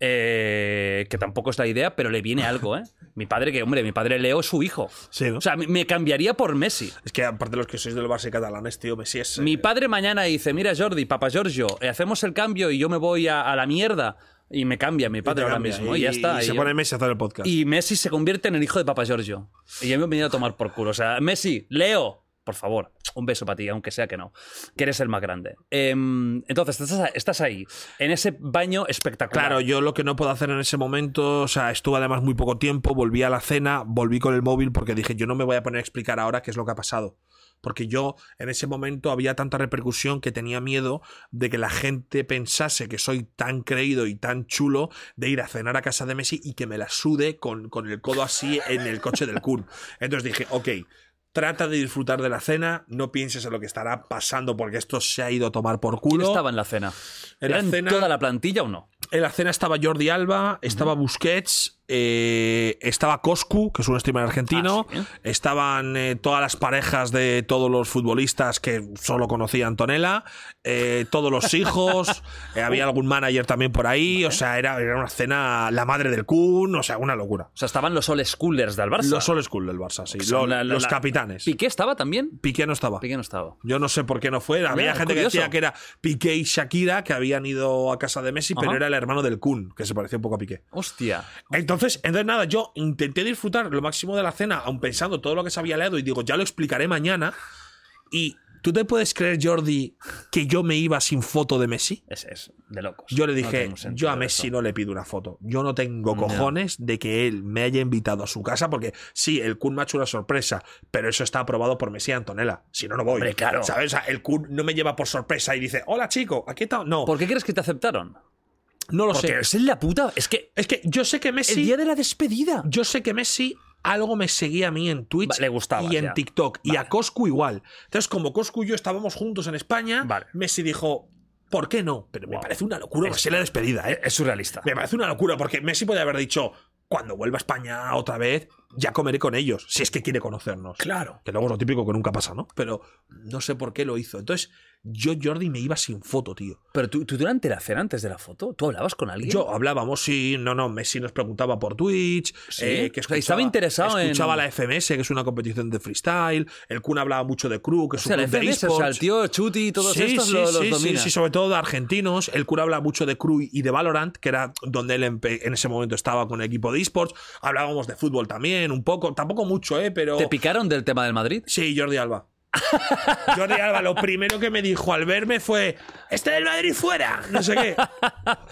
eh, que tampoco es la idea, pero le viene algo, ¿eh? Mi padre, que hombre, mi padre Leo es su hijo. Sí, ¿no? O sea, me- cambiaría por Messi. Es que aparte de los que sois del Barça y catalanes, tío, Messi es. eh, Mi padre mañana dice, mira Jordi, papá Giorgio, eh, hacemos el cambio y yo me voy a, a la mierda. Y me cambia mi padre ahora cambia, mismo. Y, ya está. Y se Y- pone Messi a hacer el podcast. y Messi se convierte en el hijo de papá Giorgio. Y yo me he venido a tomar por culo. O sea, Messi, Leo, por favor, un beso para ti, aunque sea que no, que eres el más grande. Em, entonces, estás, ahí, en ese baño espectacular. Claro, yo lo que no puedo hacer en ese momento, o sea, estuve además muy poco tiempo, volví a la cena, volví con el móvil porque dije, yo no me voy a poner a explicar ahora qué es lo que ha pasado. Porque yo en ese momento había tanta repercusión que tenía miedo de que la gente pensase que soy tan creído y tan chulo de ir a cenar a casa de Messi y que me la sude con, con el codo así en el coche del Kun. Entonces dije, ok, Trata de disfrutar de la cena, no pienses en lo que estará pasando porque esto se ha ido a tomar por ¿Quién culo. estaba en la cena? En la ¿Era en cena- toda la plantilla o no? En la cena estaba Jordi Alba, estaba Busquets, eh, estaba Coscu, que es un streamer argentino, Ah, sí, ¿eh? estaban eh, todas las parejas de todos los futbolistas que solo conocía Antonella, eh, todos los hijos, había algún manager también por ahí, o sea, era, era una cena, la madre del Kun, o sea, una locura. O sea, estaban los old schoolers del Barça. Los old school del Barça, sí, O sea, lo- la- la- los capitanes. ¿Piqué estaba también? Piqué no estaba. Piqué no estaba. Yo no sé por qué no fue. Había Mira, gente curioso. que decía que era Piqué y Shakira, que habían ido a casa de Messi, pero era el hermano del Kun, que se parecía un poco a Piqué. Hostia. Entonces, entonces nada, yo intenté disfrutar lo máximo de la cena, aun pensando todo lo que se había leído, y digo, ya lo explicaré mañana. Y tú te puedes creer, Jordi, que yo me iba sin foto de Messi. Ese es de locos. Yo le dije, yo a eso. Messi no le pido una foto. Yo no tengo cojones de que él me haya invitado a su casa, porque sí, el Kun me ha hecho una sorpresa, pero eso está aprobado por Messi y Antonella. Si no, no voy. Hombre, claro. ¿Sabes? O sea, el Kun no me lleva por sorpresa y dice, hola chico, aquí está. No, ¿Por qué crees que te aceptaron? No lo Porque sé. es en la puta. Es que. Es que yo sé que Messi. El día de la despedida. Yo sé que Messi algo me seguía a mí en Twitch le gustabas y en ya. TikTok. Y a Coscu igual. Entonces, como Coscu y yo estábamos juntos en España, Vale. Messi dijo, ¿por qué no? Pero me parece una locura. Es- la despedida, ¿eh? Es surrealista. Me parece una locura, porque Messi puede haber dicho, cuando vuelva a España otra vez, ya comeré con ellos, si es que quiere conocernos. Claro. Que luego es lo típico que nunca pasa, ¿no? Pero no sé por qué lo hizo. Entonces, yo, Jordi, me iba sin foto, tío. Pero tú, tú durante la cena, antes de la foto, ¿tú hablabas con alguien? Yo hablábamos, sí, no, no, Messi nos preguntaba por Twitch, Sí. eh, que O sea, estaba interesado en- escuchaba la FMS, que es una competición de freestyle, el Kun hablaba mucho de Crew, que O es sea, un la club de FMS, o sea, el tío Chuti y todos sí, estos sí, lo- los, sí, sí, domina. sí, sobre todo de argentinos. El Kun habla mucho de Crew y de Valorant, que era donde él en ese momento estaba con el equipo de esports. Hablábamos de fútbol también, un poco, tampoco mucho, ¿eh? Pero... ¿Te picaron del tema del Madrid? Sí, Jordi Alba. Jordi Alba, lo primero que me dijo al verme fue: Este del Madrid fuera. No sé qué.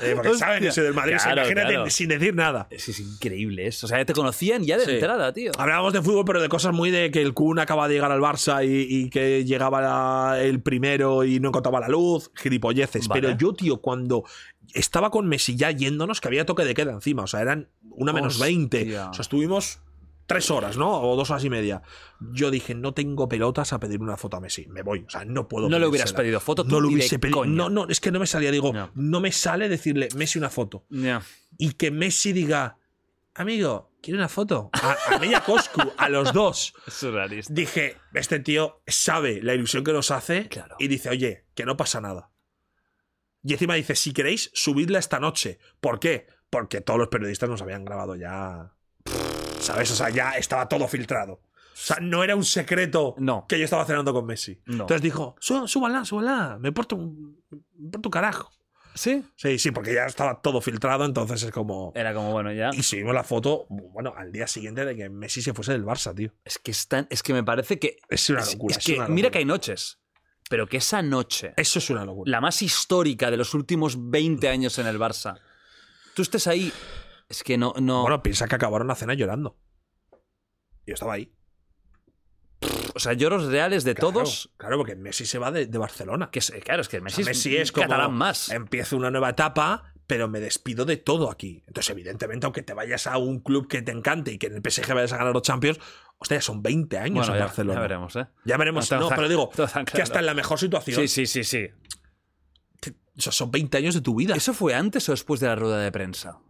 Eh, porque Hostia. saben que soy del Madrid, o sea, Claro, imagínate claro. sin decir nada. Es, es increíble eso. O sea, te conocían ya de Sí. entrada, tío. Hablábamos de fútbol, pero de cosas muy de que el Kun acaba de llegar al Barça y, y que llegaba la- el primero y no encontraba la luz, gilipolleces. Vale. Pero yo, tío, cuando estaba con Messi ya yéndonos, que había toque de queda encima, o sea, eran una menos Hostia. 20. O sea, estuvimos tres horas, ¿no? O dos horas y media. Yo dije, no tengo pelotas a pedir una foto a Messi. Me voy. O sea, no puedo. No le hubieras pedido foto tú No lo hubiese pedido. No, no, es que no me salía. Digo, No. no me sale decirle Messi una foto y que Messi diga, amigo, ¿quiere una foto? A, a mí y a Coscu, a los dos. Surrealista. Dije, este tío sabe la ilusión que nos hace Claro. y dice, oye, que no pasa nada. Y encima dice, si queréis, subidla esta noche. ¿Por qué? Porque todos los periodistas nos habían grabado ya. ¿Sabes? O sea, ya estaba todo filtrado. O sea, no era un secreto No. que yo estaba cenando con Messi. No. Entonces dijo, "Sú- súbanla, súbanla. Me importa un, me importa un carajo. ¿Sí? Sí, sí, porque ya estaba todo filtrado, entonces es como... Era como, bueno, ya. Y subimos la foto, bueno, al día siguiente de que Messi se fuese del Barça, tío. Es que, es tan- es que me parece que. Es una es- locura. es es que, una mira locura. que hay noches. Pero que esa noche, Eso es una locura. la más histórica de los últimos 20 años en el Barça, tú estés ahí. Es que no. no Bueno, piensa que acabaron la cena llorando. Yo estaba ahí. o sea, lloros reales de Claro, todos. Claro, porque Messi se va de, de Barcelona. Que es- claro, es que O Messi, sea, es, Messi es como. catalán más. Empiezo una nueva etapa, pero me despido de todo aquí. Entonces, evidentemente, aunque te vayas a un club que te encante y que en el PSG vayas a ganar los Champions, hostia, son 20 años Bueno, en ya, Barcelona. ya veremos, ¿eh? Ya veremos. No, pero digo, que hasta en la mejor situación. Sí, sí, sí, sí. O sea, son 20 años de tu vida. ¿Eso fue antes o después de la rueda de prensa?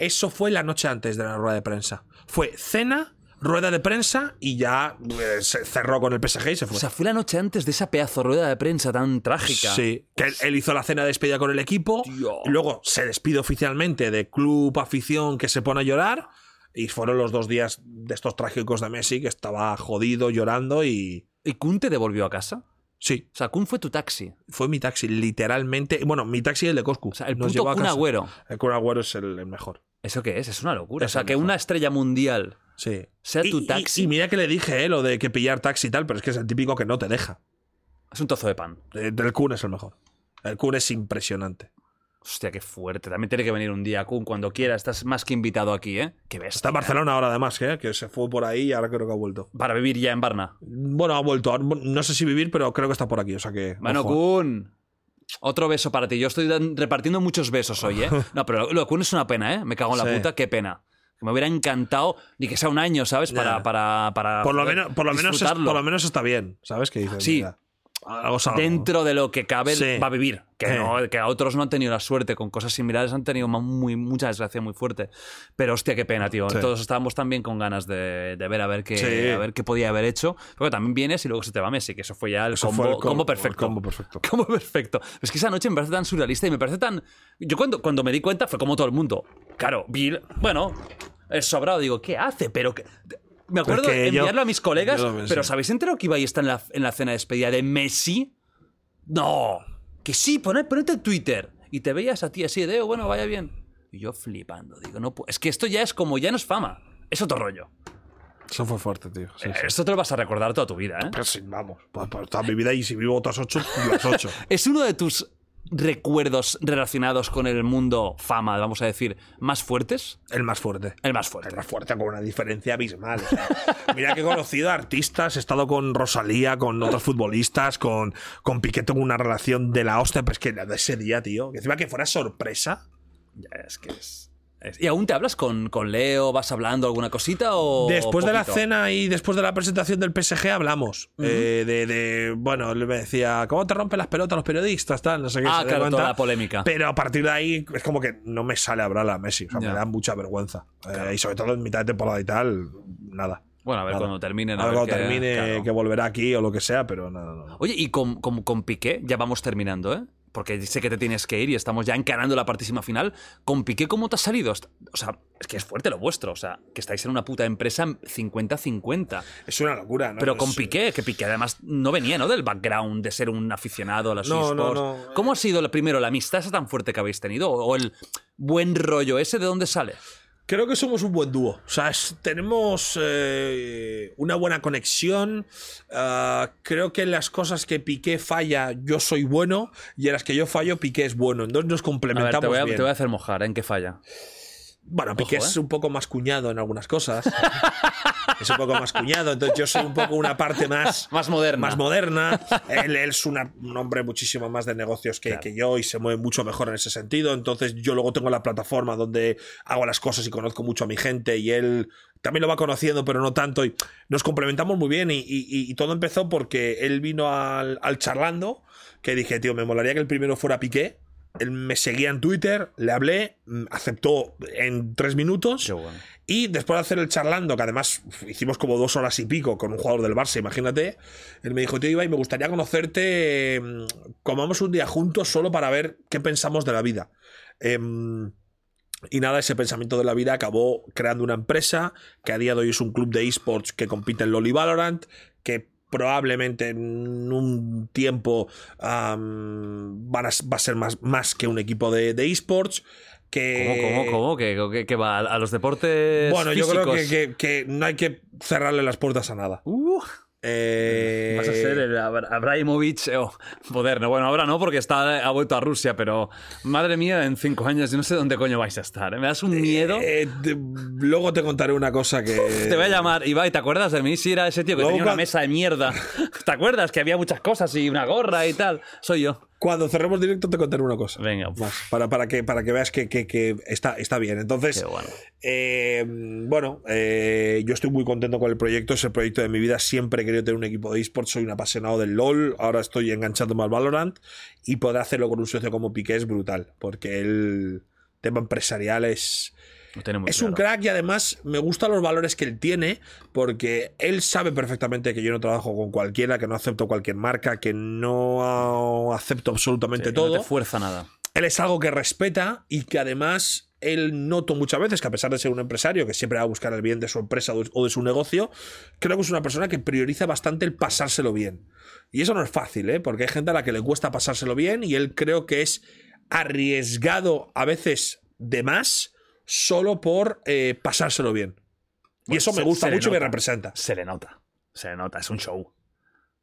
Eso fue la noche antes de la rueda de prensa. Fue cena, rueda de prensa y ya eh, se cerró con el PSG y se fue. O sea, fue la noche antes de esa pedazo rueda de prensa tan trágica. Sí, que él, él hizo la cena de despedida con el equipo. Luego se despide oficialmente de club, afición que se pone a llorar. Y fueron los dos días de estos trágicos de Messi que estaba jodido, llorando y. ¿Y Kun te devolvió a casa? Sí, O sea, Kun fue tu taxi. fue mi taxi, literalmente. Bueno, mi taxi y el de Coscu. O sea, el Nos puto llevó a Kun. Agüero. El Kun Agüero es el, el mejor. ¿Eso qué es? Es una locura. Es o sea, que mejor. una estrella mundial Sí. sea tu y- taxi. Y, mira que le dije, eh, lo de que pillar taxi y tal, pero es que es el típico que no te deja. Es un trozo de pan. Eh, El Kun es el mejor. El Kun es impresionante. Hostia, qué fuerte. También tiene que venir un día, Kun, cuando quiera. Estás más que invitado aquí, ¿eh? Qué bestia. Está en Barcelona ahora, además, que, que se fue por ahí y ahora creo que ha vuelto. Para vivir ya en Barna. Bueno, ha vuelto. No sé si vivir, pero creo que está por aquí. O sea que. Bueno, ojo. Kun. Otro beso para ti. Yo estoy repartiendo muchos besos hoy, ¿eh? No, pero lo, Kun es una pena, ¿eh? Me cago en la Sí. puta, qué pena. Que me hubiera encantado, ni que sea un año, ¿sabes? Para, para, para Por lo, menos, por, lo menos es- por lo menos está bien. ¿Sabes qué dices? Sí. Mira, es algo. Dentro de lo que cabe, Sí. va a vivir. Que, Sí. no, que a otros no han tenido la suerte. Con cosas similares han tenido muy, mucha desgracia muy fuerte. Pero hostia, qué pena, tío. Sí. Todos estábamos también con ganas de, de ver a ver qué, Sí. a ver qué podía haber hecho. Porque también vienes y luego se te va Messi, que eso fue ya el combo, fue el combo perfecto. el combo perfecto. Como perfecto. Es que esa noche me parece tan surrealista y me parece tan. Yo cuando, cuando me di cuenta fue como todo el mundo. Claro, Bill, bueno, es sobrado. Digo, ¿qué hace? Pero que. Me acuerdo yo- enviarlo a mis colegas, pero ¿sabéis enterado que Ibai está en la, en la cena de despedida de Messi? No, que sí, poned, ponete en Twitter. Y te veías a ti así de, "Oh, bueno, vaya bien. Y yo flipando, digo, no, es que esto ya es como, ya no es fama, es otro rollo. Eso fue fuerte, tío. Sí, sí. Esto te lo vas a recordar toda tu vida, ¿eh? Pero sí, vamos. Pues, pues, toda mi vida y si vivo otras ocho, las ocho. ¿Es uno de tus recuerdos relacionados con el mundo fama, vamos a decir, más fuertes? El más fuerte. El más fuerte. El más fuerte con una diferencia abismal. o sea, mira que he conocido a artistas, he estado con Rosalía, con otros futbolistas, con, con Piqué tengo una relación de la hostia, pero es que de ese día, tío, que encima que fuera sorpresa. Ya, es que es- ¿Y aún te hablas con, con Leo? ¿Vas hablando alguna cosita o Después de la cena y después de la presentación del PSG hablamos. eh, de, de- bueno, él me decía, ¿cómo te rompen las pelotas los periodistas? Tal, no sé qué. Ah, claro, toda la polémica. Pero a partir de ahí es como que no me sale hablar a Messi. O sea, me da mucha vergüenza. Eh, y sobre todo en mitad de temporada y tal, nada. Bueno, a ver Nada. cuando terminen. A A ver cuando termine, claro. que volverá aquí o lo que sea, pero nada, no, no. Oye, y con, con, con Piqué, ya vamos terminando, ¿eh? Porque sé que te tienes que ir y estamos ya encarando la partísima final. ¿Con Piqué cómo te ha salido? O sea, es que es fuerte lo vuestro. O sea, que estáis en una puta empresa 50-50. Es una locura, ¿no? Pero con Piqué, que Piqué además no venía, ¿no? Del background de ser un aficionado a los No, no, no. ¿Cómo ha sido primero la amistad esa tan fuerte que habéis tenido? ¿O el buen rollo ese de dónde sale? Creo que somos un buen dúo. O sea, es- tenemos eh, una buena conexión. Ah, creo que en las cosas que Piqué falla, yo soy bueno. Y en las que yo fallo, Piqué es bueno. Entonces nos A ver, complementamos te voy a, bien. te voy a hacer mojar, ¿eh? ¿en qué falla? Bueno, Piqué Ojo, es ¿eh? un poco más cuñado en algunas cosas. es un poco más cuñado. Entonces yo soy un poco una parte más... Más moderna. Más moderna. Él, él es una- un hombre muchísimo más de negocios que, que yo y se mueve mucho mejor en ese sentido. Entonces yo luego tengo la plataforma donde hago las cosas y conozco mucho a mi gente y él también lo va conociendo, pero no tanto. Y nos complementamos muy bien y, y- y todo empezó porque él vino al, al charlando que dije, tío, me molaría que el primero fuera Piqué. Él me seguía en Twitter, le hablé, mm, aceptó en tres minutos. Bueno. Y después de hacer el charlando, que además hicimos como dos horas y pico con un jugador del Barça, imagínate, él me dijo, tío Ibai, me gustaría conocerte, mm, comamos un día juntos solo para ver qué pensamos de la vida. Em, y nada, ese pensamiento de la vida acabó creando una empresa que a día de hoy es un club de esports que compite en LoL Valorant, que probablemente en un tiempo a- va a ser más, más que un equipo de esports. Que, ¿Cómo, cómo, cómo? ¿Que, que- que va a los deportes bueno, yo creo que, que- no hay que cerrarle las puertas a nada. Uh, Eh, vas a ser el Abra- Abramovich eh, oh, moderno. Bueno, ahora no, porque está, ha vuelto a Rusia, pero madre mía, en cinco años yo no sé dónde coño vais a estar. ¿eh? Me das un miedo. eh, de- luego te contaré una cosa que. Te voy a llamar, Ibai, ¿te acuerdas de mí? Si era ese tío que Luego tenía una mesa de mierda. ¿Te acuerdas? Que había muchas cosas y una gorra y tal. Soy yo. Cuando cerremos directo te contaré una cosa. Venga. Más, para, para, que, para que veas que, que- que está, está bien. Entonces, bueno. eh, bueno, eh, yo estoy muy contento con el proyecto. Es el proyecto de mi vida. Siempre he querido tener un equipo de esports. Soy un apasionado del LOL. Ahora estoy enganchándome al Valorant. Y poder hacerlo con un socio como Piqué es brutal. Porque el tema empresarial es. Es un crack y además me gustan los valores que él tiene porque él sabe perfectamente que yo no trabajo con cualquiera, que no acepto cualquier marca, que no acepto absolutamente Sí, todo. No te fuerza nada. Él es algo que respeta y que además él noto muchas veces que a pesar de ser un empresario que siempre va a buscar el bien de su empresa o de su negocio, creo que es una persona que prioriza bastante el pasárselo bien. Y eso no es fácil, ¿eh? porque hay gente a la que le cuesta pasárselo bien y él creo que es arriesgado a veces de más solo por eh, pasárselo bien. Y eso me gusta se mucho y me representa. Se le nota. Se le nota. Es un show.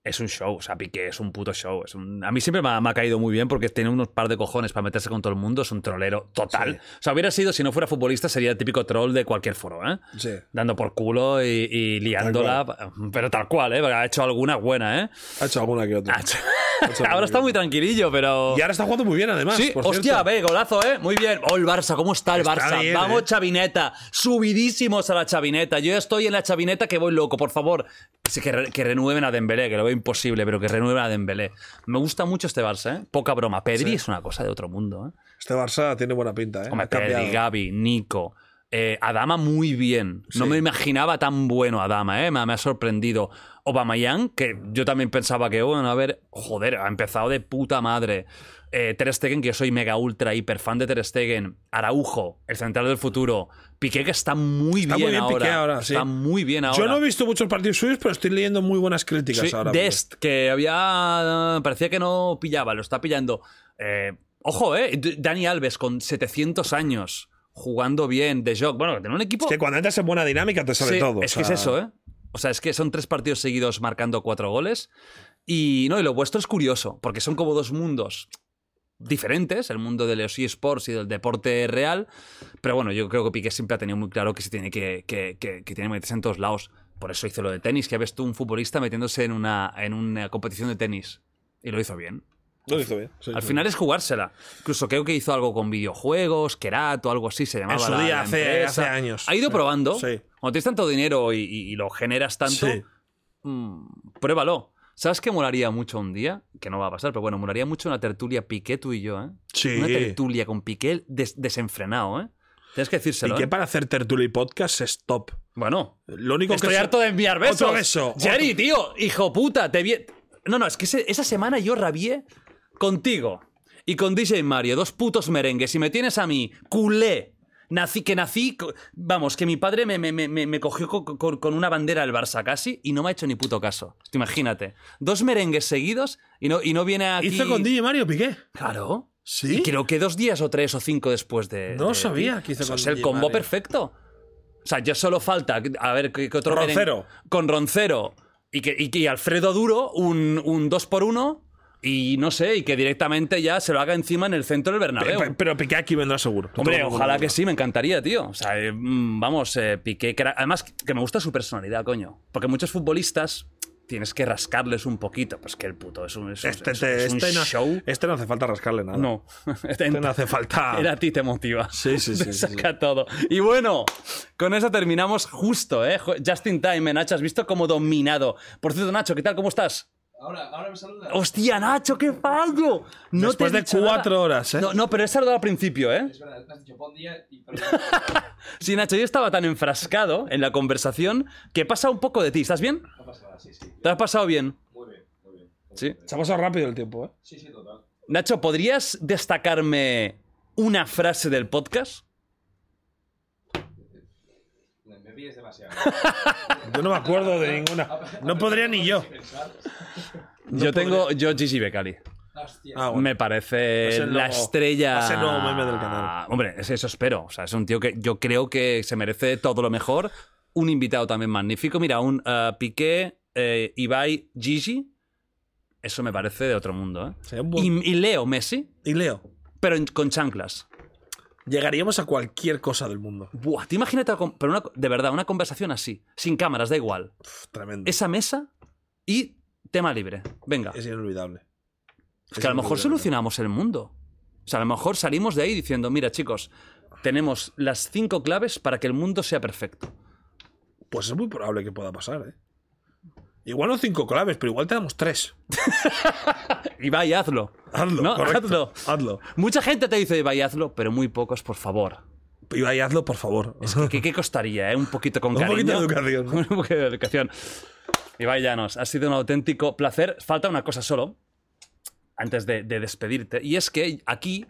Es un show. O sea, Piqué es un puto show. Es un- A mí siempre me ha, me ha caído muy bien porque tiene unos par de cojones para meterse con todo el mundo. Es un trolero total. O sea, hubiera sido, si no fuera futbolista, sería el típico troll de cualquier foro, ¿eh? Sí. Dando por culo y, y liándola. Pero tal cual, ¿eh? Porque Ha hecho alguna buena, ¿eh? Ha hecho alguna que otra. Ha hecho- Ahora está muy tranquilillo, pero. Y ahora está jugando muy bien, además. Sí, por hostia, ve, golazo, ¿eh? Muy bien. Oh, el Barça, ¿cómo está el Está Barça? bien, Vamos, ¿eh? chavineta. Subidísimos a la chavineta. Yo ya estoy en la chavineta que voy loco, por favor. Que, re- que renueven a Dembélé, que lo veo imposible, pero que renueven a Dembélé. Me gusta mucho este Barça, ¿eh? Poca broma. Pedri es una cosa de otro mundo, ¿eh? Este Barça tiene buena pinta, ¿eh? Hombre. Pedri, Gavi, Nico. Eh, Adama muy bien. No Sí. me imaginaba tan bueno Adama, ¿eh? me, me ha sorprendido. Aubameyang, que yo también pensaba que, bueno, a ver, joder, ha empezado de puta madre. Eh, Ter Stegen, que yo soy mega ultra hiper fan de Ter Stegen. Araujo, el central del futuro. Piqué, que está muy Está bien muy bien ahora. Piqué ahora, sí. Está muy bien ahora. Yo no he visto muchos partidos suyos, pero estoy leyendo muy buenas críticas Sí, ahora. Dest, que había. parecía que no pillaba, lo está pillando. Eh, ojo, ¿eh? Dani Alves con 700 años, jugando bien, de Jog. Bueno, tiene un equipo. Es que cuando entras en buena dinámica te sale Sí, todo. Es o que es eso, ¿eh? O sea, es que son tres partidos seguidos marcando cuatro goles. Y no, y lo vuestro es curioso, porque son como dos mundos diferentes, el mundo de los eSports y del deporte real. Pero bueno, yo creo que Piqué siempre ha tenido muy claro que se tiene que, que, que- que tiene que meterse en todos lados. Por eso hizo lo de tenis, que ves tú un futbolista metiéndose en una, en una competición de tenis. Y lo hizo bien. Lo hizo bien. sí, Al sí. final es jugársela. Incluso creo que hizo algo con videojuegos, Kerat o algo así se llamaba. En su la- día, la hace- años. Ha ido Sí. probando. Sí. Cuando tienes tanto dinero y, y- y lo generas tanto, Sí. mm, pruébalo. ¿Sabes qué molaría mucho un día? Que no va a pasar, pero bueno, molaría mucho una tertulia Piqué tú y yo, ¿eh? Sí. Una tertulia con Piqué des- desenfrenado, ¿eh? Tienes que decírselo. Y que ¿eh? para hacer tertulia y podcast es top. Bueno, Lo único estoy que se- harto de enviar besos. Otro beso. Jerry, tío, hijo puta, te vi... No, no, es que ese- esa semana yo rabié contigo y con DJ Mario, dos putos merengues, y me tienes a mí, culé. Nací, que nací, vamos, que mi padre me, me- me- me- me cogió co- con, con una bandera del Barça casi y no me ha hecho ni puto caso. Imagínate. Dos merengues seguidos y no, y no viene aquí... Hizo con DJ Mario Piqué. Claro. ¿Sí? Y creo que dos días o tres o cinco después de. No de- sabía que hizo con es el DJ combo Mario. perfecto. O sea, ya solo falta. A ver, ¿qué, qué otro merengue? Roncero. Con Roncero. Y que, y que Alfredo Duro, un, un 2 por 1 Y no sé, y que directamente ya se lo haga encima en el centro del Bernabéu. Pe- Pero Piqué aquí vendrá seguro. Hombre, Todo ojalá que sí, me encantaría, tío. O sea, eh, mm, vamos, eh, Piqué, que era- además que me gusta su personalidad, coño. Porque muchos futbolistas tienes que rascarles un poquito. Pues que el puto es un, es un- Este, es- es un este no, show. este no hace falta rascarle nada. No. Este no hace falta. Era a ti te motiva. Sí, sí, sí, Te sí, saca todo. Y bueno, con eso terminamos justo, ¿eh? Just in time, ¿eh, Nacho. ¿Has visto cómo dominado? Por cierto, Nacho, ¿qué tal? ¿Cómo estás? Ahora, ahora me saluda. ¡Hostia, Nacho, qué fallo! No Después te he de cuatro nada. horas, ¿eh? No, no, pero he saludado al principio, ¿eh? Es verdad, has dicho buen día y pero Sí, Nacho, yo estaba tan enfrascado en la conversación que pasa un poco de ti. ¿Estás bien? no pasa nada, sí, sí. ¿Te has pasado bien? Muy bien, muy bien. Sí. Se ha pasado rápido el tiempo, ¿eh? Sí, sí, total. Nacho, ¿podrías destacarme una frase del podcast? Demasiado. Yo no me acuerdo de ninguna. No podría ni yo. yo tengo. Yo, Gigi Becali. Ah, bueno. Me parece la estrella. a ser nuevo meme del canal. Hombre, es eso espero. O sea, es un tío que yo creo que se merece todo lo mejor. Un invitado también magnífico. Mira, un eh, Piqué, eh, Ibai, Gigi. Eso me parece de otro mundo. ¿eh? Buen- Y, y Leo Messi, Y Leo, pero en- con chanclas. Llegaríamos a cualquier cosa del mundo. Buah, te imagínate, pero una- de verdad, una conversación así, sin cámaras, da igual. Tremendo. Esa mesa y tema libre. Venga. Es inolvidable. Es que a lo mejor solucionamos el mundo. O sea, a lo mejor salimos de ahí diciendo, mira chicos, tenemos las cinco claves para que el mundo sea perfecto. Pues es muy probable que pueda pasar, ¿eh? Igual no cinco claves, pero igual tenemos tres. Ibai, hazlo. Hazlo, ¿No? correcto. Hazlo. Hazlo. Mucha gente te dice, Ibai, hazlo, pero muy pocos, por favor. Ibai, hazlo, por favor. Es que, ¿qué, costaría, eh? Un poquito con Un cariño. poquito de educación. Un poquito de educación. Ibai Llanos, ha sido un auténtico placer. Falta una cosa solo, antes de, de despedirte, y es que aquí,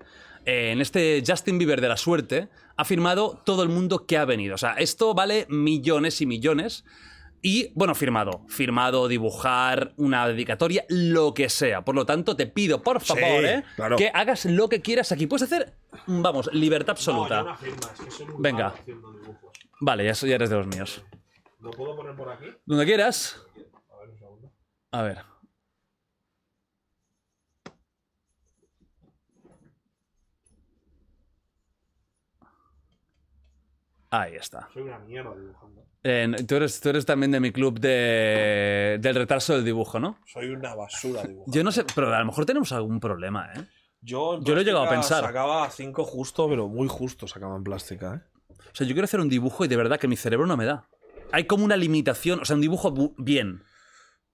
eh, en este Justin Bieber de la suerte, ha firmado todo el mundo que ha venido. O sea, esto vale millones y millones. Y, bueno, firmado. Firmado, dibujar, una dedicatoria, lo que sea. Por lo tanto, te pido, por favor, ¿eh? claro. que hagas lo que quieras aquí. Puedes hacer, vamos, libertad absoluta. Venga. Vale, ya, ya eres de los míos. ¿Lo puedo poner por aquí? Donde quieras. A ver, un segundo. A ver. Ahí está. Soy una mierda dibujando. Eh, tú, eres, tú eres también de mi club de, del retraso del dibujo, ¿no? Soy una basura dibujando. Yo no sé, pero a lo mejor tenemos algún problema, ¿eh? Yo, en Yo lo he llegado a pensar. Sacaba 5 justo, pero muy justo sacaba en plástica, ¿eh? O sea, yo quiero hacer un dibujo y de verdad que mi cerebro no me da. Hay como una limitación, o sea, un dibujo bu- bien.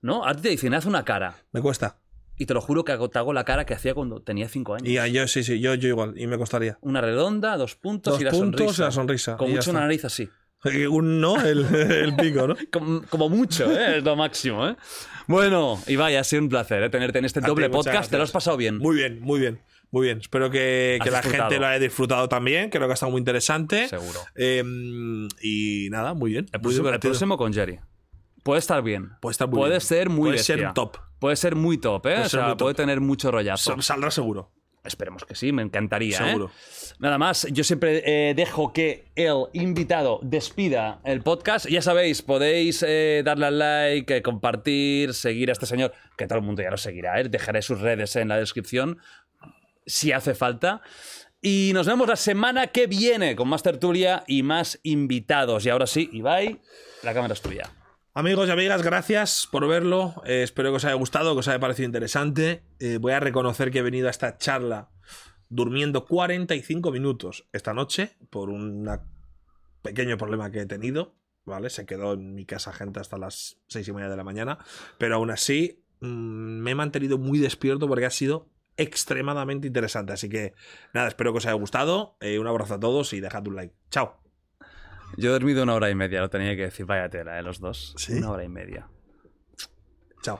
¿No? A ti te dicen, haz una cara. Me cuesta. Y te lo juro que hago- te hago la cara que hacía cuando tenía cinco años. Y a- yo, sí, sí, yo, yo igual. Y me costaría. Una redonda, dos puntos Dos y la puntos sonrisa. y la sonrisa, Con y ya mucho está. una nariz así. Un no, el, el pico, ¿no? Como, como mucho, ¿eh? es lo máximo. ¿eh? Bueno, Ibai, ha sido un placer ¿eh? tenerte en este A doble podcast. ¿Te lo has pasado bien? Muy bien, muy bien. Muy bien. Espero que, que la gente lo haya disfrutado también. Creo que ha estado muy interesante. Seguro. Eh, y nada, muy bien. El muy próximo, el divertido. próximo con Jerry. Puede estar bien. Puede estar muy Puede bien. ser muy Puede ser top. Puede ser muy top, ¿eh? Puede o sea, puede tener mucho rollazo. Sal- Saldrá seguro. Esperemos que sí, me encantaría. ¿eh? Seguro. Nada más, yo siempre eh, dejo que el invitado despida el podcast. Ya sabéis, podéis eh, darle al like, compartir, seguir a este señor, que todo el mundo ya lo seguirá. Dejaré sus redes en la descripción si hace falta. Y nos vemos la semana que viene con más tertulia y más invitados. Y ahora sí, Ibai, la cámara es tuya. Amigos y amigas, gracias por verlo. Eh, espero que os haya gustado, que os haya parecido interesante. Eh, voy a reconocer que he venido a esta charla durmiendo 45 minutos esta noche por un pequeño problema que he tenido. ¿Vale? Se quedó en mi casa gente hasta las seis y media de la mañana. Pero aún así, mm, me he mantenido muy despierto porque ha sido extremadamente interesante. Así que nada, espero que os haya gustado. Eh, un abrazo a todos y dejad un like. Chao. Yo he dormido una hora y media, lo tenía que decir. Vaya tela, ¿eh? Los dos. ¿Sí? Una hora y media. Chao.